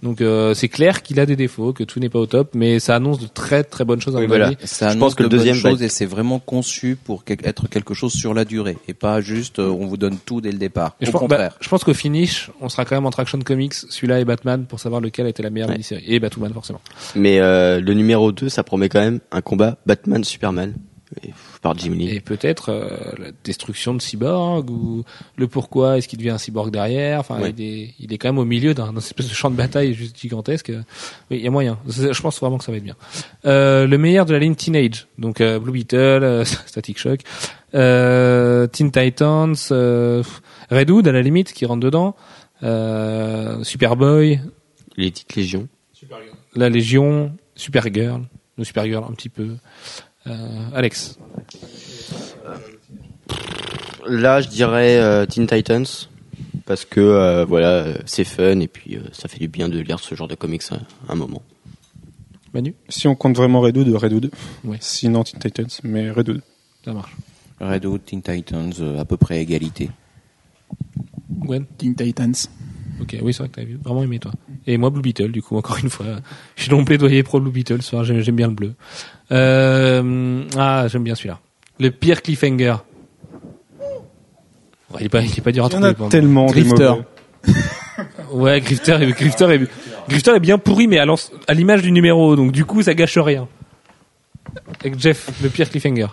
Donc euh, c'est clair qu'il a des défauts, que tout n'est pas au top, mais ça annonce de très très bonnes choses à Oui, mon voilà. avis. Ça Je pense que le deuxième être- et c'est vraiment conçu pour quel- être quelque chose sur la durée et pas juste euh, on vous donne tout dès le départ. Et je Au pense, contraire. bah, je pense qu'au finish, on sera quand même entre Action Comics, celui-là et Batman, pour savoir lequel a été la meilleure Ouais. mini-série. Et Batman forcément. Mais euh, le numéro 2, ça promet quand même un combat Batman-Superman et- par Jim Lee. Et peut-être euh, la destruction de Cyborg, ou le pourquoi est-ce qu'il devient un cyborg derrière. Enfin, Ouais. il, est, il est quand même au milieu d'un espèce de champ de bataille juste gigantesque. Oui, il y a moyen. Je pense vraiment que ça va être bien. Euh, le meilleur de la ligne Teenage, donc euh, Blue Beetle, euh, Static Shock, euh, Teen Titans, euh, Red Hood à la limite qui rentre dedans, euh, Superboy, Les titres Légion. la Légion, Supergirl, le Supergirl un petit peu. Euh, Alex. Là, je dirais euh, Teen Titans parce que euh, voilà, c'est fun et puis euh, ça fait du bien de lire ce genre de comics à, à un moment. Manu? Si on compte vraiment Red Hood, Red Hood. Ouais. Sinon Teen Titans, mais Red Hood. Ça marche. Red Hood, Teen Titans, euh, à peu près à égalité. Gwen? Teen Titans. Ok, oui, c'est vrai que t'as vraiment aimé, toi. Et moi, Blue Beetle, du coup, encore une fois. Je suis donc plaidoyer pro Blue Beetle ce soir, j'aime bien le bleu. Euh, ah, j'aime bien celui-là. Le pire cliffhanger. Ouais, il est pas, il est pas dur à Il y en trouver. a pour- tellement Grifter. Ouais, Grifter, est- Grifter, est, Grifter est bien pourri, mais à l'image du numéro, donc du coup, ça gâche rien. Avec Jeff, le pire cliffhanger.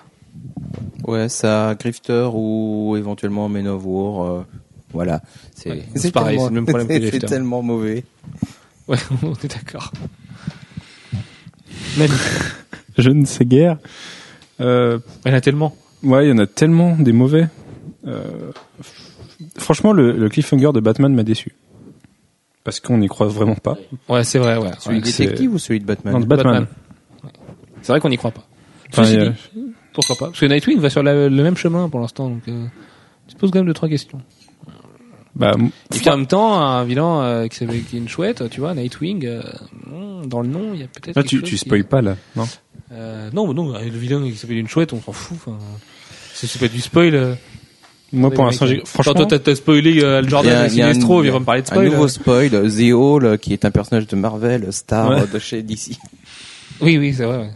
Ouais, ça, Grifter ou éventuellement Men of War. euh, Voilà. C'est Ouais, pareil, c'est le même problème que les C'est tellement mauvais. Ouais, on est d'accord. Je ne sais guère. Euh, il y en a tellement. ouais, il y en a tellement des mauvais. Euh, franchement, le, le cliffhanger de Batman m'a déçu. Parce qu'on n'y croit vraiment pas. Ouais, c'est vrai, ouais. Celui ouais. de détective ou celui de Batman Non, de Batman. Batman. C'est vrai qu'on n'y croit pas. Enfin, dit, pourquoi pas? Parce que Nightwing va sur la- le même chemin pour l'instant, donc euh, tu te poses quand même deux trois questions. Bah, Et puis en même temps, un vilain euh, qui, s'appelle- est une chouette, tu vois, Nightwing, euh, hmm, dans le nom, il y a peut-être. tu, tu qui- spoil pas là, non Euh, non, non, le vilain qui s'appelle une chouette, on s'en fout. enfin, C'est pas du spoil. euh. Moi, pour l'instant, j'ai franchement. Toi, t'as- spoilé euh, Al Il Jordan et il y a un- Sinestro, il il va me parler de Un spoil. nouveau euh. spoil, euh, The Hall, qui est un personnage de Marvel, star Ouais. de chez DC. Oui, oui, c'est vrai. ouais.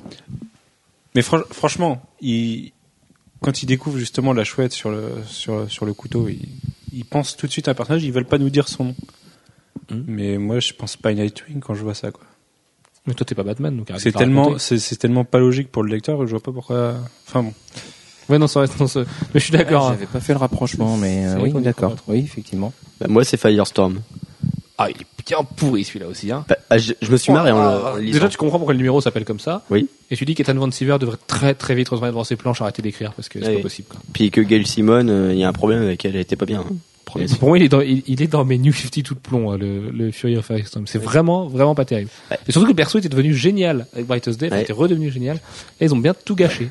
Mais fran- franchement, il, quand ils découvrent justement la chouette sur le, sur, sur le couteau, ils, ils pensent tout de suite à un personnage, ils veulent pas nous dire son nom. Mhm. Mais moi, je pense pas à Nightwing quand je vois ça, quoi. Mais toi, t'es pas Batman, donc arrête C'est tellement, c'est tellement pas logique pour le lecteur, je vois pas pourquoi. Enfin bon. Ouais, non, ça reste dans ce. Mais je suis d'accord. hein. J'avais pas fait le rapprochement, mais euh, oui, d'accord. Oui, effectivement. Bah, moi, c'est Firestorm. Ah, il est bien pourri celui-là aussi. Hein. Bah, ah, je, je me suis marré en, en lisant. Déjà, tu comprends pourquoi le numéro s'appelle comme ça. Oui. Et tu dis qu'Ethan Van Siever devrait très très vite retourner devant ses planches, arrêter d'écrire parce que c'est pas possible. Quoi. Puis que Gail Simone, euh, il y a un problème avec elle, elle était pas bien. hein. Pour moi, il est dans, il, il est dans mes New 50 tout de plomb, hein, le, le Fury of Firestorm. C'est vraiment, vraiment pas terrible. Ouais. Et surtout que le perso était devenu génial avec Brightest Day, Ouais. il était redevenu génial. Et ils ont bien tout gâché.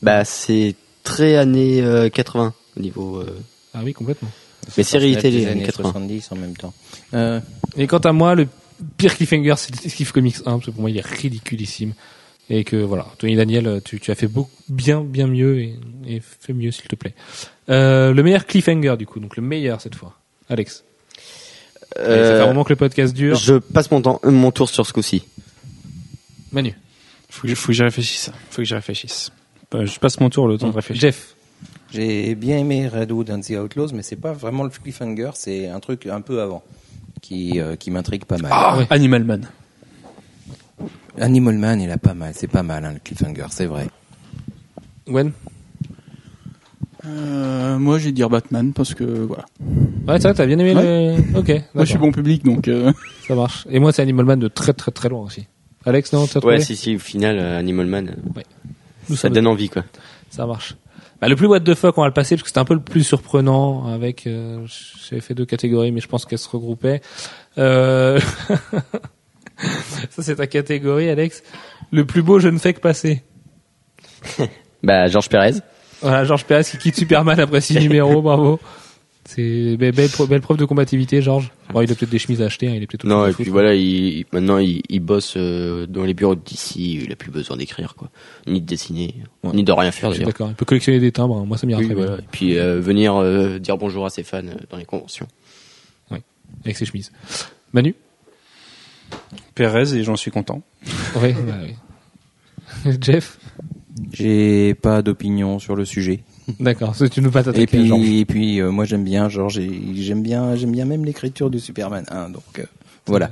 Bah, c'est très années euh, 80 au niveau. euh, Ah oui, complètement. Mais série télé, des années années 80. 70 en même temps. Euh, Et quant à moi, le pire cliffhanger, c'est Detective Comics 1, parce que pour moi, il est ridiculissime. Et que voilà, Tony Daniel, tu, tu as fait beaucoup, bien, bien mieux et, et fais mieux s'il te plaît. Euh, le meilleur cliffhanger du coup, donc le meilleur cette fois. Alex. Allez, ça fait un euh, moment que le podcast dure. je passe mon temps, euh, mon tour sur ce coup-ci. Manu. Faut que, faut que j'y réfléchisse. Faut que j'y réfléchisse. Je passe mon tour le temps de réfléchir. Jeff. J'ai bien aimé Redwood and the Outlaws, mais c'est pas vraiment le cliffhanger, c'est un truc un peu avant qui euh, qui m'intrigue pas mal. Ah, ouais. Animal Man. Animal Man, il a pas mal, c'est pas mal hein, le cliffhanger, c'est vrai. Gwen? Euh, moi, je vais dire Batman parce que voilà. Ouais, ça, t'as bien aimé le. Ok. Moi, je suis bon public, donc. euh, Ça marche. Et moi, c'est Animal Man de très très très loin aussi. Alex, non, t'as trouvé? Ouais, si, si, au final, euh, Animal Man, Nous ça donne envie, quoi. Ça marche. Bah, le plus what the fuck, on va le passer parce que c'était un peu le plus surprenant avec. Euh, J'avais fait deux catégories, mais je pense qu'elles se regroupaient. Euh... Ça, c'est ta catégorie, Alex. Le plus beau, je ne fais que passer. Bah, Georges Pérez. Voilà, Georges Pérez qui quitte Superman après six numéros, bravo. C'est be- belle, belle preuve de combativité, Georges. Bon, il a peut-être des chemises à acheter, hein, il est peut-être. Non, et foot, puis voilà, il, il- maintenant, il, il bosse euh, dans les bureaux d'ici, il a plus besoin d'écrire, quoi. Ni de dessiner, Ouais. ni de rien faire, Je suis d'ailleurs. d'accord. Il peut collectionner des timbres. hein. Moi, ça m'ira Oui, très voilà. bien Et puis euh, venir euh, dire bonjour à ses fans euh, dans les conventions. avec ses chemises. Manu? Pérez et j'en suis content. Oui. bah, oui. Jeff? J'ai pas d'opinion sur le sujet. D'accord. Tu nous pas Et puis, Georges. et puis euh, moi j'aime bien Georges, et j'aime bien, j'aime bien même l'écriture du Superman 1, donc euh, voilà.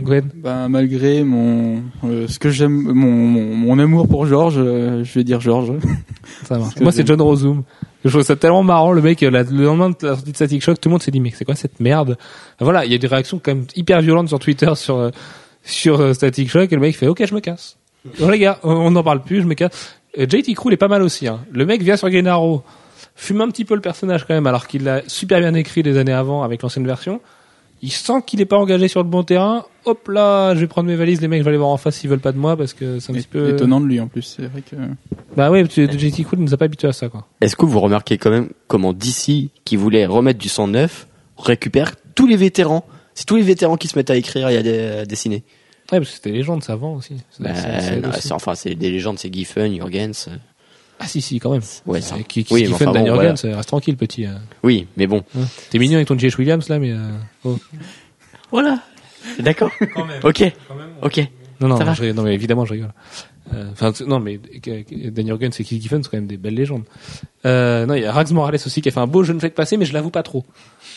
Gwen. ben, malgré mon euh, ce que j'aime, mon, mon, mon amour pour Georges, euh, je vais dire Georges. Ça marche. Moi, c'est. John Rozoom. Je trouve ça tellement marrant, le mec, la- le lendemain de la sortie de Static Shock, tout le monde s'est dit, mais c'est quoi cette merde? Voilà, il y a des réactions quand même hyper violentes sur Twitter sur, euh, sur euh, Static Shock, et le mec fait, ok, je me casse. Oh les gars, on n'en parle plus, je me casse. JT Crew, il est pas mal aussi, hein. Le mec vient sur Green Arrow, fume un petit peu le personnage quand même, alors qu'il l'a super bien écrit les années avant avec l'ancienne version. Il sent qu'il est pas engagé sur le bon terrain. Hop là, je vais prendre mes valises, les mecs, je vais aller voir en face s'ils veulent pas de moi parce que c'est un petit peu... Étonnant de lui en plus, c'est vrai que. Bah parce que JT Crew nous a pas habitués à ça, quoi. Est-ce que vous remarquez quand même comment DC, qui voulait remettre du sang neuf, récupère tous les vétérans? C'est tous les vétérans qui se mettent à écrire et à, dé- à dessiner. Ouais, parce que c'était légende, ça vend aussi. C'est- Bah, non, aussi. enfin, c'est des légendes, c'est Giffen, Jurgens. Ah si, si, quand même. Ouais, ça. Qui, qui, Oui, qui mais fait enfin Dan bon, Jurgens, euh, reste tranquille, petit. euh. Oui, mais bon. T'es mignon avec ton J.H. Williams, là, mais... euh, oh. Voilà. D'accord. Ok. Ok. Non, non, Ça va je rigole. non, mais évidemment, je rigole. Euh, Enfin, non, mais euh, Dan Jurgens et Keith Giffen sont quand même des belles légendes. Euh, non, il y a Rags Morales aussi qui a fait un beau Je ne fais que passer, mais je l'avoue pas trop.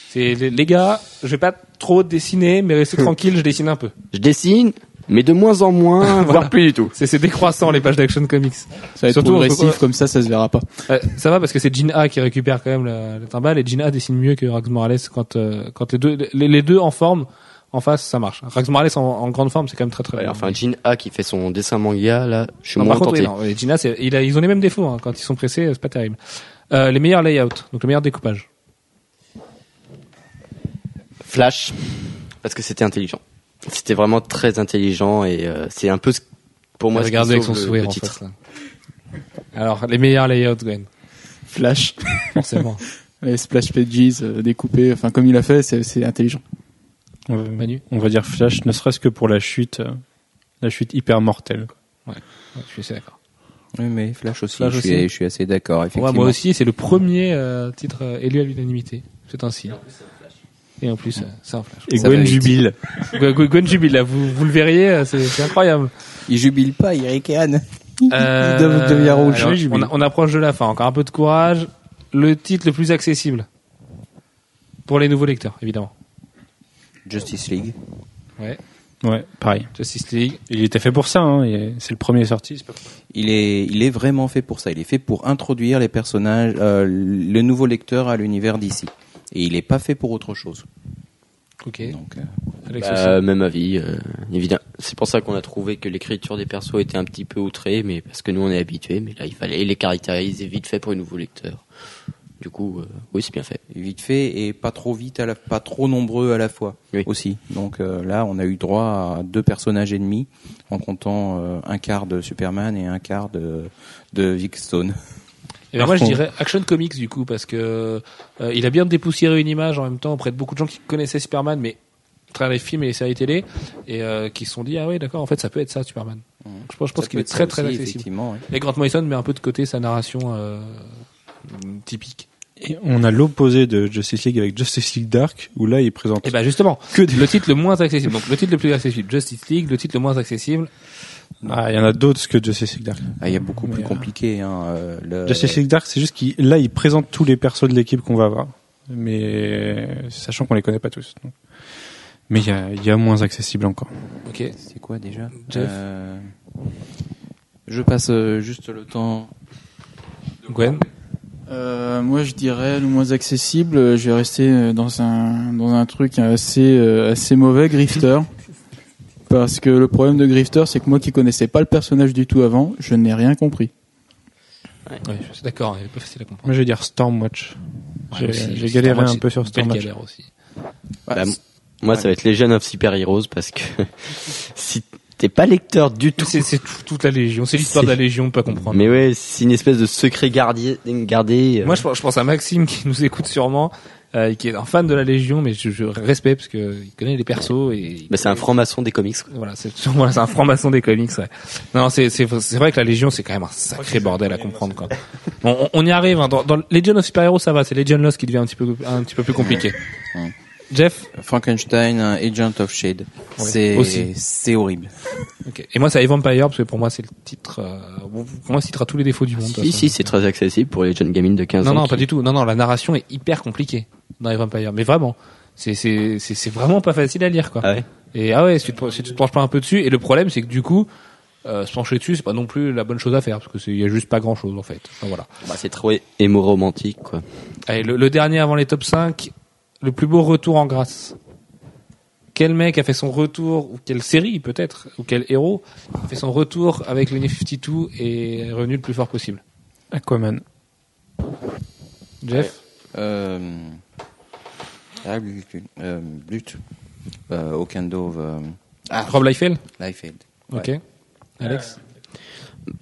C'est les, les gars, je vais pas trop dessiner, mais restez tranquille, je dessine un peu. Je dessine, Mais de moins en moins, voire plus du tout. C'est c'est décroissant les pages d'Action Comics. Ça va être Surtout, progressif, comme ça, ça se verra pas. Ouais, ça va parce que c'est Gene A qui récupère quand même la, la timbale et Gene A dessine mieux que Rax Morales quand euh, quand les deux les, les deux en forme en face ça marche. Rax Morales en, en grande forme c'est quand même très très Ouais, bien. enfin, Jin A qui fait son dessin manga, là, je suis Non, moins par contre, tenté. oui, non, et Gene A, c'est- il a, ils ont les mêmes défauts hein. quand ils sont pressés c'est pas terrible. Euh, les meilleurs layouts donc le meilleur découpage. Flash, parce que c'était intelligent. C'était vraiment très intelligent et euh, c'est un peu ce- pour moi regardez avec son le- sourire le en titre. face. là. Alors les meilleurs layouts Gwen Flash, forcément. les splash pages euh, découpés, enfin comme il a fait, c'est intelligent. On va, Manu on va dire Flash, ne serait-ce que pour la chute, euh, la chute hyper mortelle. quoi. Ouais, je suis assez d'accord. Oui, mais Flash aussi, Flash je, aussi. Suis, je suis assez d'accord, Ouais, moi aussi, c'est le premier euh, titre euh, élu à l'unanimité. C'est un signe. Et en plus, c'est un flash. Et Ça Gwen jubile. Gwen jubile, là, vous, vous le verriez, c'est incroyable. Il jubile pas, il ricane. Euh, il devient- rouge. alors, Oui, jubile. on, on approche de la fin, encore un peu de courage. Le titre le plus accessible pour les nouveaux lecteurs, évidemment. Justice League. Ouais, Ouais, pareil. Justice League. Il était fait pour ça, hein, c'est le premier sorti. pas- Il est, il est vraiment fait pour ça. Il est fait pour introduire les personnages, euh, le nouveau lecteur à l'univers d'ici. Et il est pas fait pour autre chose. Ok. Donc, euh, Alex Bah, même avis, euh, évidemment. C'est pour ça qu'on a trouvé que l'écriture des persos était un petit peu outrée, mais parce que nous on est habitués, mais là il fallait les caractériser vite fait pour les nouveaux lecteurs. Du coup, euh, oui, c'est bien fait. vite fait et pas trop vite, à la, pas trop nombreux à la fois Oui. aussi. Donc euh, là, on a eu droit à deux personnages ennemis en comptant euh, un quart de Superman et un quart de, de Vic Stone. Et ben moi, je dirais Action Comics du coup, parce que euh, il a bien dépoussiéré une image en même temps auprès de beaucoup de gens qui connaissaient Superman, mais à travers les films et les séries télé, et euh, qui se sont dit ah oui d'accord, en fait ça peut être ça Superman. Je pense, je pense qu'il est être très très accessible. Et Grant Morrison met un peu de côté sa narration euh, typique. Et on a l'opposé de Justice League avec Justice League Dark, où là, il présente Et ben justement, que des... le titre le moins accessible. Donc le titre le plus accessible, Justice League, le titre le moins accessible. Ah, il y en a d'autres que Justice League Dark. Ah, il y a beaucoup Mais, plus euh, compliqué. Hein, euh, le- Justice League Dark, c'est juste qu'il, là, il présente tous les persos de l'équipe qu'on va avoir. Mais, sachant qu'on les connaît pas tous. donc. Mais il y a, il y a moins accessible encore. Ok. C'est quoi déjà? Jeff? Euh, Je passe euh, juste le temps. Gwen? Euh, moi, je dirais le moins accessible. euh, Je vais rester euh, dans un dans un truc assez assez mauvais, Grifter. Parce que le problème de Grifter, c'est que moi qui connaissais pas le personnage du tout avant, je n'ai rien compris. Ouais, je suis d'accord, il est pas facile à comprendre. Moi, je vais dire Stormwatch. J'ai, Ouais, j'ai Stormwatch, galéré un peu sur Stormwatch. galère aussi. Bah, Bah, Moi, Ouais. ça va être Legend of Super Heroes parce que si t'es pas lecteur du tout, C'est c'est tout- toute la Légion, c'est l'histoire de la Légion, pas comprendre. mais ouais, c'est une espèce de secret gardé, gardé. euh, Moi, je, pense- je pense à Maxime qui nous écoute sûrement, euh, qui est un fan de la Légion, mais je, je respecte parce que il connaît les persos et bah, c'est un franc-maçon des comics. quoi. voilà, c'est voilà, c'est un franc-maçon des comics. Ouais. Non, c'est c'est c'est vrai que la Légion, c'est quand même un sacré bordel à comprendre. Quoi. On, on- on y arrive. Hein. Dans, dans Legion of Super Heroes, ça va. C'est Legion Lost qui devient un petit peu un petit peu plus compliqué. Jeff. Frankenstein, Agent of Shade. C'est horrible. Et moi, c'est Vampire parce que pour moi, c'est le titre. Euh, pour moi, c'est le titre à tous les défauts du monde. Si, si, c'est très accessible pour les jeunes gamines de 15 Non, ans. non, qui- pas du tout. Non, non, la narration est hyper compliquée dans les Vampires. Mais vraiment, c'est c'est c'est c'est vraiment pas facile à lire, quoi. Ah ouais? Et ah ouais, si tu, te, si tu te penches pas un peu dessus, et le problème c'est que du coup, euh, se pencher dessus, c'est pas non plus la bonne chose à faire parce que c'est y a juste pas grand chose en fait. Enfin, voilà. Bah, c'est trop émo romantique, quoi. Allez, le, le dernier avant les top 5, le plus beau retour en grâce. Quel mec a fait son retour, ou quelle série peut-être, ou quel héros a fait son retour avec le New 52 et est revenu le plus fort possible? Aquaman. Jeff? Euh, ah, Blut, euh, Blut. Euh, Okando, euh, ah, Rob Liefeld? Liefeld. Ok. Alex?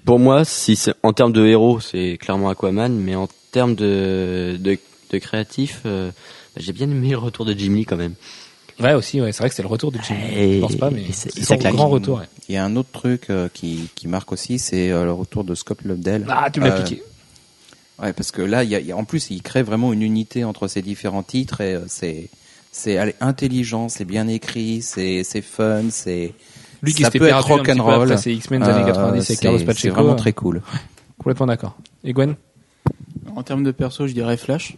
Pour moi, si c'est en termes de héros, c'est clairement Aquaman, mais en termes de de, de créatif, euh, j'ai bien aimé le retour de Jim Lee quand même. Ouais aussi, ouais, c'est vrai que c'est le retour de Jimmy. Et- Je pense pas, mais c'est- c'est claque. grand retour. ouais. Il y a un autre truc euh, qui, qui marque aussi, c'est euh, le retour de Scott Lobdell. Ah, tu me l'as Euh, piqué. Ouais, parce que là, il y a, il y a- en plus, il crée vraiment une unité entre ces différents titres et euh, c'est c'est allez, intelligent, c'est bien écrit, c'est c'est fun, c'est Lui qui s'était perdu un petit peu rock'n'roll. après ses X-Men des années Euh, 90 avec c'est- Carlos C'est Pacheco. vraiment euh, très cool. Complètement d'accord. Et Gwen? En termes de perso, je dirais Flash.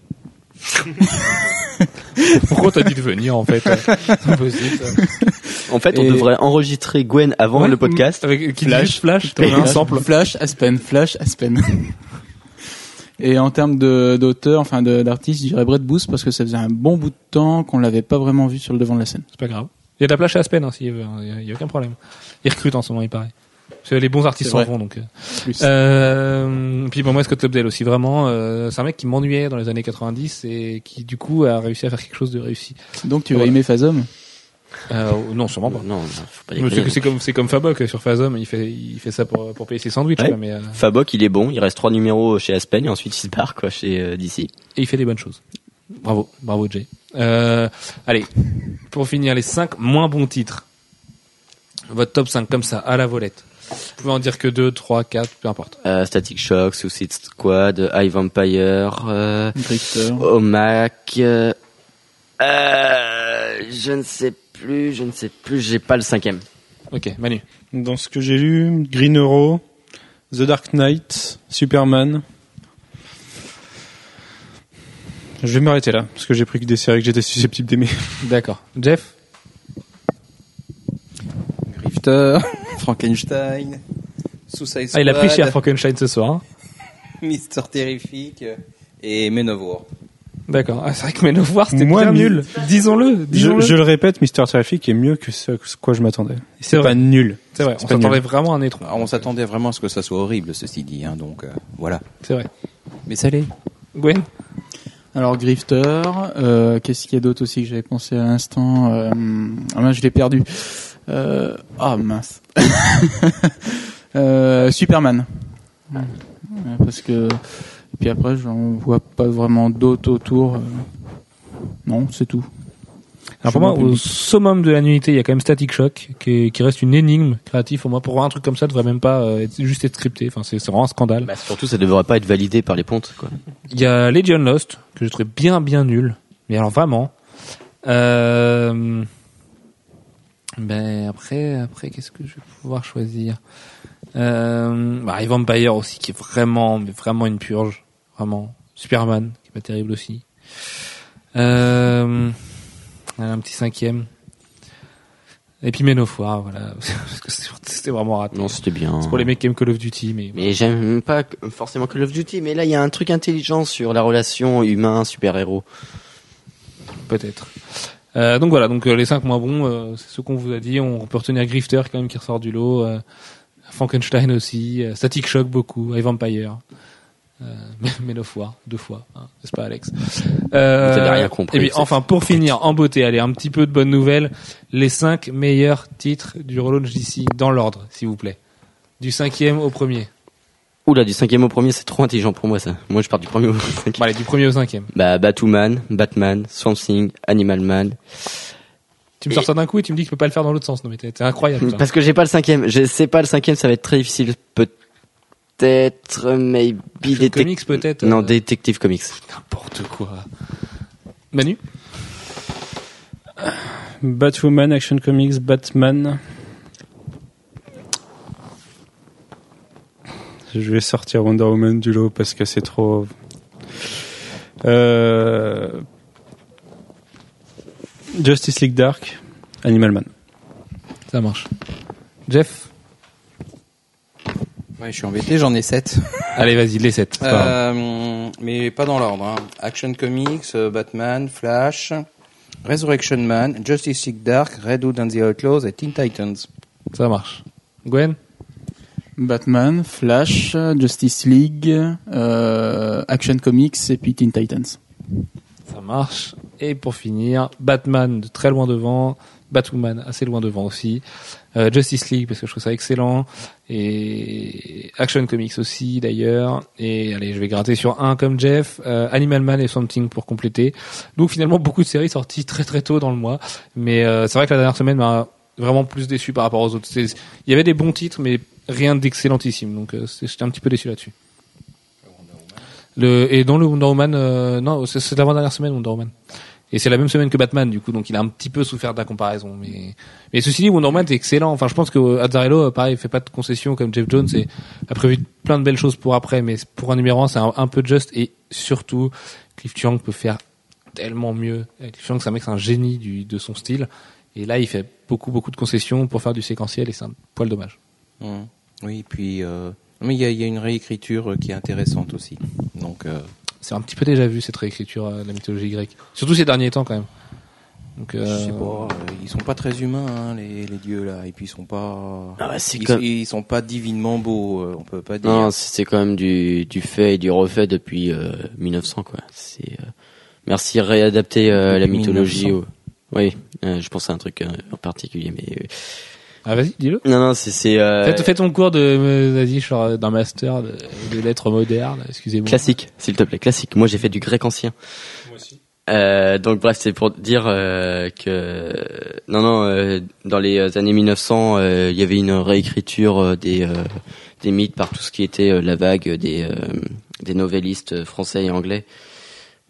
Pourquoi t'as dit de venir en fait C'est impossible. ça. En fait, on Et- devrait enregistrer Gwen avant Ouais, le podcast. Avec qui dit Flash. flash, un Flash, sample. Flash, Aspen, Flash, Aspen. Et en termes de- d'auteur, enfin de- d'artiste, je dirais Brett Booth parce que ça faisait un bon bout de temps qu'on l'avait pas vraiment vu sur le devant de la scène. C'est pas grave. Il y a de la place à Aspen, hein, s'il veut. hein. Il y a- il y a aucun problème. Il recrute en ce moment, il paraît. Parce que les bons artistes s'en vont, donc. euh. Plus. Euh, puis pour moi, Scott Lobdell aussi, vraiment, euh, c'est un mec qui m'ennuyait dans les années 90 et qui, du coup, a réussi à faire quelque chose de réussi. Donc tu vas voilà. aimer Phasm Euh, non, sûrement pas. Non, non, faut pas déconner. C'est comme, c'est comme Fabok sur Phasm, il fait, il fait ça pour, pour payer ses sandwichs, Ouais. quoi, mais, euh, Fabok, il est bon. Il reste trois numéros chez Aspen et ensuite il se barre quoi chez euh, DC. et il fait des bonnes choses. Bravo, bravo Jay. Euh, allez, pour finir, les 5 moins bons titres. Votre top 5 comme ça, à la volette. Vous pouvez en dire que 2, 3, 4, peu importe. Euh, Static Shock, Suicide Squad, High Vampire, euh, Drifter. Omac. Euh, euh, je ne sais plus, je ne sais plus. J'ai pas le cinquième. Ok, Manu. Dans ce que j'ai lu, Green Arrow, The Dark Knight, Superman. Je vais m'arrêter là, parce que j'ai pris que des séries que j'étais susceptible d'aimer. D'accord. Jeff? Grifter, Frankenstein, Suicide Squad, Ah, il a pris cher Frankenstein ce soir. hein. Mister Terrific et Men of War. D'accord. Ah, c'est vrai que Men of War, c'était bien nul. Disons-le, Je, disons-le. je le répète, Mister Terrific est mieux que ce à quoi je m'attendais. C'est pas vrai. nul. C'est vrai, on s'attendait vraiment à un étron. Alors, on s'attendait vraiment à ce que ça soit horrible, ceci dit, hein, donc euh, voilà. C'est vrai. Mais ça l'est. Gwen Alors Grifter, euh, qu'est-ce qu'il y a d'autre aussi que j'avais pensé à l'instant euh, Ah mince, je l'ai perdu. Euh, Ah mince. Euh, Superman. Parce que et puis après, j'en vois pas vraiment d'autres autour. euh. Non, c'est tout. Alors pour moi, au summum de la nullité, il y a quand même Static Shock, qui, est- qui reste une énigme créative. Pour moi, pour voir un truc comme ça, devrait même pas euh, être, juste être scripté. Enfin, c'est c'est vraiment un scandale. Bah, surtout, ça devrait pas être validé par les pontes quoi. Il y a Legion Lost, que je trouvais bien bien nul. Mais alors vraiment. Euh... Ben après, après, qu'est-ce que je vais pouvoir choisir? Euh... bah, Vampire aussi, qui est vraiment, mais vraiment une purge. Vraiment. Superman, qui est pas terrible aussi. Euh... Un petit cinquième. Et puis Men of War, voilà. Parce que c'était vraiment raté. Non, c'était bien. C'est pour les mecs qui aiment Call of Duty, mais Mais j'aime pas forcément Call of Duty, mais là il y a un truc intelligent sur la relation humain-super-héros. Peut-être. Euh, donc voilà, donc euh, les cinq moins bons, euh, c'est ce qu'on vous a dit. On peut retenir Grifter quand même qui ressort du lot, Frankenstein aussi, Static Shock beaucoup, High Vampire, Men of War deux fois, hein, n'est-ce pas Alex? Euh, Vous avez rien compris, Et puis enfin pour finir en beauté, allez un petit peu de bonnes nouvelles, les cinq meilleurs titres du relaunch d'ici dans l'ordre, s'il vous plaît, du cinquième au premier. Oula, du cinquième au premier, c'est trop intelligent pour moi ça. Moi je pars du premier au cinquième. Bon, allez du premier au cinquième. Bah Batwoman, Batman, Swamp Thing, Animal Man. Tu me Et- sort ça d'un coup et tu me dis que tu peux pas le faire dans l'autre sens. Non mais t'es incroyable. toi. Parce que j'ai pas le cinquième. Je sais pas le cinquième, ça va être très difficile. Peut-être, maybe Jeu Detec- comics peut-être. Non, euh, Detective Comics. N'importe quoi. Manu? Batwoman, Action Comics, Batman. Je vais sortir Wonder Woman du lot parce que c'est trop. Euh... Justice League Dark, Animal Man. Ça marche. Jeff? Ouais, je suis embêté, j'en ai 7. Allez, vas-y, les 7. Euh, mais pas dans l'ordre. Hein. Action Comics, euh, Batman, Flash, Resurrection Man, Justice League Dark, Red Hood and the Outlaws et Teen Titans. Ça marche. Gwen? Batman, Flash, Justice League, euh, Action Comics et puis Teen Titans. Ça marche. Et pour finir, Batman de très loin devant, Batwoman assez loin devant aussi, euh, Justice League parce que je trouve ça excellent, et Action Comics aussi d'ailleurs, et allez je vais gratter sur un comme Jeff, euh, Animal Man et Something pour compléter. Donc finalement beaucoup de séries sorties très très tôt dans le mois, mais c'est vrai que la dernière semaine m'a vraiment plus déçu par rapport aux autres. Il y avait des bons titres mais rien d'excellentissime, donc euh, j'étais un petit peu déçu là-dessus. Le, et dans le Wonder Woman, euh, non, c'est l'avant-dernière semaine Wonder Woman. Et c'est la même semaine que Batman, du coup, donc il a un petit peu souffert de la comparaison. Mais, mais ceci dit, Wonder Woman est excellent. Enfin, je pense que Azzarello, euh, pareil, fait pas de concessions comme Jeff Jones et a prévu plein de belles choses pour après. Mais pour un numéro 1, c'est un, peu juste. Et surtout, Cliff Chiang peut faire tellement mieux. Cliff Chiang, c'est un mec, c'est un génie du, de son style. Et là, il fait beaucoup, beaucoup de concessions pour faire du séquentiel et c'est un poil dommage. Hum. Oui, puis euh, mais il y a, il y a une réécriture euh, qui est intéressante aussi. Donc euh, C'est un petit peu déjà vu cette réécriture de la mythologie grecque. Surtout ces derniers temps quand même. Donc, euh, je sais pas, ils sont pas très humains hein, les, les dieux là, et puis ils sont pas, Ah bah, ils, comme- ils sont pas divinement beaux, on peut pas dire. Non, c'est quand même du, du fait et du refait depuis euh, 1900 quoi. C'est euh, merci réadapter euh, la mythologie. 1900. au- Oui, euh, je pense à un truc euh, en particulier, mais euh, Ah vas-y, dis-le. non non c'est c'est euh, Fais, fais ton cours de, euh, vas-y, genre d'un master de, de lettres modernes. Excusez-moi. classique, s'il te plaît, classique. Moi j'ai fait du grec ancien. Moi aussi. Euh, donc bref, c'est pour dire euh, que non non euh, dans les années 1900, euh, il y avait une réécriture euh, des euh, des mythes par tout ce qui était euh, la vague des euh, des novellistes français et anglais.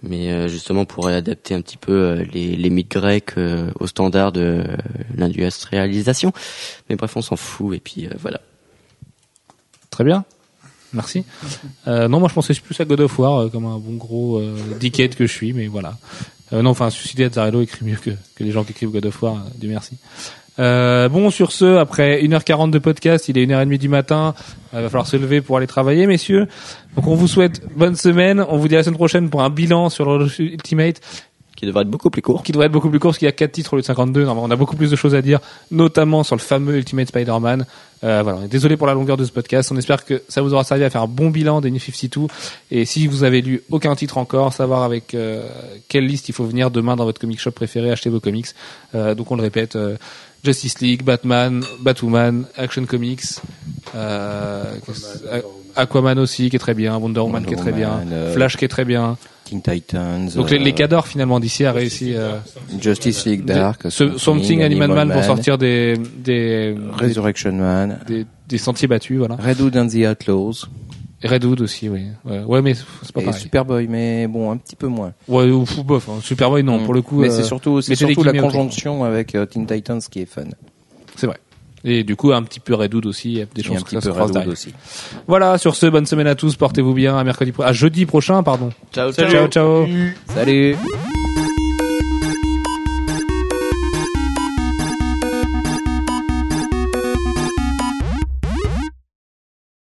Mais euh, justement pour réadapter un petit peu euh, les, les mythes grecs euh, au standard de l'industrialisation. Mais bref, on s'en fout et puis voilà. Très bien. Merci. Euh, non, moi je pensais plus à God of War euh, comme un bon gros euh, dickhead que je suis, mais voilà. Non, enfin, Suicide Azzarello écrit mieux que, que les gens qui écrivent God of War, Dieu merci. Euh, bon, sur ce, après 1h40 de podcast, il est 1h30 du matin, il va falloir se lever pour aller travailler, messieurs. Donc on vous souhaite bonne semaine, on vous dit à la semaine prochaine pour un bilan sur le Ultimate Qui devrait être beaucoup plus court. qui devrait être beaucoup plus court parce qu'il y a 4 titres au lieu de 52. Non, mais on a beaucoup plus de choses à dire, notamment sur le fameux Ultimate Spider-Man. Euh, voilà, on est désolé pour la longueur de ce podcast. On espère que ça vous aura servi à faire un bon bilan des New 52. Et si vous avez lu aucun titre encore, savoir avec euh, quelle liste il faut venir demain dans votre comic shop préféré acheter vos comics. Euh, donc on le répète. Euh, Justice League, Batman, Batwoman, Action Comics, euh, Aquaman aussi qui est très bien, Wonder Woman Wonder qui est très bien, euh, Flash qui est très bien. Teen Titans. Donc les, euh, les cadors finalement d'ici a réussi euh, Justice League Dark, ce Swamp Thing, Animal Man pour sortir des des, Resurrection Man, des, des sentiers battus, voilà. Red Hood and the Outlaws, Et Red Hood aussi, oui. Ouais, ouais mais c'est pas et pareil. Superboy, mais bon, un petit peu moins. Ouais, ou fou bof. Hein. Superboy, non, Mm. pour le coup. mais euh, c'est surtout, c'est surtout la conjonction avec euh, Teen Titans qui est fun. C'est vrai. Et du coup, un petit peu Red Hood aussi. Il y a des chances que ça se aussi. Voilà. Sur ce, bonne semaine à tous. Portez-vous bien. À mercredi, pro- à jeudi prochain, pardon. Ciao Ciao, ciao. Salut